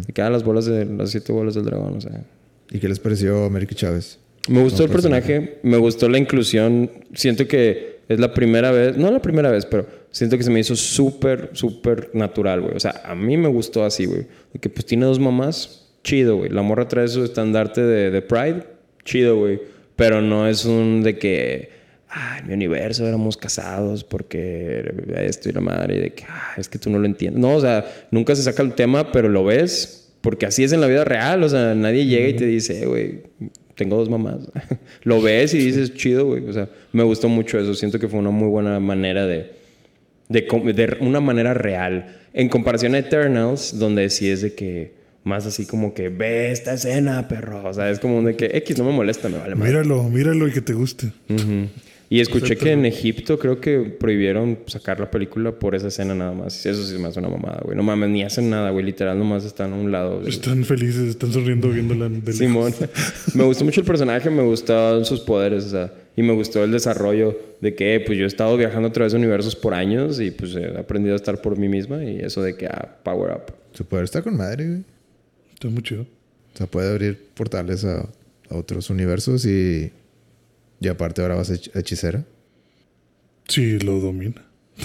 Se quedan las bolas de las siete bolas del dragón. O sea, ¿Y qué les pareció América Chávez? me gustó el personaje, me gustó la inclusión. Siento que es la primera vez, no la primera vez, pero siento que se me hizo súper, súper natural, güey. O sea, a mí me gustó así, güey. Que pues tiene dos mamás, chido, güey. La morra trae su estandarte de, de Pride, chido, güey. Pero no es un de que, ah, en mi universo éramos casados porque esto y la madre, y de que, ah, es que tú no lo entiendes. No, o sea, nunca se saca el tema, pero lo ves porque así es en la vida real. O sea, nadie llega y te dice, "Eh, güey, tengo dos mamás. [laughs] lo ves y dices, chido, güey. O sea, me gustó mucho eso. Siento que fue una muy buena manera de, de, de una manera real. En comparación a Eternals, donde sí es de que más así como que ve esta escena, perro. O sea, es como de que X no me molesta, me vale más. Míralo, míralo y que te guste. Y escuché que en Egipto creo que prohibieron sacar la película por esa escena nada más. Eso sí me hace una mamada, güey. No mames, ni hacen nada, güey. Literal, nomás están a un lado. del- Están felices, están sonriendo viéndola de Simón. me gustó mucho el personaje, me gustaron sus poderes, o sea, y me gustó el desarrollo de que, pues yo he estado viajando a través de universos por años y pues he aprendido a estar por mí misma y eso de que, ah, power up. Su poder está con madre, güey. Está muy chido. O sea, puede abrir portales a, a otros universos y... Y aparte ahora vas a hech- hechicera. Sí, lo domina. [laughs]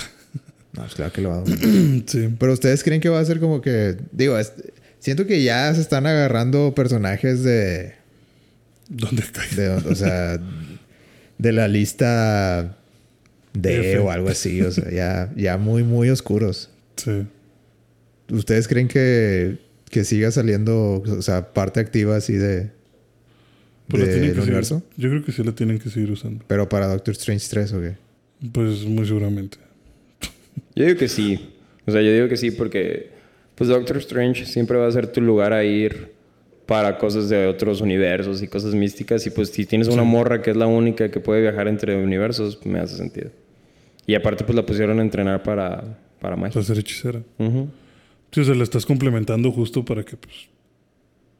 No, pues claro que lo va a [clears throat] Sí. Pero ustedes creen que va a ser como que. Digo, es- siento que ya se están agarrando personajes de. ¿Dónde cae? de o sea. De la lista D o algo así. O sea, ya, ya muy, muy oscuros. Sí. ¿Ustedes creen que, que siga saliendo, o sea, parte activa así de. Pues la del que seguir- universo? Yo creo que sí la tienen que seguir usando. Pero para Doctor Strange 3 o qué? Pues muy seguramente. Yo digo que sí. O sea, yo digo que sí porque pues Doctor Strange siempre va a ser tu lugar a ir para cosas de otros universos y cosas místicas y pues si tienes una morra que es la única que puede viajar entre universos, me hace sentido. Y aparte pues la pusieron a entrenar para para magia. Para ser hechicera. Ujú. Sí, o sea, la estás complementando justo para que pues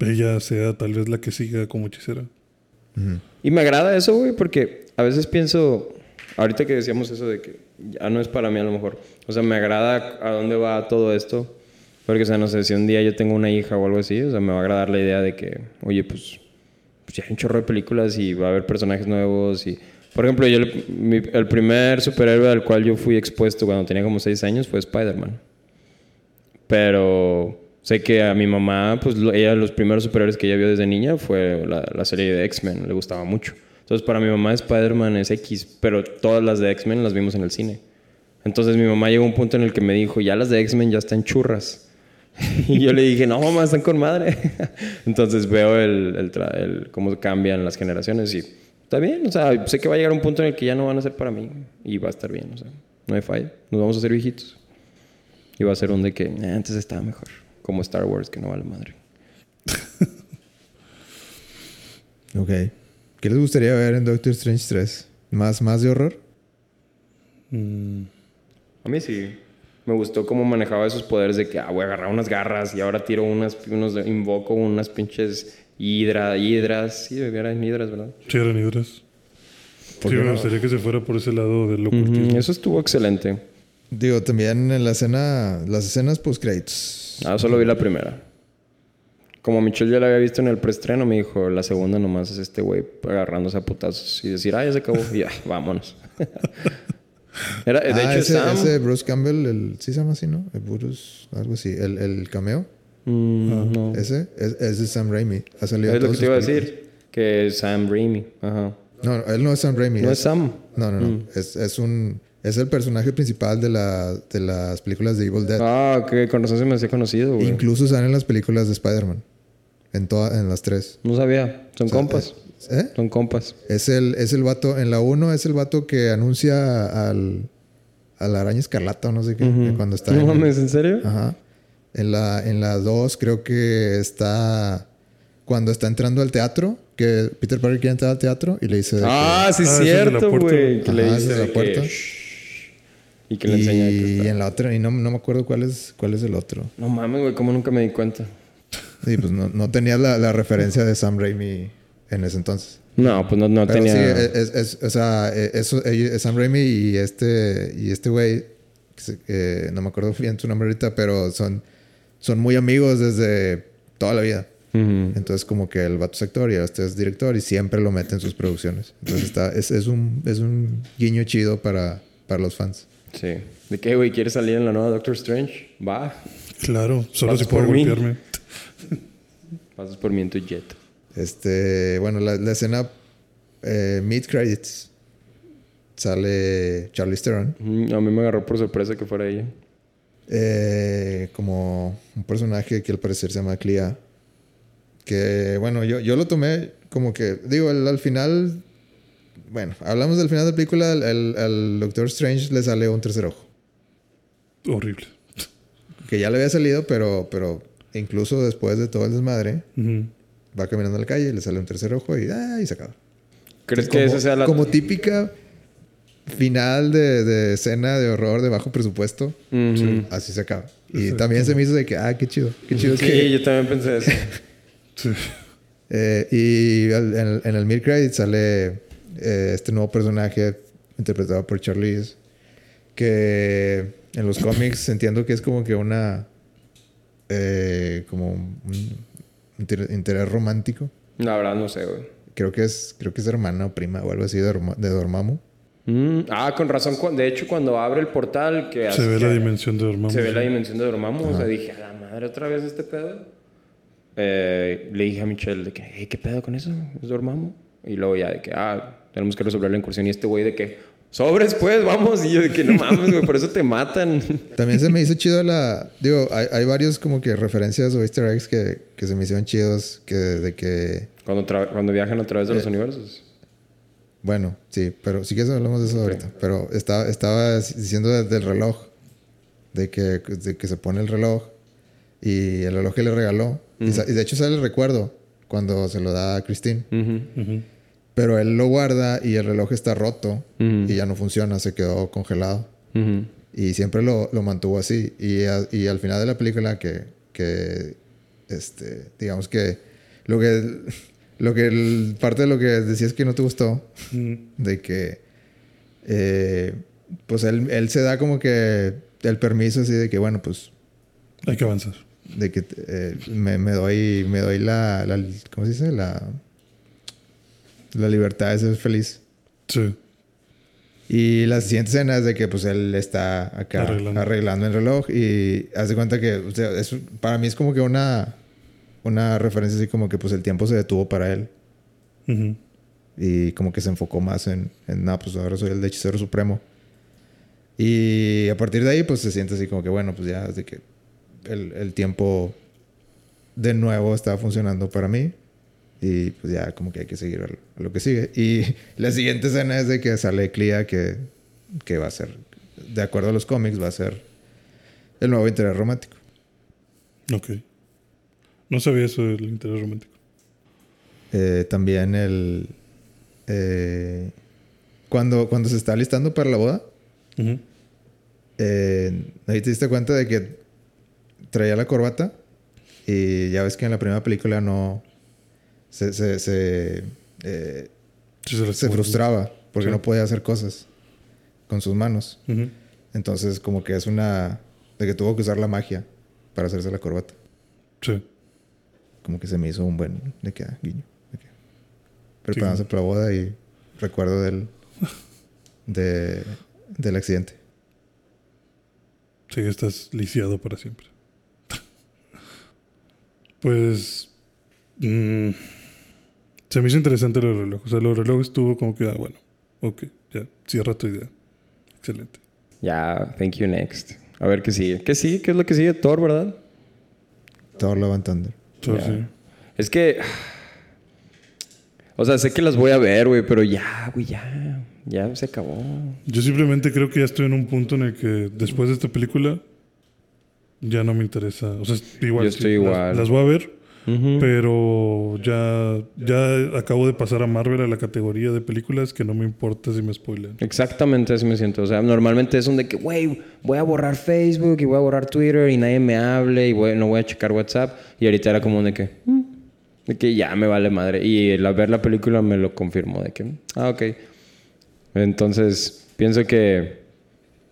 ella sea tal vez la que siga como hechicera. Y me agrada eso, güey, porque a veces pienso, ahorita que decíamos eso de que ya no es para mí a lo mejor, o sea, me agrada a dónde va todo esto, porque, o sea, no sé, si un día yo tengo una hija o algo así, o sea, me va a agradar la idea de que, oye, pues, pues ya hay un chorro de películas y va a haber personajes nuevos y... Por ejemplo, yo el, mi- el primer superhéroe al cual yo fui expuesto cuando tenía como seis años fue Spider-Man. Pero sé que a mi mamá, pues ella, los primeros superhéroes que ella vio desde niña fue la, la serie de X-Men, le gustaba mucho. Entonces, para mi mamá, Spider-Man es X, pero todas las de X-Men las vimos en el cine. Entonces, mi mamá llegó a un punto en el que me dijo, ya las de X-Men ya están churras. [laughs] y yo le dije, no, mamá, están con madre. [laughs] Entonces, veo el, el el- cómo cambian las generaciones y está bien. O sea, sé que va a llegar un punto en el que ya no van a ser para mí y va a estar bien. O sea, no hay falla. Nos vamos a hacer viejitos. Y va a ser un de que "Eh, antes estaba mejor. Como Star Wars, que no vale madre. [laughs] Ok. ¿Qué les gustaría ver en Doctor Strange 3? ¿Más, más de horror? Mm, A mí sí. Me gustó cómo manejaba esos poderes de que, ah, voy a agarrar unas garras y ahora tiro unas, unos, invoco unas pinches hidra, hidras. Sí, eran hidras, ¿verdad? sí, eran hidras. Sí, ¿Por qué me no? gustaría que se fuera por ese lado del ocultismo. Eso estuvo excelente. Digo, también en la escena, las escenas post-créditos. Ah, solo vi la primera. Como Michelle ya la había visto en el preestreno, me dijo, la segunda nomás es este güey agarrándose a putazos y decir, ah, ya se acabó, y ya, [laughs] vámonos. [laughs] Era, de ah, hecho, ese, Sam... ese Bruce Campbell, el, ¿sí se llama así, no? El Bruce, algo así. El, el cameo, Mm, no. ese, es, es de Sam Raimi. Ha salido Es lo que te iba a decir, que es Sam Raimi. Ajá. No, no, él no es Sam Raimi. No es Sam. No, no, no. Mm. Es, es un... Es el personaje principal de, la, de las películas de Evil Dead. Ah, ok, con razón se me hacía conocido, güey. Incluso salen en las películas de Spider-Man. En, todas en las tres. No sabía. Son compas. ¿Eh? Son compas. Es el, es el vato, en la 1 es el vato que anuncia al, a la araña escarlata o no sé qué, cuando está No mames, ¿en serio? Ajá. En la, en la 2 creo que está cuando está entrando al teatro, que Peter Parker quiere entrar al teatro y le dice Ah, sí, Ah, cierto, güey. Que le dice la puerta. que, Y que le enseña que y en la otra, y no, no me acuerdo cuál es, cuál es el otro. No mames, güey, cómo nunca me di cuenta. Sí, pues no, no tenía la, la referencia de Sam Raimi en ese entonces. No, pues no, no Pero tenía... sí, es, es- o sea, eh, eso, ellos- Sam Raimi y este, y este güey, que se- eh, no me acuerdo bien su nombre ahorita, pero son, son muy amigos desde toda la vida. Ujú. Entonces, como que el vato es actor y este es director y siempre lo mete en sus producciones. Entonces, está, es, es, un, es un guiño chido para, para los fans. Sí. ¿De qué, güey? ¿Quieres salir en la nueva Doctor Strange? Va. Claro, solo si puedo golpearme. [laughs] Pasas por mí en tu jet. Este, bueno, la, la escena eh, mid credits sale Charlize Theron A mí me agarró por sorpresa que fuera ella. eh, como un personaje que al parecer se llama Clea. Que bueno, yo, yo lo tomé como que, digo, el- al final, bueno, hablamos del final de la película, al, Doctor Strange le sale un tercer ojo. Horrible. Que ya le había salido, pero, pero incluso después de todo el desmadre, va caminando a la calle, le sale un tercer ojo y, ah, y se acaba. ¿Crees como, que esa sea la... Como típica final de, de escena de horror de bajo presupuesto, así se acaba. Y Exacto. también se me hizo de que, ah, qué chido, qué chido Sí, que... yo también pensé eso. Sí. [laughs] Eh, y en, el- en el mid credit sale eh, este nuevo personaje interpretado por Charlize, que en los cómics [coughs] entiendo que es como que una... eh, como un inter- interés romántico. La verdad no sé, güey. Creo que es creo que es hermana o prima o algo así de, Dorma- de Dormammu. Mm, ah, con razón. De hecho, cuando abre el portal, que Se hace ve que- la dimensión de Dormammu. se ve la dimensión de Dormammu. O sea, dije, a la madre, otra vez este pedo. Eh, le dije a Michelle de que, "Hey, ¿qué pedo con eso? ¿Es Dormammu? Y luego ya de que, ah, tenemos que resolver la incursión. Y este güey de que, sobres pues, vamos. Y yo de que, no mames, güey, por eso te matan. [laughs] También se me hizo chido la... Digo, hay, hay varios como que referencias o easter eggs que, que se me hicieron chidos. Que de que... cuando, tra- cuando viajan a través de los universos. Bueno, sí, pero sí que hablamos de eso ahorita. Pero estaba, estaba diciendo de- del reloj. De que, de que se pone el reloj. Y el reloj que le regaló. y de hecho sale el recuerdo cuando se lo da a Christine. Ujú. Ujú. Pero él lo guarda y el reloj está roto. Ujú. Y ya no funciona, se quedó congelado. Ujú. Y siempre lo, lo mantuvo así. Y, a- y al final de la película que, que este, digamos que lo que, lo que el- parte de lo que decías que no te gustó, de que, eh, pues él, él se da como que el permiso así de que, bueno, pues, Hay que avanzar. de que eh, me, me doy, me doy la, la, ¿cómo se dice? La, la libertad de ser feliz. Sí. Y la siguiente escena es de que pues él está acá Arreglando. arreglando, el reloj y hace cuenta que o sea, es- para mí es como que una, una referencia así como que pues el tiempo se detuvo para él Ujú. y como que se enfocó más en, en no, pues ahora soy el hechicero supremo. Y a partir de ahí pues se siente así como que bueno, pues ya de que el, el tiempo de nuevo está funcionando para mí. Y pues ya como que hay que seguir a lo- que sigue. Y [laughs] la siguiente escena es de que sale Clea que, que va a ser, de acuerdo a los cómics, va a ser el nuevo interés romántico. Ok. No sabía eso del interés romántico. Eh, también el... eh, cuando, cuando se está listando para la boda, eh, ahí te diste cuenta de que traía la corbata y ya ves que en la primera película no... Se, se, se, eh, Sí, se, frustraba porque Sí. no podía hacer cosas con sus manos. Entonces, como que es una. de que tuvo que usar la magia para hacerse la corbata. Sí. Como que se me hizo un buen. de que, ah, guiño. De que, preparándose para la boda y recuerdo del. de, del accidente. Sí, estás lisiado para siempre. [laughs] pues. mm, se me hizo interesante lo del reloj. O sea, lo del reloj estuvo como que, ah, bueno, ok, ya, cierra tu idea. Excelente. Ya, thank you, next. A ver qué sigue. ¿Qué sigue? ¿Qué es lo que sigue? Thor, ¿verdad? Thor. So, Ya. sí. Es que. O sea, sé que las voy a ver, güey, pero ya, güey, ya. Ya se acabó. Yo simplemente creo que ya estoy en un punto en el que después de esta película ya no me interesa. O sea, igual. Yo sí, estoy las- igual. Las, voy a ver, Pero ya, ya acabo de pasar a Marvel a la categoría de películas que no me importa si me spoilen. Exactamente así me siento. O sea, normalmente es un de que, güey, voy a borrar Facebook y voy a borrar Twitter y nadie me hable y voy- no voy a checar WhatsApp. Y ahorita era como de que, mm, de que ya me vale madre. Y el ver la película me lo confirmó de que, ah, ok. Entonces, pienso que,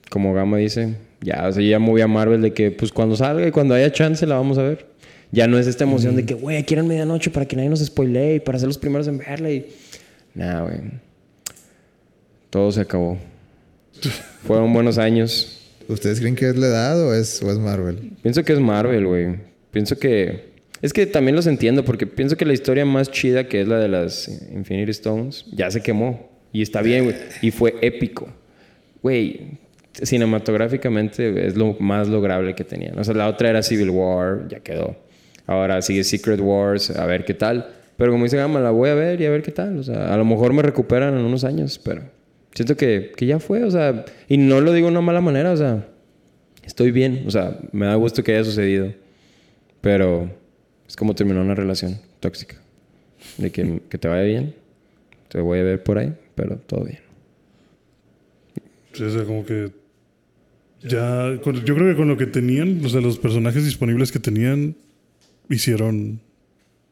como Gama dice, ya, o sea, ya moví a Marvel de que, pues cuando salga y cuando haya chance la vamos a ver. Ya no es esta emoción de que, güey, quieren medianoche para que nadie nos spoilee y para ser los primeros en verla y... Nah, güey. Todo se acabó. [laughs] Fueron buenos años. ¿Ustedes creen que es la edad o es, o es Marvel? Pienso que es Marvel, güey. Pienso que... Es que también los entiendo porque pienso que la historia más chida que es la de las Infinity Stones ya se quemó. Y está bien, güey. Y fue épico. Güey, cinematográficamente es lo más lograble que tenían. O sea, la otra era Civil War, ya quedó. Ahora sigue Secret Wars, a ver qué tal. Pero como dice Gama, la voy a ver y a ver qué tal. O sea, a lo mejor me recuperan en unos años, pero siento que, que ya fue. O sea, y no lo digo de una mala manera, o sea, estoy bien. O sea, me da gusto que haya sucedido. Pero es como terminar una relación tóxica. De que, que te vaya bien. Te voy a ver por ahí, pero todo bien. Sí, o sea, como que ya, yo creo que con lo que tenían, o sea, los personajes disponibles que tenían, hicieron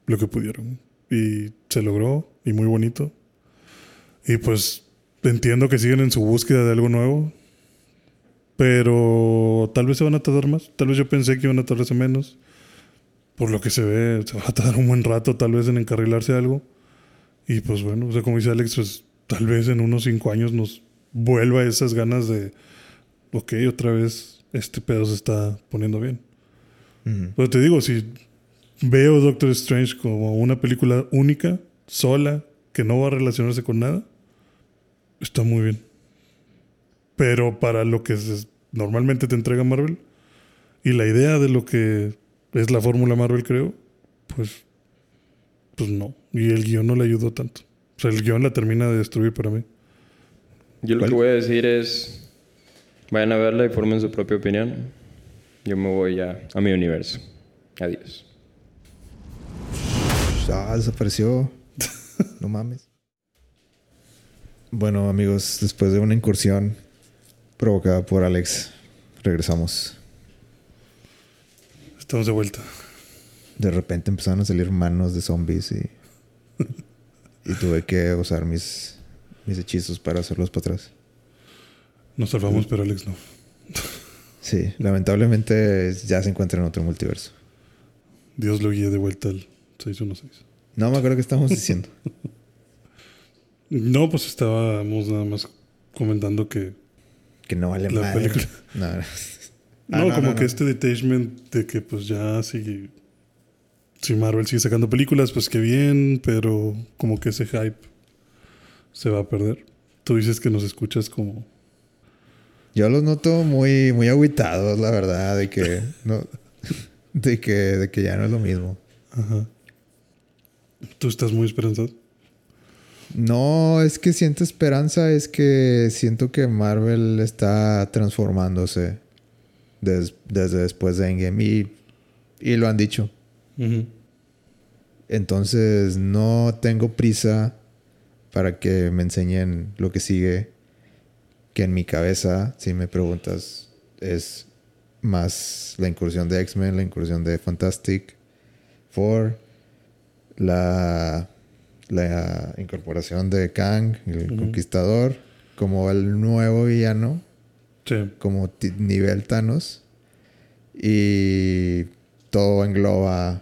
lo que pudieron. Y se logró, y muy bonito. Y pues entiendo que siguen en su búsqueda de algo nuevo. Pero tal vez se van a tardar más. Tal vez yo pensé que iban a tardarse menos. Por lo que se ve, se va a tardar un buen rato tal vez en encarrilarse algo. Y pues bueno, o sea, como dice Alex, pues tal vez en unos cinco años nos vuelva a esas ganas de, ok, otra vez este pedo se está poniendo bien. Ujú. Pero te digo, si veo Doctor Strange como una película única, sola, que no va a relacionarse con nada, está muy bien. Pero para lo que se- normalmente te entrega Marvel y la idea de lo que es la fórmula Marvel, creo, pues, pues no. Y el guion no le ayudó tanto. O sea, el guion la termina de destruir para mí. Yo lo ¿Cuál? que voy a decir es, vayan a verla y formen su propia opinión. Yo me voy ya a mi universo. Adiós. Ah, desapareció. no mames. Bueno, amigos, después de una incursión provocada por Alex, regresamos. Estamos de vuelta. De repente empezaron a salir manos de zombies y, y tuve que usar mis, mis hechizos para hacerlos para atrás. Nos salvamos, pero Alex no. Sí, lamentablemente ya se encuentra en otro multiverso. Dios lo guíe de vuelta al 616. No me acuerdo qué estábamos diciendo. [laughs] No, pues estábamos nada más comentando que. Que no vale La madre. película. No, no. [laughs] Ah, no, como no, que este detachment de que, pues ya si. Si Marvel sigue sacando películas, pues que bien, pero como que ese hype se va a perder. Tú dices que nos escuchas como. Yo los noto muy, muy agüitados, la verdad, de que [laughs] no, de que, de que ya no es lo mismo. Ajá. Tú estás muy esperanzado. No, es que siento esperanza, es que siento que Marvel está transformándose des- desde después de Endgame y, y lo han dicho. Entonces no tengo prisa para que me enseñen lo que sigue. Que en mi cabeza, si me preguntas, es más la incursión de X-Men, la incursión de Fantastic Four, la, la incorporación de Kang, el. Conquistador, como el nuevo villano Sí. como nivel Thanos y todo engloba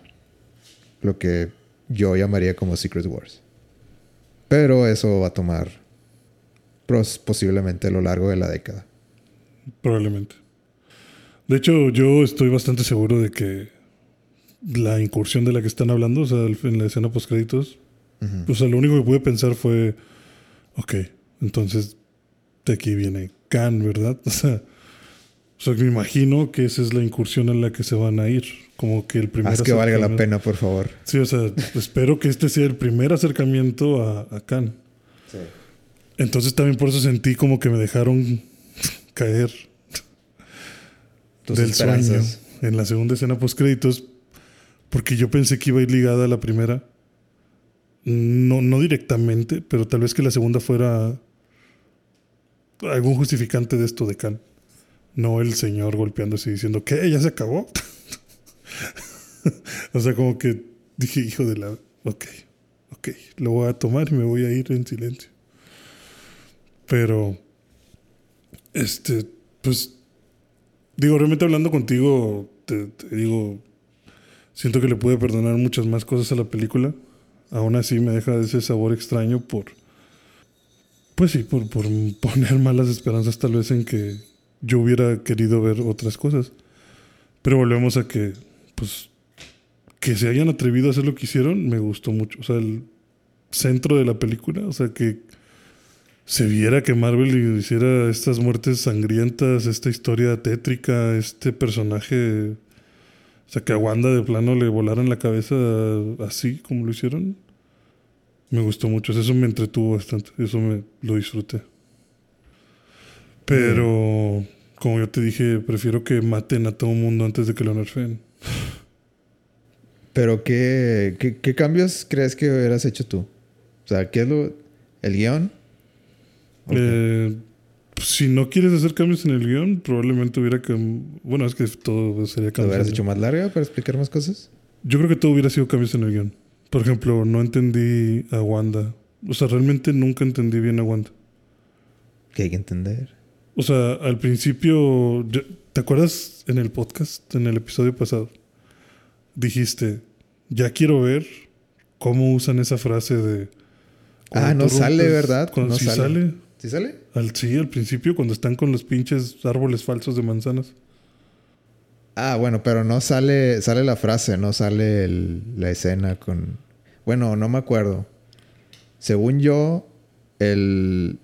lo que yo llamaría como Secret Wars. Pero eso va a tomar posiblemente a lo largo de la década. Probablemente. De hecho, yo estoy bastante seguro de que la incursión de la que están hablando, o sea, en la escena post créditos, Ujú. o sea, lo único que pude pensar fue, ok, entonces de aquí viene Khan, ¿verdad? [laughs] O sea, o sea, me imagino que esa es la incursión en la que se van a ir. Como que el primer Haz que valga la pena, por favor. Sí, o sea, espero que este sea el primer acercamiento a, a Khan. Entonces también por eso sentí como que me dejaron caer Tus del esperanzas. sueño en la segunda escena post créditos porque yo pensé que iba a ir ligada a la primera no, no directamente pero tal vez que la segunda fuera algún justificante de esto de Khan no el señor golpeándose y diciendo ¿qué? ¿ya se acabó? [laughs] o sea como que dije hijo de la ok ok lo voy a tomar y me voy a ir en silencio pero este pues Digo, realmente hablando contigo, te, te digo, siento que le pude perdonar muchas más cosas a la película. Aún así me deja ese sabor extraño por, pues sí, por, por [laughs] poner malas esperanzas tal vez en que yo hubiera querido ver otras cosas. Pero volvemos a que, pues, que se hayan atrevido a hacer lo que hicieron, me gustó mucho. O sea, el centro de la película, o sea, que se viera que Marvel hiciera estas muertes sangrientas, esta historia tétrica, este personaje, o sea, que a Wanda de plano le volaran la cabeza así como lo hicieron, me gustó mucho. Eso me entretuvo bastante, eso me lo disfruté. Pero, como yo te dije, prefiero que maten a todo el mundo antes de que lo nerfeen. Pero ¿qué, qué, qué cambios crees que hubieras hecho tú? O sea, ¿qué es lo... ¿El guion? Eh, si no quieres hacer cambios en el guion, probablemente hubiera que... Bueno, es que todo sería ¿Lo cambios. hubieras hecho más larga para explicar más cosas? Yo creo que todo hubiera sido cambios en el guion. Por ejemplo, no entendí a Wanda. O sea, realmente nunca entendí bien a Wanda. Que hay que entender. O sea, al principio, ¿te acuerdas en el podcast, en el episodio pasado? Dijiste, ya quiero ver cómo usan esa frase de... Ah, no sale, ¿verdad? Cuando No sale. sale. ¿Sí sale? Al, sí, al principio cuando están con los pinches árboles falsos de manzanas. Ah, bueno, pero no sale, sale la frase, no sale el- la escena con... Bueno, no me acuerdo. Según yo, el...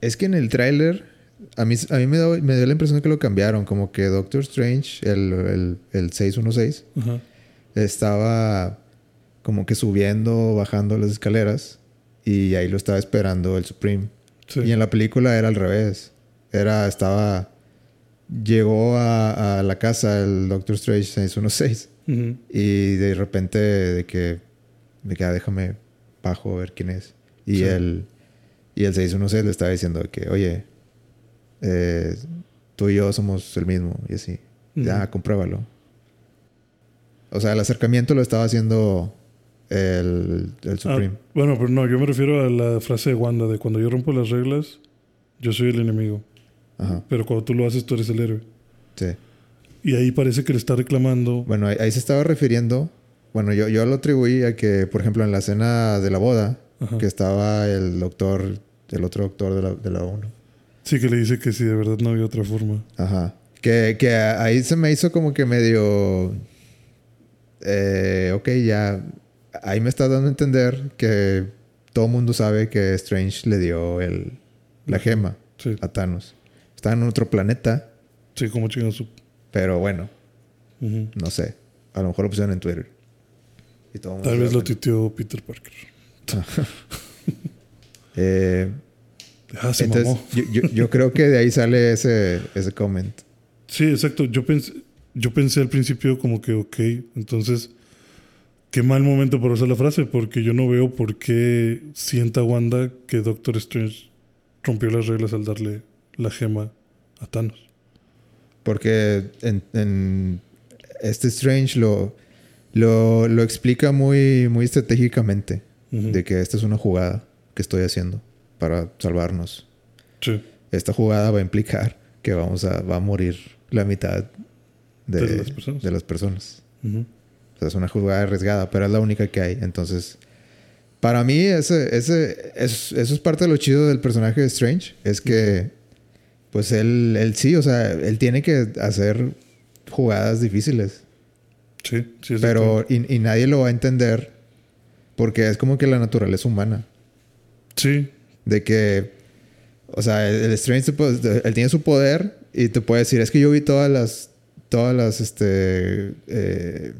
Es que en el tráiler, a mí, a mí me, dio, me dio la impresión que lo cambiaron, como que Doctor Strange, el, el, el 616, Ajá. estaba como que subiendo, bajando las escaleras y ahí lo estaba esperando el Supreme. Sí. Y en la película era al revés. Era, estaba... Llegó a, a la casa el Doctor Strange 616 Ujú. y de repente de que... De que ah, déjame bajo a ver quién es. Y Sí. el... Y el 616 le estaba diciendo que, oye, eh, tú y yo somos el mismo. Y así. Ya, compruébalo. O sea, el acercamiento lo estaba haciendo el, el Ah, Supreme. bueno, pero no, yo me refiero a la frase de Wanda de cuando yo rompo las reglas, yo soy el enemigo. Ajá. Pero cuando tú lo haces, tú eres el héroe. Sí. Y ahí parece que le está reclamando. Bueno, ahí, ahí se estaba refiriendo. Bueno, yo, yo lo atribuí a que, por ejemplo, en la escena de la boda, Ajá. que estaba el doctor, el otro doctor de la, de la ONU. Sí, que le dice que sí, de verdad no había otra forma. Ajá. Que, que ahí se me hizo como que medio. Eh, ok, ya. Ahí me está dando a entender que todo el mundo sabe que Strange le dio el, la gema Sí, a Thanos. Está en otro planeta, sí, como chingas su. pero bueno, no sé. A lo mejor lo pusieron en Twitter. Y todo Tal vez lo tuiteó Peter Parker. [laughs] Eh, Ah, se entonces, mamó. yo, yo- yo creo que de ahí sale ese, ese comment. Sí, exacto. Yo pensé, yo pensé al principio como que, ok, entonces, qué mal momento para usar la frase, porque yo no veo por qué sienta Wanda que Doctor Strange rompió las reglas al darle la gema a Thanos. Porque en, en este Strange lo, lo, lo explica muy, muy estratégicamente. De que esta es una jugada que estoy haciendo para salvarnos. Sí, Esta jugada va a implicar que vamos a, va a morir la mitad de, De las personas. de las personas. Sea, es una jugada arriesgada, pero es la única que hay. Entonces, para mí, ese, ese, es- eso es parte de lo chido del personaje de Strange. Es que, pues él, él sí, o sea, él tiene que hacer jugadas difíciles. sí, sí. Pero, y, y nadie lo va a entender porque es como que la naturaleza humana. Sí, De que, o sea, el, el Strange, él tiene su poder y te puede decir, es que yo vi todas las, todas las, este, eh,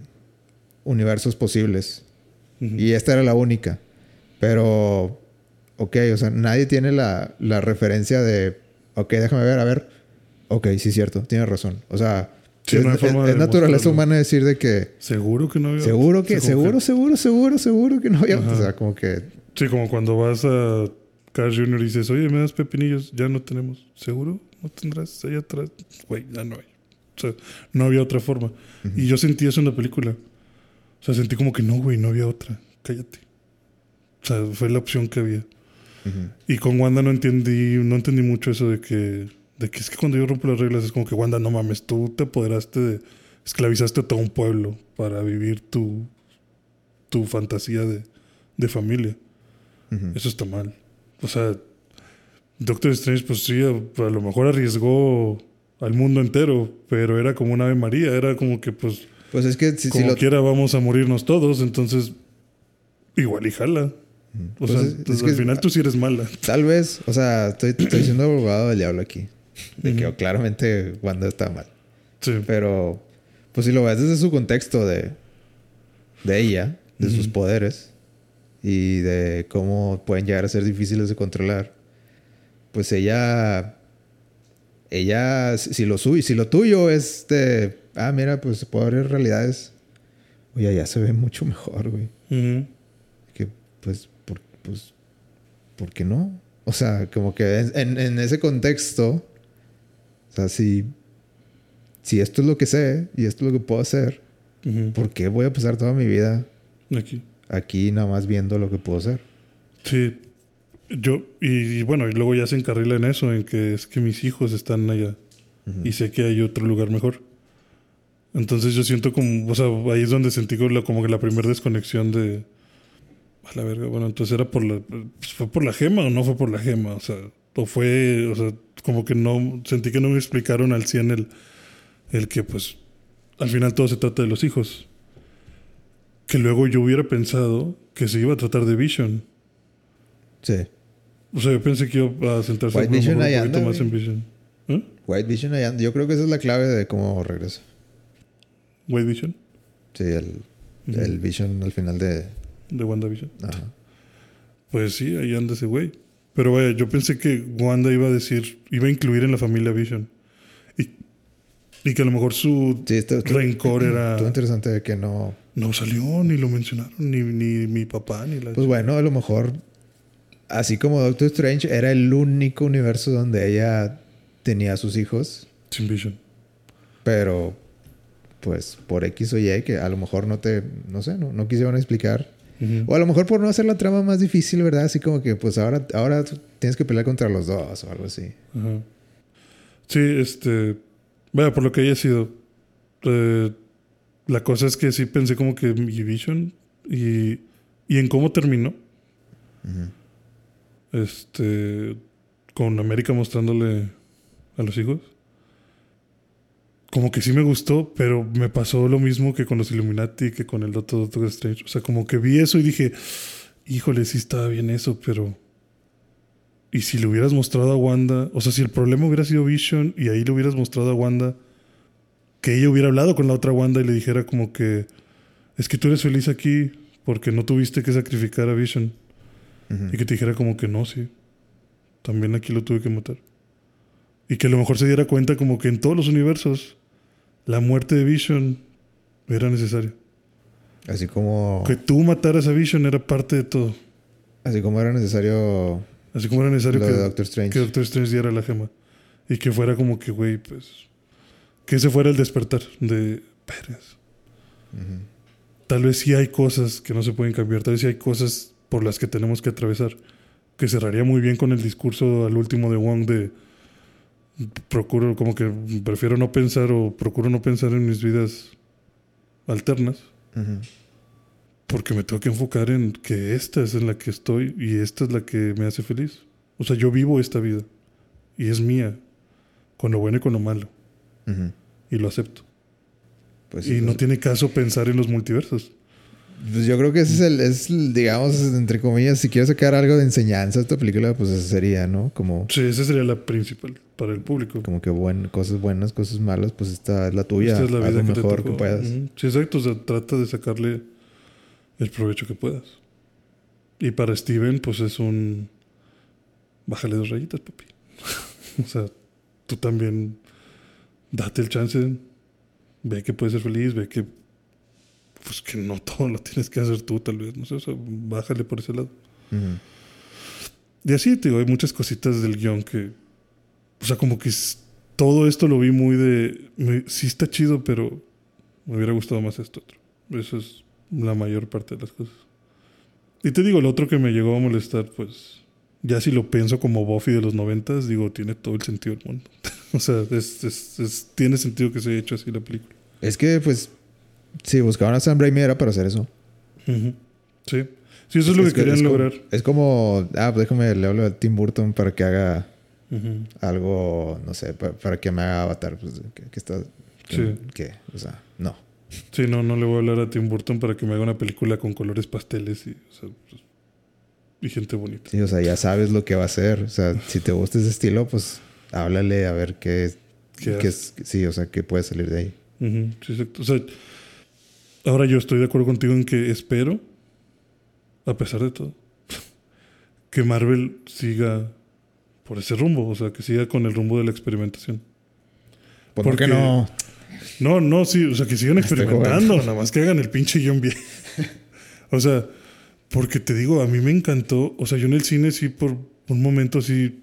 universos posibles. Ujú. Y esta era la única. Pero, ok, o sea, nadie tiene la, la referencia de, ok, déjame ver, a ver. Ok, sí es cierto, tienes razón. O sea, Sí, es, no es- es naturaleza humana decir de que, seguro que no había. seguro que, Sí, como seguro, seguro, seguro, seguro que no había. Ajá. O sea, como que, Sí, como cuando vas a Carl Jr. y dices, oye, me das pepinillos, ya no tenemos. ¿Seguro? ¿No tendrás allá atrás? Güey, ya no hay. O sea, no había otra forma. Y yo sentí eso en la película. O sea, sentí como que no, güey, no había otra. Cállate. O sea, fue la opción que había. Y con Wanda no entendí, no entendí mucho eso de que, de que es que cuando yo rompo las reglas es como que Wanda, no mames, tú te apoderaste de, esclavizaste a todo un pueblo para vivir tu, tu fantasía de, de familia. Eso está mal. O sea, Doctor Strange, pues sí, a, a lo mejor arriesgó al mundo entero, pero era como una Ave María, era como que, pues, Pues es que si, si como lo, quiera vamos a morirnos todos, entonces, igual y jala. O Pues sea, es- pues es al final tú sí eres mala. Tal vez, o sea, estoy, estoy siendo abogado del diablo aquí. De que Ujú. claramente Wanda está mal. Sí. Pero, pues si lo ves desde su contexto de, de ella, de sus poderes y de cómo pueden llegar a ser difíciles de controlar, pues ella, ella, si si lo, suyo, si lo tuyo es de, ah, mira, pues se puede abrir realidades, oye, ya se ve mucho mejor, güey. Que, pues, por, pues, ¿por qué no? O sea, como que en, en- ese contexto, o sea, si, si esto es lo que sé y esto es lo que puedo hacer. ¿por qué voy a pasar toda mi vida Aquí. aquí nada más viendo lo que puedo hacer? Sí. Yo, y, y bueno, y luego ya se encarrila en eso, en que es que mis hijos están allá y sé que hay otro lugar mejor. Entonces yo siento como, o sea, ahí es donde sentí como, que la primera desconexión de, A la verga, bueno, entonces era por la. pues, ¿Fue por la gema o no fue por la gema? O sea, o fue. O sea, como que no. Sentí que no me explicaron al 100 el, el que, pues. Al final todo se trata de los hijos. Que luego yo hubiera pensado que se iba a tratar de Vision. Sí. O sea, yo pensé que iba a centrarse White Vision un poquito anda, más en. Vision. ¿Eh? White Vision allá. Yo creo que esa es la clave de cómo regresa. White Vision Sí, el, el Vision al final de. de WandaVision. Ajá. Pues sí, ahí anda ese güey. Pero vaya, yo pensé que Wanda iba a decir, iba a incluir en la familia Vision. Y, y que a lo mejor su Sí, esto, esto- rencor [clears throat] era. estuvo interesante de que no. No salió, ni lo mencionaron, ni, ni mi papá, ni la. Pues bueno, a lo mejor. Así como Doctor Strange era el único universo donde ella tenía a sus hijos. Sin Vision. Pero. Pues por X o Y, que a lo mejor no te. No sé, no, no quisieron explicar. O a lo mejor por no hacer la trama más difícil, ¿verdad? Así como que, pues ahora, ahora tienes que pelear contra los dos o algo así. Ajá. Sí, este. Vaya, por lo que haya sido. eh, la cosa es que sí pensé como que mi Vision. Y, y en cómo terminó. Este. Con América mostrándole a los hijos. Como que sí me gustó, pero me pasó lo mismo que con los Illuminati, que con el Doctor, Doctor Strange. O sea, como que vi eso y dije, híjole, sí estaba bien eso, pero y si le hubieras mostrado a Wanda, o sea, si el problema hubiera sido Vision y ahí le hubieras mostrado a Wanda, que ella hubiera hablado con la otra Wanda y le dijera como que es que tú eres feliz aquí porque no tuviste que sacrificar a Vision. Y que te dijera como que no, sí. También aquí lo tuve que matar. Y que a lo mejor se diera cuenta como que en todos los universos la muerte de Vision era necesaria. Así como. Que tú mataras a Vision era parte de todo. Así como era necesario. Así como era necesario que, Doctor Strange. que Doctor Strange diera la gema. Y que fuera como que, güey, pues. Que ese fuera el despertar de. Ujú. Tal vez sí hay cosas que no se pueden cambiar. Tal vez sí hay cosas por las que tenemos que atravesar. Que cerraría muy bien con el discurso al último de Wong de. Procuro, como que prefiero no pensar o procuro no pensar en mis vidas alternas. Porque me tengo que enfocar en que esta es en la que estoy y esta es la que me hace feliz. O sea, yo vivo esta vida y es mía, con lo bueno y con lo malo, y lo acepto. Pues, y no pues- tiene caso pensar en los multiversos. Pues yo creo que ese es el, es, digamos, entre comillas, si quieres sacar algo de enseñanza a esta película, pues eso sería, ¿no? Como, Sí, esa sería la principal para el público. como que buen, cosas buenas, cosas malas, pues esta es la tuya. Esta es la vida lo que te mejor tocó. que puedas. Ujú. Sí, exacto. O sea, trata de sacarle el provecho que puedas. Y para Steven, pues es un. Bájale dos rayitas, papi. [laughs] o sea, tú también date el chance. Ve que puedes ser feliz, ve que. Pues que no todo lo tienes que hacer tú, tal vez. No sé, o sea, bájale por ese lado. Ujú. Y así, te digo, hay muchas cositas del guion que. O sea, como que todo esto lo vi muy de. me- sí está chido, pero me hubiera gustado más esto otro. Eso es la mayor parte de las cosas. Y te digo, el otro que me llegó a molestar, pues. Ya si lo pienso como Buffy de los noventas, digo, tiene todo el sentido del mundo. [laughs] o sea, es, es- es- tiene sentido que se haya hecho así la película. Es que, pues, si buscaban a Sam Raimi era para hacer eso. Sí. Sí, eso es, lo que, querían es como- lograr. es como, ah, pues déjame, le hablo a Tim Burton para que haga algo, no sé, pa- para, que me haga Avatar. Pues, que, que está. Que, Sí. que, o sea, no. Sí, no, no le voy a hablar a Tim Burton para que me haga una película con colores pasteles y, o sea, pues, y gente bonita. Sí, o sea, ya sabes lo que va a hacer. O sea, si te gusta ese estilo, pues háblale a ver qué, ¿Qué qué es. Sí, o sea, qué puede salir de ahí. Ujú, sí, exacto. O sea, ahora yo estoy de acuerdo contigo en que espero, a pesar de todo, que Marvel siga por ese rumbo, o sea, que siga con el rumbo de la experimentación. ¿Por, qué Porque- no? No, no, sí, o sea, que sigan experimentando, nada más que hagan el pinche guion bien. [laughs] o sea, porque te digo, a mí me encantó, o sea, yo en el cine sí por un momento sí,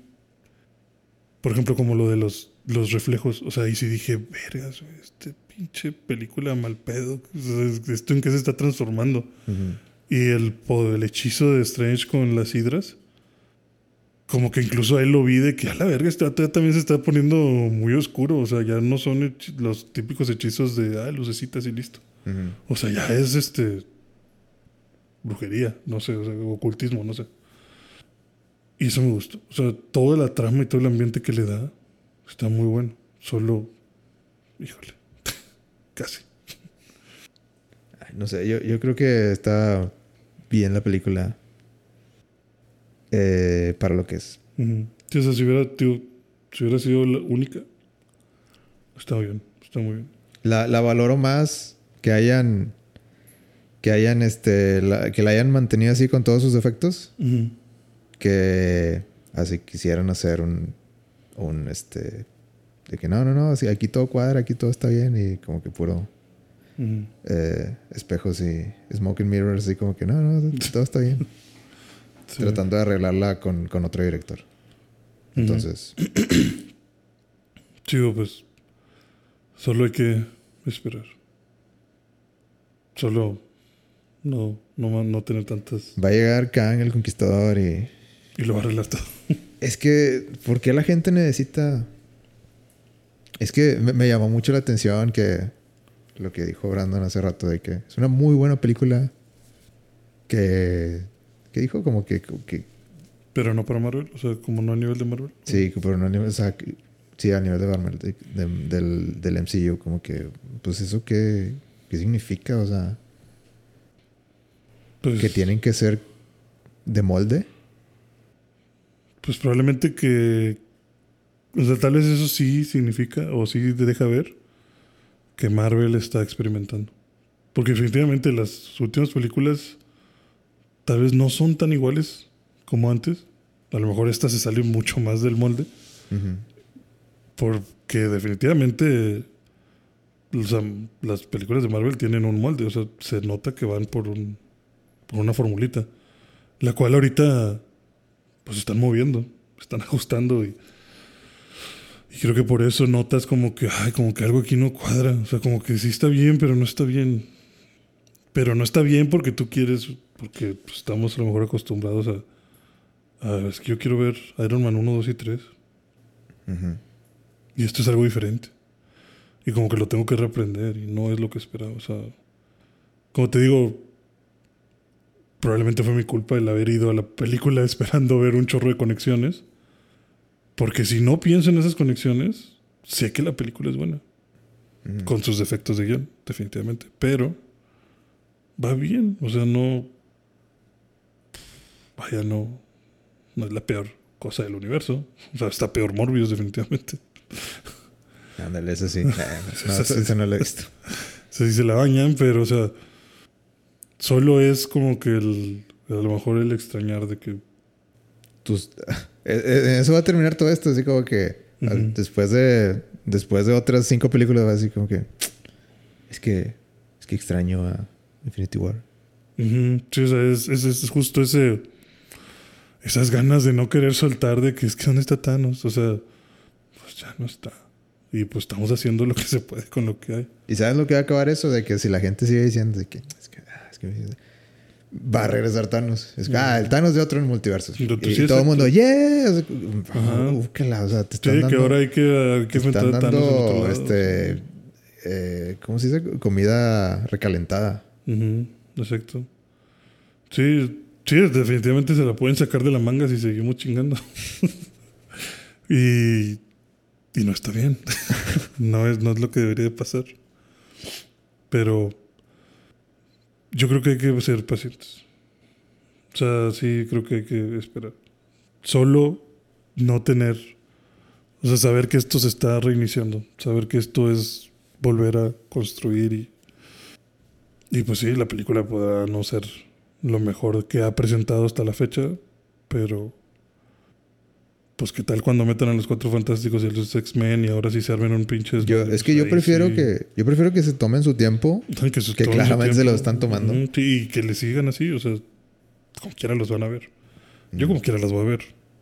por ejemplo, como lo de los, los reflejos, o sea, ahí sí dije, vergas, este pinche película mal pedo, esto en qué se está transformando. Ujú. Y el, el hechizo de Strange con las hidras. Como que incluso a él lo vi de que a la verga este ya también se está poniendo muy oscuro. O sea, ya no son los típicos hechizos de ah, lucecitas y listo. Ujú. O sea, ya es este. brujería, no sé, o sea, ocultismo, no sé. Y eso me gustó. O sea, toda la trama y todo el ambiente que le da está muy bueno. Solo, híjole, [laughs] casi. Ay, No sé, yo, yo creo que está bien la película eh, para lo que es. Sí, o sea, si hubiera, tío, si hubiera sido la única, está bien, está muy bien. La, la valoro más que hayan que hayan este la- que la hayan mantenido así con todos sus defectos que así quisieran hacer un un este de que no no no así aquí todo cuadra aquí todo está bien y como que puro eh, espejos y smoking mirrors así como que no no [laughs] todo está bien Sí. tratando de arreglarla con, con otro director entonces Chido, pues. Solo hay que esperar. Solo no, no, no tener tantas. va a llegar Kang el conquistador y Y lo va a arreglar todo. Es que, ¿por qué la gente necesita...? Es que me, me llamó mucho la atención que lo que dijo Brandon hace rato de que es una muy buena película que... que dijo como que... que Pero no para Marvel. O sea, como no a nivel de Marvel. sí, que pero no a nivel... O sea, que- sí, a nivel de Marvel, de- de- del, del MCU, como que... Pues eso qué, qué significa, o sea... Pues, Que tienen que ser de molde. Pues probablemente que. O sea, tal vez eso sí significa o sí te deja ver que Marvel está experimentando. Porque definitivamente las últimas películas tal vez no son tan iguales como antes. A lo mejor esta se sale mucho más del molde. Porque definitivamente o sea, las películas de Marvel tienen un molde. O sea, se nota que van por, un, por una formulita. La cual ahorita pues están moviendo, están ajustando y, y creo que por eso notas como que, ay, como que algo aquí no cuadra. O sea, como que sí está bien, pero no está bien. Pero no está bien porque tú quieres, porque pues, estamos a lo mejor acostumbrados a, a, es que yo quiero ver Iron Man 1, 2 y 3. Ujú. Y esto es algo diferente. Y como que lo tengo que reaprender y no es lo que esperaba. O sea, como te digo, probablemente fue mi culpa el haber ido a la película [laughs] esperando ver un chorro de conexiones. Porque si no pienso en esas conexiones, sé que la película es buena. Con sus defectos de guion, definitivamente. Pero va bien. O sea, no. Vaya, no. No es la peor cosa del universo. O sea, está peor Morbius, definitivamente. Ándale, eso sí. [laughs] No, eso, eso no lo he visto. O sea, sí se la bañan, pero, o sea, solo es como que el, a lo mejor el extrañar de que, tus [laughs] eh, eh, eso va a terminar todo esto así como que Ujú. al- después de después de otras cinco películas así como que es que es que extraño a Infinity War Ujú, sí, o sea, es, es, es justo ese, esas ganas de no querer soltar de que es que ¿dónde está Thanos? O sea, pues ya no está. Y pues estamos haciendo lo que se puede con lo que hay. y sabes lo que va a acabar eso de que si la gente sigue diciendo de que es que, es que va a regresar Thanos es que ah el Thanos de otro en multiverso y, sí, todo el mundo yeah o sea, o sea te Sí, están que dando ahora hay que, hay que te están a Thanos en otro dando este eh, ¿cómo se dice? comida recalentada exacto. Sí, sí, definitivamente se la pueden sacar de la manga si seguimos chingando. [laughs] y, y no está bien. [laughs] no, es, no es lo que debería de pasar. Pero yo creo que hay que ser pacientes. O sea, sí, creo que hay que esperar. Solo no tener, o sea, saber que esto se está reiniciando, saber que esto es volver a construir y y pues sí, la película podrá no ser lo mejor que ha presentado hasta la fecha, pero pues qué tal cuando metan a los cuatro fantásticos y a los X-Men y ahora sí se armen un pinche yo, es que yo prefiero sí. que yo prefiero que se tomen su tiempo que, se claramente se lo están tomando. Ujú, sí, y que le sigan así, o sea, como quiera los van a ver. Yo como quiera las voy a ver.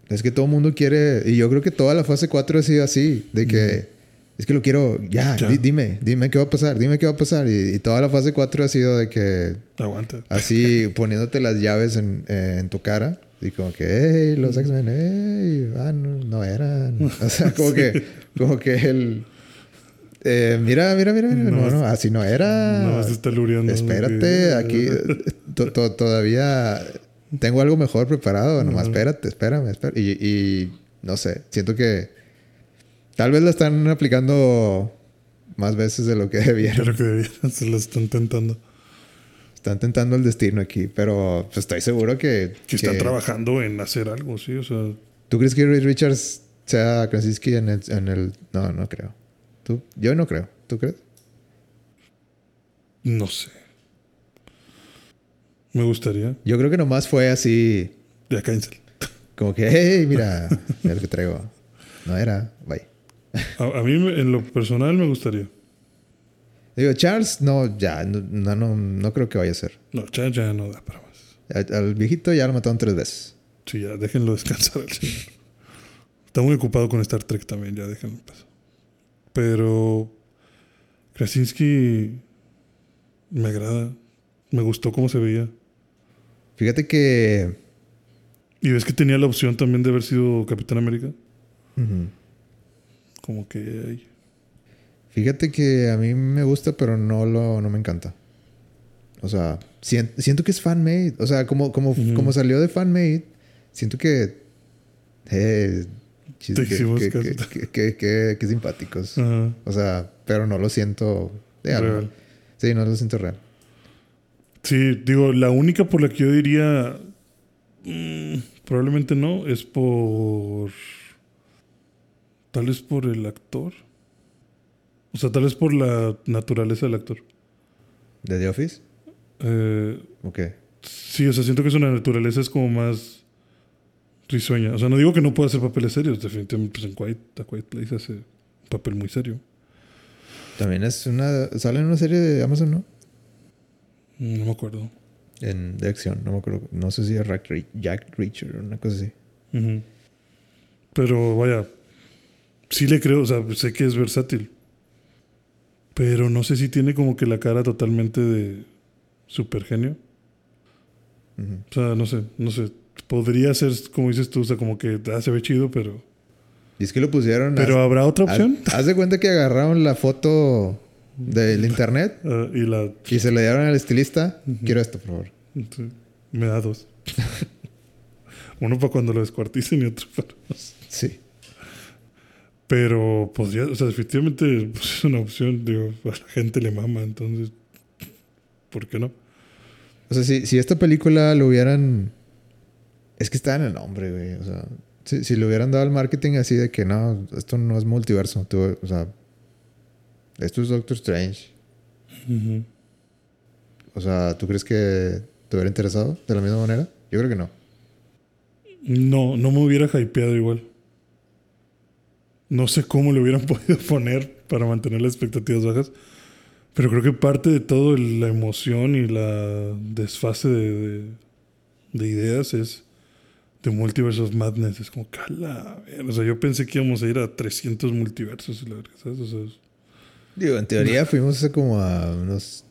Es que todo el mundo quiere, y yo creo que toda la fase 4 ha sido así, de que es que lo quiero, ya, Ya. di- dime, dime qué va a pasar, dime qué va a pasar. Y, y toda la fase 4 ha sido de que Aguanta. así [laughs] poniéndote las llaves en, eh, en tu cara. Y como que, hey, los X-Men, hey, ah, no, no eran. [laughs] O sea, como que, como que el, Eh, mira, mira, mira, mira. No, No, no, así no era. No, se está lureando. Espérate, aquí to- to- todavía tengo algo mejor preparado. Nomás espérate, espérame, espérame. Y, y no sé, siento que tal vez la están aplicando más veces de lo que debieron. Creo que debieran, [laughs] se lo están tentando. Están tentando el destino aquí, pero pues, estoy seguro que... Que están trabajando en hacer algo, sí, o sea. ¿Tú crees que Reed Richards sea Krasinski en el, en el... No, no creo. ¿Tú? Yo no creo. ¿Tú crees? No sé. Me gustaría. Yo creo que nomás fue así, Ya cancel. como que, hey, mira, mira lo que traigo. No era, bye. A, a mí, en lo personal, me gustaría. Digo, Charles, no, ya, no, no, no, creo que vaya a ser. No, ya, ya no da para más. Al, al viejito ya lo mataron tres veces. Sí, ya, déjenlo descansar al señor. Está muy ocupado con Star Trek también, ya déjenlo en paz. Pero Krasinski me agrada. Me gustó cómo se veía. Fíjate que... Y ves que tenía la opción también de haber sido Capitán América. Como que ay, Fíjate que a mí me gusta, pero no lo, no me encanta. O sea, sien- siento que es fan-made. O sea, como, como, como salió de fan-made, siento que... Eh, que, que- que- simpáticos. O sea, pero no lo siento... de algo. real. Sí, no lo siento real. Sí, digo, la única por la que yo diría mm, probablemente no es por tal vez por el actor. O sea, tal vez por la naturaleza del actor. ¿De The Office? Eh, Ok. sí, o sea, siento que su naturaleza es como más risueña. O sea, no digo que no pueda hacer papeles serios. Definitivamente, pues en Quiet, A Quiet Place hace un papel muy serio. También es una... Sale en una serie de Amazon, ¿no? No me acuerdo. En, de acción, no me acuerdo. No sé si es Jack, Reacher o una cosa así. Pero vaya, sí le creo, o sea, sé que es versátil. Pero no sé si tiene como que la cara totalmente de super genio. O sea, no sé, no sé. Podría ser, como dices tú, o sea, como que ah, se ve chido, pero. Y es que lo pusieron... Pero haz- habrá otra opción. Haz, de cuenta que agarraron la foto del [laughs] internet Ah, y la. y se le dieron al estilista. Quiero esto, por favor. sí, me da dos. [laughs] Uno para cuando lo descuarticen y otro para. Sí. Pero podría, o sea, definitivamente pues, es una opción. Digo, a la gente le mama, entonces. ¿Por qué no? O sea, si, si esta película lo hubieran... Es que está en el nombre, güey. O sea, si, si le hubieran dado el marketing así de que no, esto no es multiverso. tú- o sea, esto es Doctor Strange. O sea, ¿tú crees que te hubiera interesado de la misma manera? Yo creo que no. No, no me hubiera hypeado igual. No sé cómo le hubieran [laughs] podido poner para mantener las expectativas bajas. Pero creo que parte de todo el- la emoción y la desfase de, de- de ideas es de Multiverse of Madness. Es como, cala. O sea, yo pensé que íbamos a ir a 300 multiversos. la verga, ¿sabes? O sea, es- Digo, en teoría fuimos hace como a unos...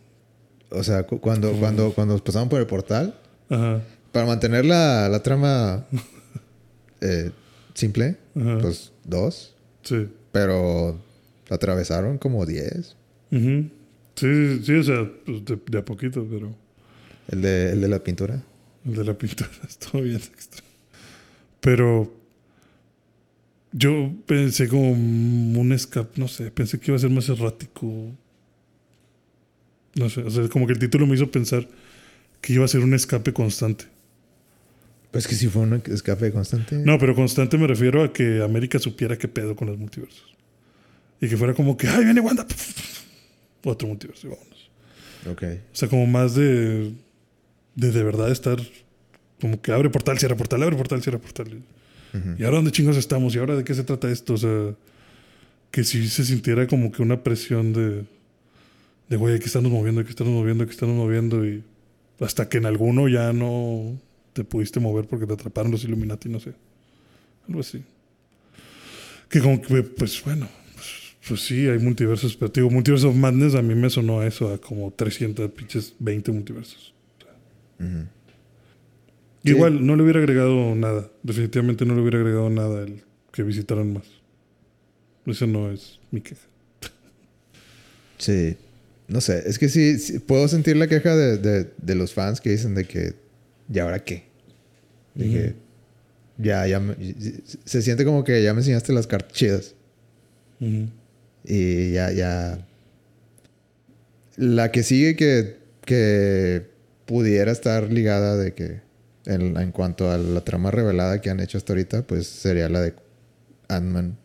O sea, cu- cuando, cuando, cuando nos pasamos por el portal, ajá, para mantener la, la trama [laughs] eh, simple, ajá. pues dos. Sí. Pero atravesaron como diez. Ujú. Sí, sí, o sea, pues de, de a poquito, pero... El de, el de la pintura. El de la pintura [laughs] estuvo bien extra. Pero yo pensé como un escape, no sé, pensé que iba a ser más errático. No sé, o sea, como que el título me hizo pensar que iba a ser un escape constante. Pues que si fue un escape constante. No, pero constante me refiero a que América supiera qué pedo con los multiversos. Y que fuera como que, ¡ay, viene Wanda! Otro multiverso, vámonos. Ok. O sea, como más de, de de verdad estar como que abre portal, cierra portal, abre portal, cierra portal. Ujú. ¿Y ahora dónde chingos estamos? ¿Y ahora de qué se trata esto? O sea, que si se sintiera como que una presión de, de güey, hay que estarnos moviendo, hay que estarnos moviendo, hay que estarnos moviendo. Y hasta que en alguno ya no te pudiste mover porque te atraparon los Illuminati, no sé. Algo así. Que como que, pues bueno, pues, pues sí, hay multiversos, pero digo, Multiverse of Madness a mí me sonó a eso, a como 300, pinches 20 multiversos. Ujú. Sí. Igual, no le hubiera agregado nada. Definitivamente no le hubiera agregado nada el que visitaran más. Esa no es mi queja. Sí. No sé, es que sí, sí, puedo sentir la queja de, de- de los fans que dicen de que, ¿y ahora qué? Que ya, ya, me- se siente como que ya me enseñaste las cartas chidas. Y ya, ya. La que sigue que, que pudiera estar ligada de que, en, en cuanto a la trama revelada que han hecho hasta ahorita, pues sería la de Ant-Man.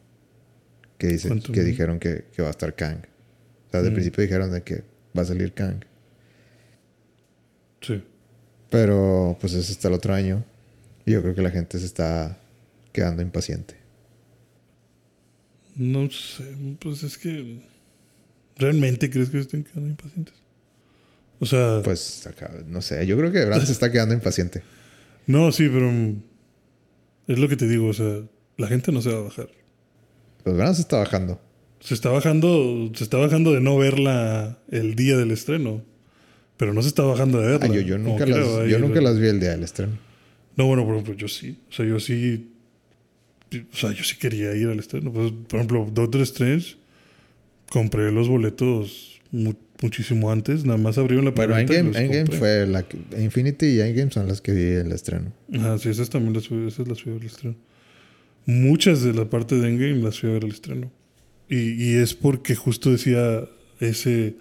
Que, dice, que dijeron que, que va a estar Kang. O sea, de Mm. principio dijeron de que va a salir Kang. Sí. Pero pues es hasta el otro año. Y yo creo que la gente se está quedando impaciente. No sé, pues es que. ¿Realmente crees que estén quedando impacientes? O sea, Pues acá, no sé, yo creo que Brad se está quedando impaciente. [laughs] no, sí, pero. Es lo que te digo, o sea, la gente no se va a bajar. Pues Brad se está bajando. Se está bajando, se está bajando de no verla el día del estreno. Pero no se está bajando de verla. Ah, yo, nunca, las, yo nunca vi el día del estreno. No, bueno, por ejemplo, yo sí. O sea, yo sí. O sea, yo sí quería ir al estreno. Pues, por ejemplo, Doctor Strange, compré los boletos mu- muchísimo antes. Nada más abrieron la y Endgame, Endgame fue la que... Infinity y Endgame son las que vi el estreno. Ajá, sí, esas también las fui, esas las fui a ver al estreno. Muchas de la parte de Endgame las fui a ver al estreno. Y, y es porque justo decía ese...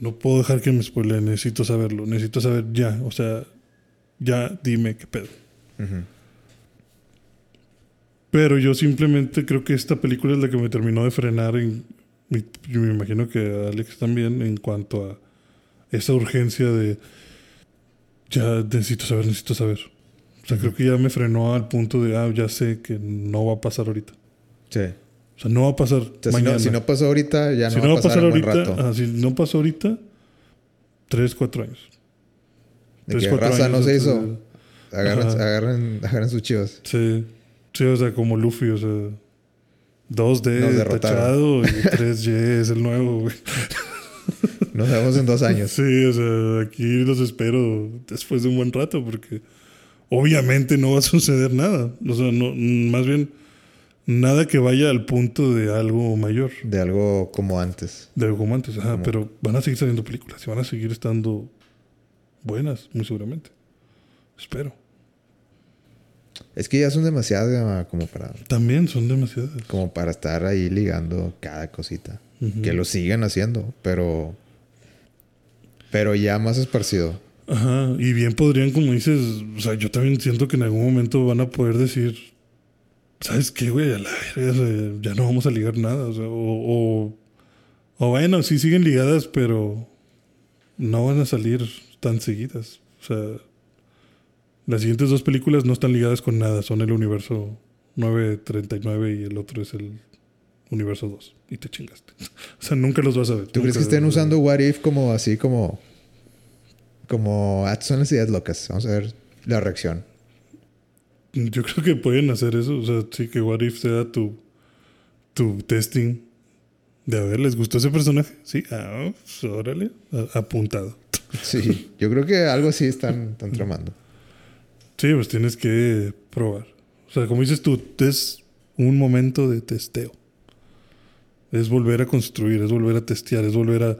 No puedo dejar que me spoile, necesito saberlo, necesito saber ya, o sea, ya dime qué pedo. Pero yo simplemente creo que esta película es la que me terminó de frenar. En, yo me imagino que a Alex también en cuanto a esa urgencia de ya necesito saber, necesito saber. O sea, creo que ya me frenó al punto de, ah, ya sé que no va a pasar ahorita. Sí. O sea, no va a pasar O sea, si, mañana. no, si no pasó ahorita, ya no, Si va a pasar, buen ahorita, rato. ah, si no pasó ahorita, tres, cuatro años. de tres, que cuatro raza no años se antes hizo. Ajá. agarren, agarren sus chivas. Sí. Sí, o sea, como Luffy, o sea, 2D Nos derrotaron. tachado y 3Y es el nuevo, güey. Nos vemos en dos años. Sí, o sea, aquí los espero después de un buen rato porque obviamente no va a suceder nada. O sea, no, más bien nada que vaya al punto de algo mayor, De algo como antes. de algo como antes. Ajá, Como- pero van a seguir saliendo películas y van a seguir estando buenas, muy seguramente. Espero. Es que ya son demasiadas como para, También son demasiadas. como para estar ahí ligando cada cosita. Que lo siguen haciendo, pero... Pero ya más esparcido. Ajá, y bien podrían, como dices, o sea, yo también siento que en algún momento van a poder decir, ¿sabes qué, güey? A la verga, ya no vamos a ligar nada, o sea, o, o, o bueno, sí siguen ligadas, pero no van a salir tan seguidas. O sea, las siguientes dos películas no están ligadas con nada, son el universo 939 y el otro es el universo 2, y te chingaste. [laughs] O sea, nunca los vas a ver. ¿Tú crees que estén usando What If como así como... Como... Ah, son las ideas locas. Vamos a ver la reacción. Yo creo que pueden hacer eso. O sea, sí, que What If sea tu, tu testing de a ver, ¿les gustó ese personaje? Sí, ah, pues, órale, a- apuntado. Sí, yo creo que algo así están, están tramando. Sí, pues tienes que probar. O sea, como dices tú, es un momento de testeo. Es volver a construir, es volver a testear, es volver a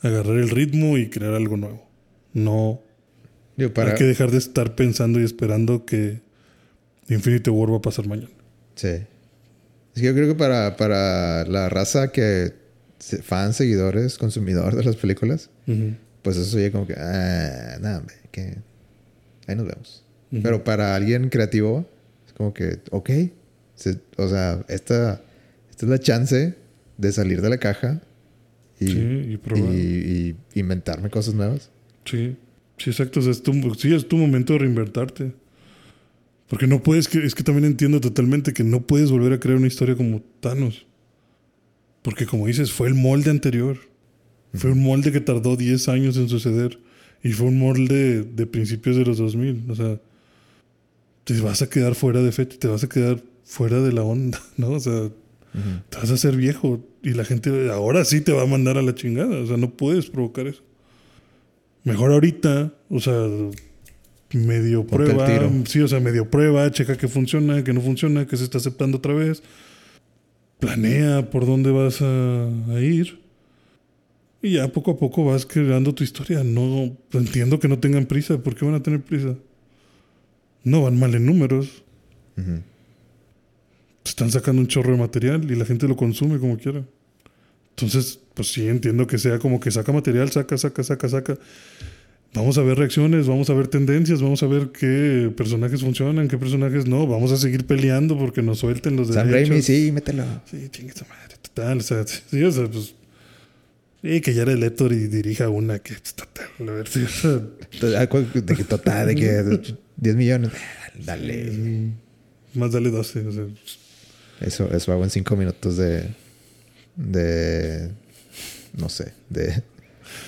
agarrar el ritmo y crear algo nuevo. No Digo, para... hay que dejar de estar pensando y esperando que Infinity War va a pasar mañana. Sí. Es que yo creo que para, para la raza que... Fans, seguidores, consumidor de las películas, pues eso sería como que... Ah, nada, que... Ahí nos vemos. Pero para alguien creativo, es como que... Ok. se- o sea, esta, esta es la chance de salir de la caja y, Sí, y y- y inventarme cosas nuevas. Sí, sí, exacto. O sea, es tu, sí, es tu momento de reinvertarte. Porque no puedes, es que también entiendo totalmente que no puedes volver a crear una historia como Thanos. Porque como dices, fue el molde anterior. Fue un molde que tardó 10 años en suceder. Y fue un molde de principios de los 2000. O sea, te vas a quedar fuera de fecha, te vas a quedar fuera de la onda, [laughs] ¿no? O sea, te vas a hacer viejo. Y la gente ahora sí te va a mandar a la chingada. O sea, no puedes provocar eso. Mejor ahorita, o sea, medio Ponte prueba. Sí, o sea, medio prueba, checa que funciona, que no funciona, que se está aceptando otra vez. Planea por dónde vas a, a ir. Y ya poco a poco vas creando tu historia. No entiendo que no tengan prisa. ¿Por qué van a tener prisa? No van mal en números. Están sacando un chorro de material y la gente lo consume como quiera. Entonces, pues sí, entiendo que sea como que saca material, saca, saca, saca, saca. Vamos a ver reacciones, vamos a ver tendencias, vamos a ver qué personajes funcionan, qué personajes no. Vamos a seguir peleando porque nos suelten los Sam derechos. Raimi, sí, mételo. Sí, chingue su madre, total. O sea, sí, o sea, pues. Sí, que ya era Leto y dirija una que es total. A ver, ah, cu- De que total, de que [laughs] 10 millones. Dale. más dale 12. O sea, Eso, eso hago en 5 minutos de. De. No sé. De.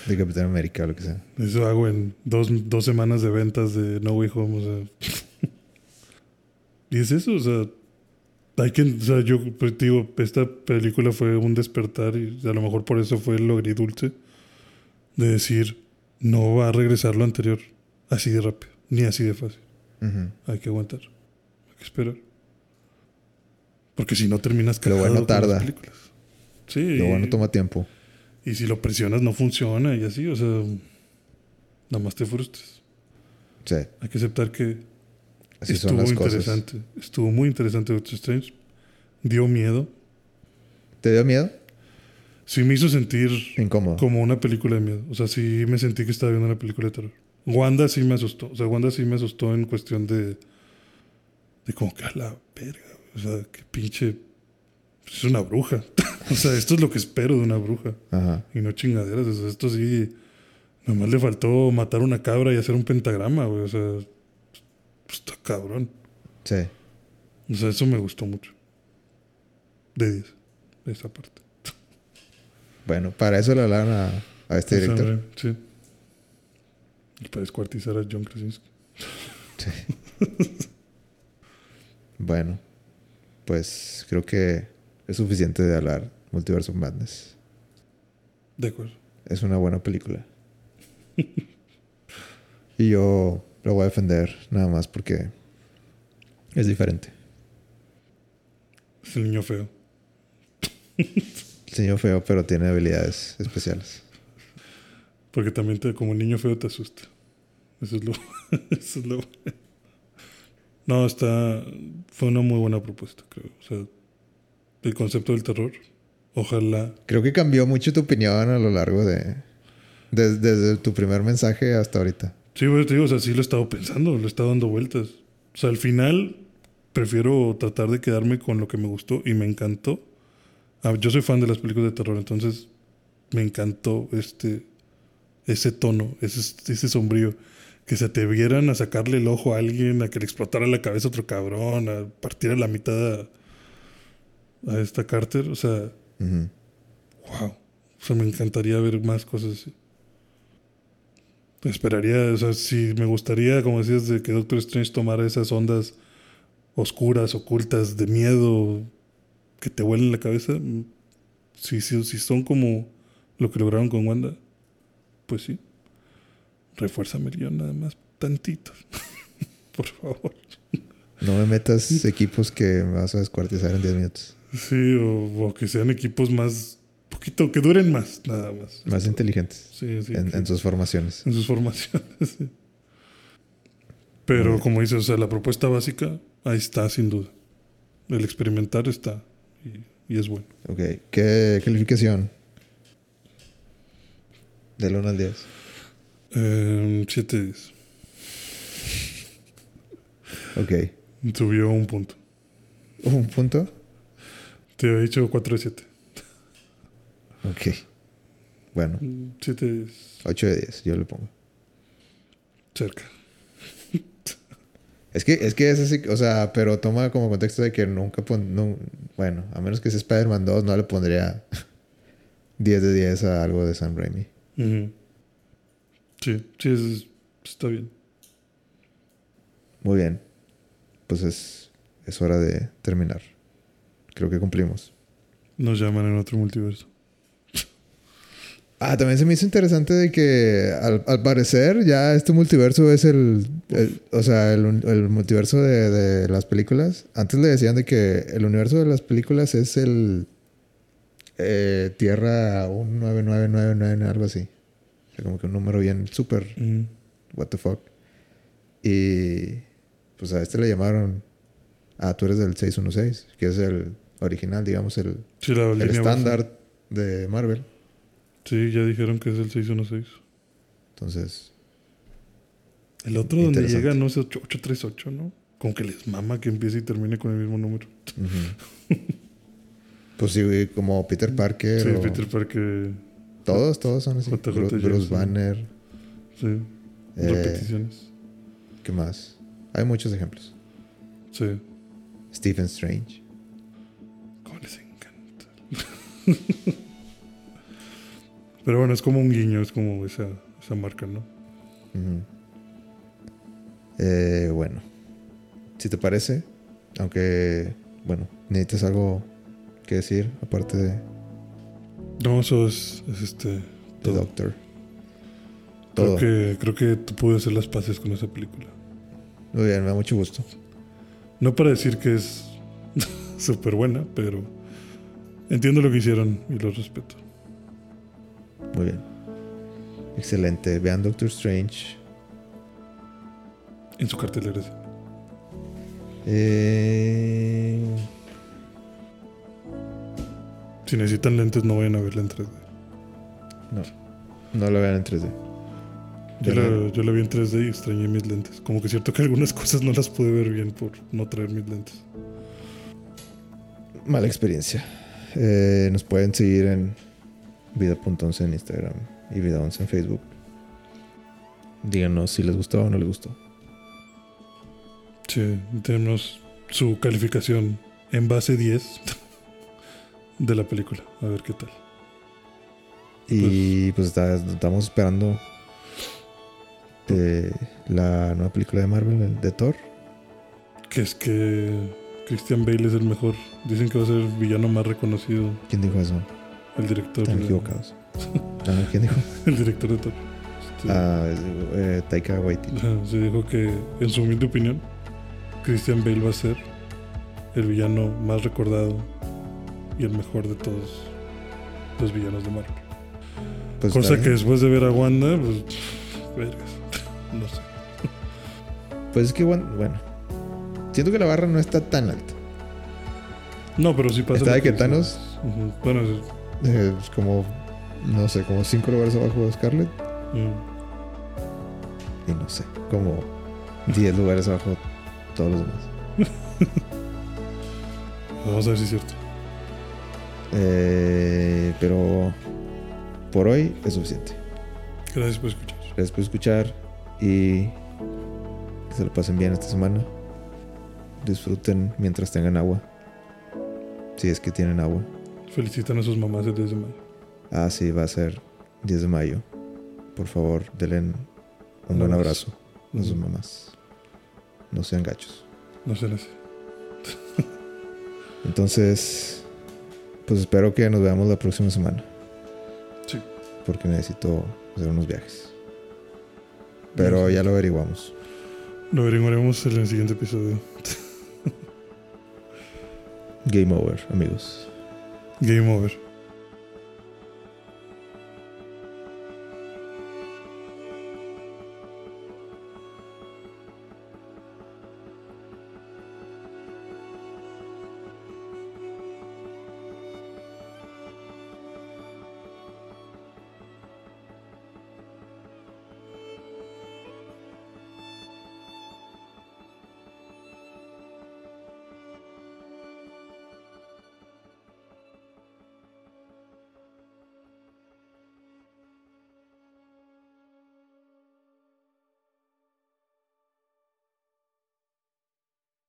De Capitán América o lo que sea. eso hago en dos, dos semanas de ventas de No Way Home. O sea. [laughs] y es eso, o sea. Hay que, o sea, yo pues, digo, esta película fue un despertar y a lo mejor por eso fue el agridulce de decir, no va a regresar lo anterior así de rápido, ni así de fácil. Hay que aguantar. Hay que esperar. Porque si no terminas Lo cagado bueno con las tarda. películas. Sí. Lo bueno toma tiempo. Y si lo presionas no funciona y así, o sea, nada más te frustras. Sí. Hay que aceptar que Así estuvo son las cosas. interesante. Estuvo muy interesante Doctor Strange. Dio miedo. ¿Te dio miedo? Sí me hizo sentir Incómodo. como una película de miedo. O sea, sí me sentí que estaba viendo una película de terror. Wanda sí me asustó. O sea, Wanda sí me asustó en cuestión de. De como que a la verga. O sea, que pinche. Es una bruja. [laughs] o sea, esto es lo que espero de una bruja. Ajá. Y no chingaderas. O sea, esto sí. Nomás le faltó matar una cabra y hacer un pentagrama, güey. O sea. Pues está cabrón. Sí. O sea, eso me gustó mucho. De 10. De esa parte. Bueno, para eso le hablaron a, a este Esa, director. Sí. Y para descuartizar a John Krasinski. [laughs] Bueno, pues creo que es suficiente de hablar Multiverse of Madness. De acuerdo. Es una buena película. y yo lo voy a defender nada más porque es diferente. Es el niño feo. El señor feo, pero tiene habilidades especiales. Porque también te, como niño feo te asusta. Eso es lo. [laughs] eso es lo. No, está. Fue una muy buena propuesta, creo. O sea, el concepto del terror. Ojalá. Creo que cambió mucho tu opinión a lo largo de... des- desde tu primer mensaje hasta ahorita. Sí, pues, te digo, o sea, sí lo he estado pensando, lo he estado dando vueltas. O sea, al final prefiero tratar de quedarme con lo que me gustó y me encantó. Ah, yo soy fan de las películas de terror, entonces me encantó este ese tono, ese, ese sombrío. Que se atrevieran a sacarle el ojo a alguien, a que le explotara la cabeza a otro cabrón, a partir a la mitad a, a esta Carter. O sea. Wow. O sea, me encantaría ver más cosas así. Esperaría, o sea, si me gustaría, como decías, de que Doctor Strange tomara esas ondas oscuras, ocultas, de miedo, que te vuelen la cabeza. mm, Si, si, si son como lo que lograron con Wanda, pues sí. Refuérzame el guion nada más, tantito. [laughs] Por favor. No me metas equipos que me vas a descuartizar en 10 minutos. Sí, o, o que sean equipos más, poquito, que duren más, nada más. Más inteligentes Sí, sí. en, sus formaciones. en sus formaciones. [laughs] sí. Pero como dices, o sea, la propuesta básica, ahí está sin duda. El experimentar está y, y es bueno. Ok. ¿Qué calificación? Del 1 al 10. Eh, 7 10. Ok. Subió un punto. ¿Un punto? Te había dicho 4 de 7. Ok. Bueno, 7 es 8 de 10, yo le pongo. cerca. Es que, es que es así, o sea, pero toma como contexto de que nunca pon, no- bueno, a menos que sea Spider-Man 2, no le pondría [laughs] 10 de 10 a algo de Sam Raimi. Ujú. Sí, sí, es- está bien. Muy bien. Pues es, es hora de terminar. Creo que cumplimos. Nos llaman en otro multiverso. Ah, también se me hizo interesante de que al, al parecer ya este multiverso es el, el- o sea, el, el multiverso de, de las películas. Antes le decían de que el universo de las películas es el, eh, Tierra 19999, algo así. O sea, como que un número bien súper, Mm. what the fuck. Y pues a este le llamaron, ah, tú eres del 616, que es el original, digamos, el, Sí, estándar de Marvel. Sí, ya dijeron que es el 616. Entonces, El otro donde llega, no 8- 838, ¿no? Como que les mama que empiece y termine con el mismo número. ujú. pues sí, como Peter Parker. Sí, o- Peter Parker. Todos, todos son así. JJ Bruce. Banner. Sí. Eh, Repeticiones. ¿Qué más? Hay muchos ejemplos. Sí. Stephen Strange. [laughs] Pero bueno, es como un guiño, es como esa, esa marca, ¿no? Eh, bueno, si te parece, aunque, bueno, necesitas algo que decir aparte de No, eso es, es este. The. Doctor. Creo que, creo que tú puedes hacer las paces con esa película. Muy bien, me da mucho gusto. No para decir que es [laughs] súper buena, pero entiendo lo que hicieron y lo respeto. Muy bien. Excelente. Vean Doctor Strange. En su cartelera. Eh, Si necesitan lentes, no vayan a verla en 3D. no, no lo vean en 3D. Yo la, la- yo la vi en 3D y extrañé mis lentes. Como que es cierto que algunas [laughs] cosas no las pude ver bien por no traer mis lentes. Mala experiencia. Eh, nos pueden seguir en vida.11 en Instagram y vida11 en Facebook. Díganos si les gustó o no les gustó. Sí, tenemos su calificación en base 10 [laughs] de la película. A ver qué tal. Y pues, está- estamos esperando eh, la nueva película de Marvel, el de Thor. Que es que Christian Bale es el mejor. Dicen que va a ser el villano más reconocido. ¿Quién dijo eso? El director. Están de- equivocados. [laughs] Ah, ¿Quién dijo? El director de Thor. Este, Ah, eh, Taika Waititi. se dijo que, en su humilde opinión, Christian Bale va a ser el villano más recordado y el mejor de todos los villanos de Marvel. Pues, Cosa que después de ver a Wanda, pues, vergas. [laughs] No sé. Pues es que bueno, bueno. Siento que la barra no está tan alta. No, pero sí pasa. ¿Está de que. Thanos? Bueno, es- Eh, es como, no sé, como cinco lugares abajo de Scarlett. mm. Y no sé, como 10 lugares abajo de todos los demás. [laughs] Vamos a ver si es cierto. Eh, pero por hoy es suficiente. Gracias por escuchar. Gracias por escuchar y que se lo pasen bien esta semana. Disfruten mientras tengan agua. Si es que tienen agua. Felicitan a sus mamás el 10 de mayo. Ah, sí, va a ser 10 de mayo. Por favor, denle un buen abrazo. a sus mamás. No sean gachos. No sé así. [laughs] Entonces, pues espero que nos veamos la próxima semana. Sí. Porque necesito hacer unos viajes. Pero ya lo averiguamos. Lo averiguaremos en el siguiente episodio. [laughs] Game over, amigos. Game over.